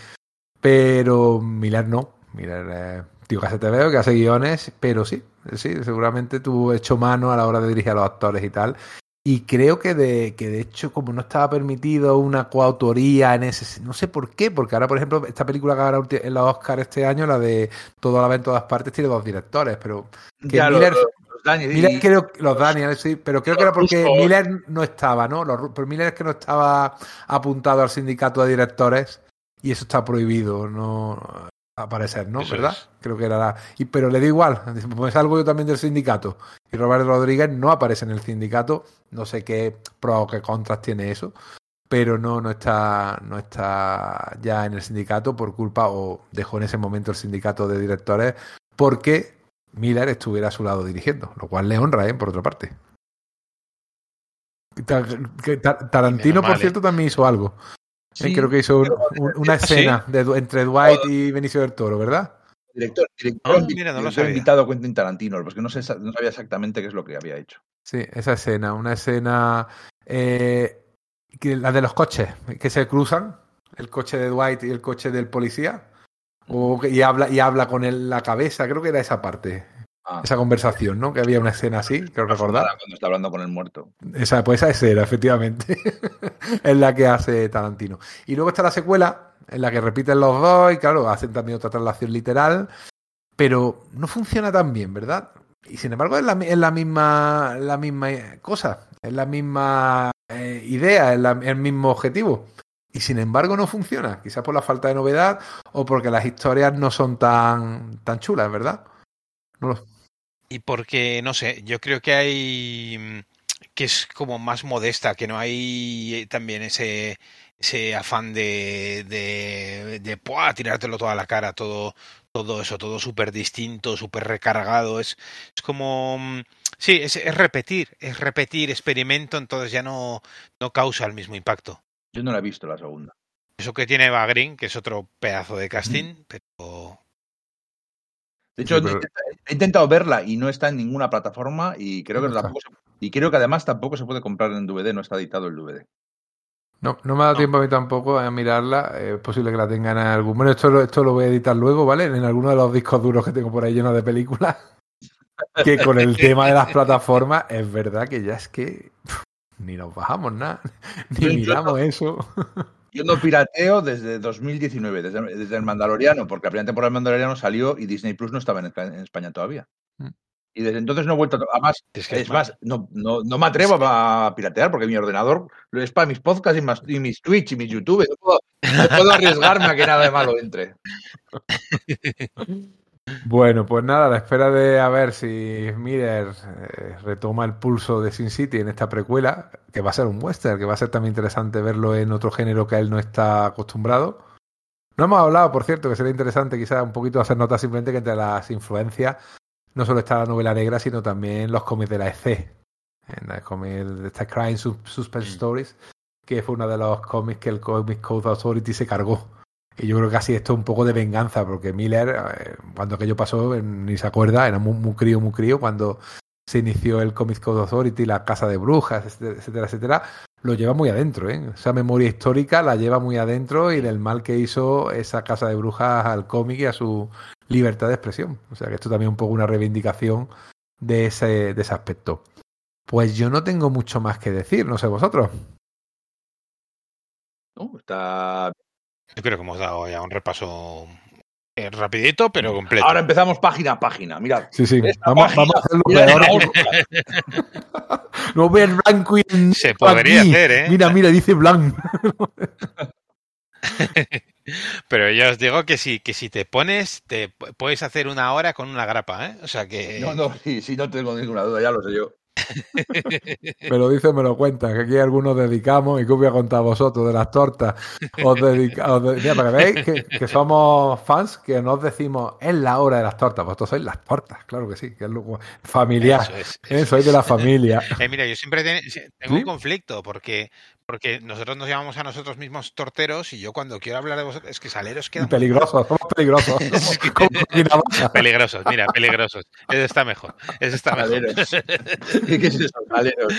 Pero Miller no. Miller es tío que hace te veo, que hace guiones, pero sí, sí, seguramente tuvo hecho mano a la hora de dirigir a los actores y tal. Y creo que de, que de hecho, como no estaba permitido una coautoría en ese. No sé por qué, porque ahora, por ejemplo, esta película que ahora en los Oscar este año, la de Todo a la vez en todas partes, tiene dos directores, pero. Que Ya Miller- los, los Daniel- Miller creo los sí, pero creo que era porque. Miller no estaba, ¿no? Los, pero Miller es que no estaba apuntado al sindicato de directores y eso está prohibido, no aparecer, ¿no? Eso ¿Verdad? es. Creo que era la... y, pero le da igual, pues salgo yo también del sindicato. Y Robert Rodríguez no aparece en el sindicato, no sé qué pros o qué contras tiene eso, pero no, no está, no está ya en el sindicato por culpa, o dejó en ese momento el sindicato de directores, porque Miller estuviera a su lado dirigiendo, lo cual le honra, ¿eh? Por otra parte. Tarantino, por ¿eh? cierto, también hizo algo. Eh, Sí, Creo que hizo un- pero- un- una ¿Ah, sí? escena de entre Dwight y Benicio del Toro, ¿verdad? Director, director, Ah, mira, no lo director sabía. invitado a Quentin Tarantino, porque no, sé, exa- no sabía exactamente qué es lo que había hecho. Sí, esa escena, una escena eh, que, la de los coches que se cruzan, el coche de Dwight y el coche del policía, o y habla y habla con él la cabeza, creo que era esa parte, Ah, esa conversación, ¿no? Que había una escena así, creo recordar. Cuando está hablando con el muerto. Esa, pues esa escena, efectivamente, es la que hace Tarantino. Y luego está la secuela, en la que repiten los dos, y claro, hacen también otra traslación literal, pero no funciona tan bien, ¿verdad? Y sin embargo es la, es la misma, la misma cosa, es la misma eh, idea, es la- el mismo objetivo. Y sin embargo no funciona, quizás por la falta de novedad o porque las historias no son tan, tan chulas, ¿verdad? No lo- Y porque, no sé, yo creo que hay mm, que es como más modesta, que no hay eh, también ese, ese afán de, de, de tirártelo toda la cara, todo, todo eso, todo súper distinto, súper recargado. Es, es como, mm, sí, es, es repetir, es repetir experimento, entonces ya no, no causa el mismo impacto. Yo no la he visto la segunda. Eso que tiene Eva Green, que es otro pedazo de casting, pero De hecho, Sí, pero- he intentado- verla y no está en ninguna plataforma y creo que No tampoco se- y creo que además tampoco se puede comprar en DVD, no está editado el DVD. No, no me ha dado tiempo a mí tampoco a mirarla. Es posible que la tengan en algún. Bueno, esto, lo- esto lo voy a editar luego, ¿vale? En alguno de los discos duros que tengo por ahí llenos de películas. Que con el tema de las plataformas, es verdad que ya es que ni nos bajamos nada, ni Yo- yo miramos eso. Yo no pirateo desde 2019, desde, desde el Mandaloriano, porque la primera temporada del Mandaloriano salió y Disney Plus no estaba en, en España todavía. Mm. Y desde entonces no he vuelto a. Además, Es que es más, no, no, no me atrevo a piratear porque mi ordenador lo es para mis podcasts y, más- y mis Twitch y mis YouTube. No puedo, no puedo arriesgarme a que nada de malo entre. Bueno, pues nada, a la espera de a ver si Miller eh, retoma el pulso de Sin City en esta precuela, que va a ser un western, que va a ser también interesante verlo en otro género que él no está acostumbrado. No hemos hablado, por cierto, que sería interesante quizás un poquito hacer nota simplemente que entre las influencias no solo está la novela negra, sino también los cómics de la EC. En el cómic de esta Crime Sus- Suspense Mm. Stories, que fue uno de los cómics que el Comic Code Authority se cargó. Y yo creo que casi esto es un poco de venganza, porque Miller, eh, cuando aquello pasó, eh, ni se acuerda, era muy, muy crío, muy crío, cuando se inició el Comic Code Authority, la Casa de Brujas, etcétera, etcétera, lo lleva muy adentro, ¿eh? Esa memoria histórica la lleva muy adentro y del mal que hizo esa Casa de Brujas al cómic y a su libertad de expresión. O sea que esto también es un poco una reivindicación de ese, de ese aspecto. Pues yo no tengo mucho más que decir, no sé vosotros. ¿no? Está... Yo creo que hemos dado ya un repaso eh, rapidito, pero completo. Ahora empezamos página a página. Mirad. Sí, sí, vamos, página, vamos a hacerlo peor. No ve el blanco y el Se podría aquí. hacer, ¿eh? Mira, mira, dice blanco. Pero ya os digo que si, que si te pones, te pu- puedes hacer una hora con una grapa, ¿eh? O sea que. No, no, sí, sí, no tengo ninguna duda, ya lo sé yo. Me lo dice, me lo cuenta, que aquí algunos dedicamos, y que os voy a contar a vosotros de las tortas. Os dedica, os de- para que veáis que, que somos fans, que nos decimos, es la hora de las tortas. Vosotros sois las tortas, claro que sí, que es lo familiar. Eso es, ¿eh? eso Sois es. de la familia. Eh, mira, yo siempre ten- tengo ¿Sí? un conflicto porque, porque nosotros nos llamamos a nosotros mismos torteros y yo cuando quiero hablar de vosotros es que saleros quedan peligrosos, somos peligrosos. Es que- peligrosos. Mira, peligrosos. Eso está mejor. Eso está mejor. Saleros. ¿Qué es eso? Saleros.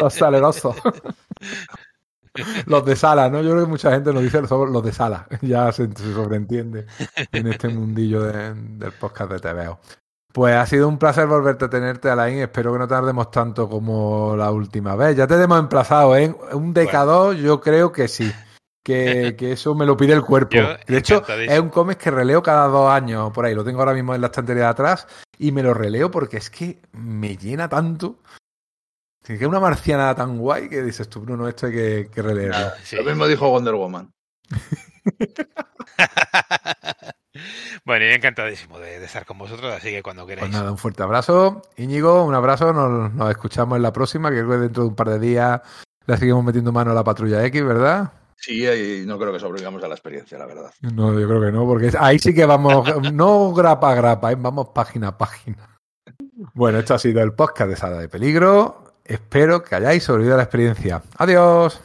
Los salerosos. Los de sala, ¿no? Yo creo que mucha gente nos dice somos los de sala. Ya se, se sobreentiende en este mundillo de- del podcast de TVO. Pues ha sido un placer volverte a tenerte, Alain. Espero que no tardemos tanto como la última vez. Ya te hemos emplazado, ¿eh? Un decador, yo creo que sí. Que, que eso me lo pide el cuerpo. Yo de hecho, es un cómic que releo cada dos años por ahí. Lo tengo ahora mismo en la estantería de atrás y me lo releo porque es que me llena tanto. Que es una marciana tan guay que dices tú, Bruno, esto hay que, que releerlo. Sí. Lo mismo dijo Wonder Woman. bueno, y encantadísimo de, de estar con vosotros, así que cuando queráis. Pues nada, un fuerte abrazo. Íñigo, un abrazo. Nos, nos escuchamos en la próxima, que creo que dentro de un par de días le seguimos metiendo mano a la patrulla X, ¿verdad? Sí, y no creo que sobrevivamos a la experiencia, la verdad. No, yo creo que no, porque ahí sí que vamos, no grapa a grapa, ¿eh? vamos página a página. Bueno, esto ha sido el podcast de Sala de Peligro. Espero que hayáis sobrevivido a la experiencia. Adiós.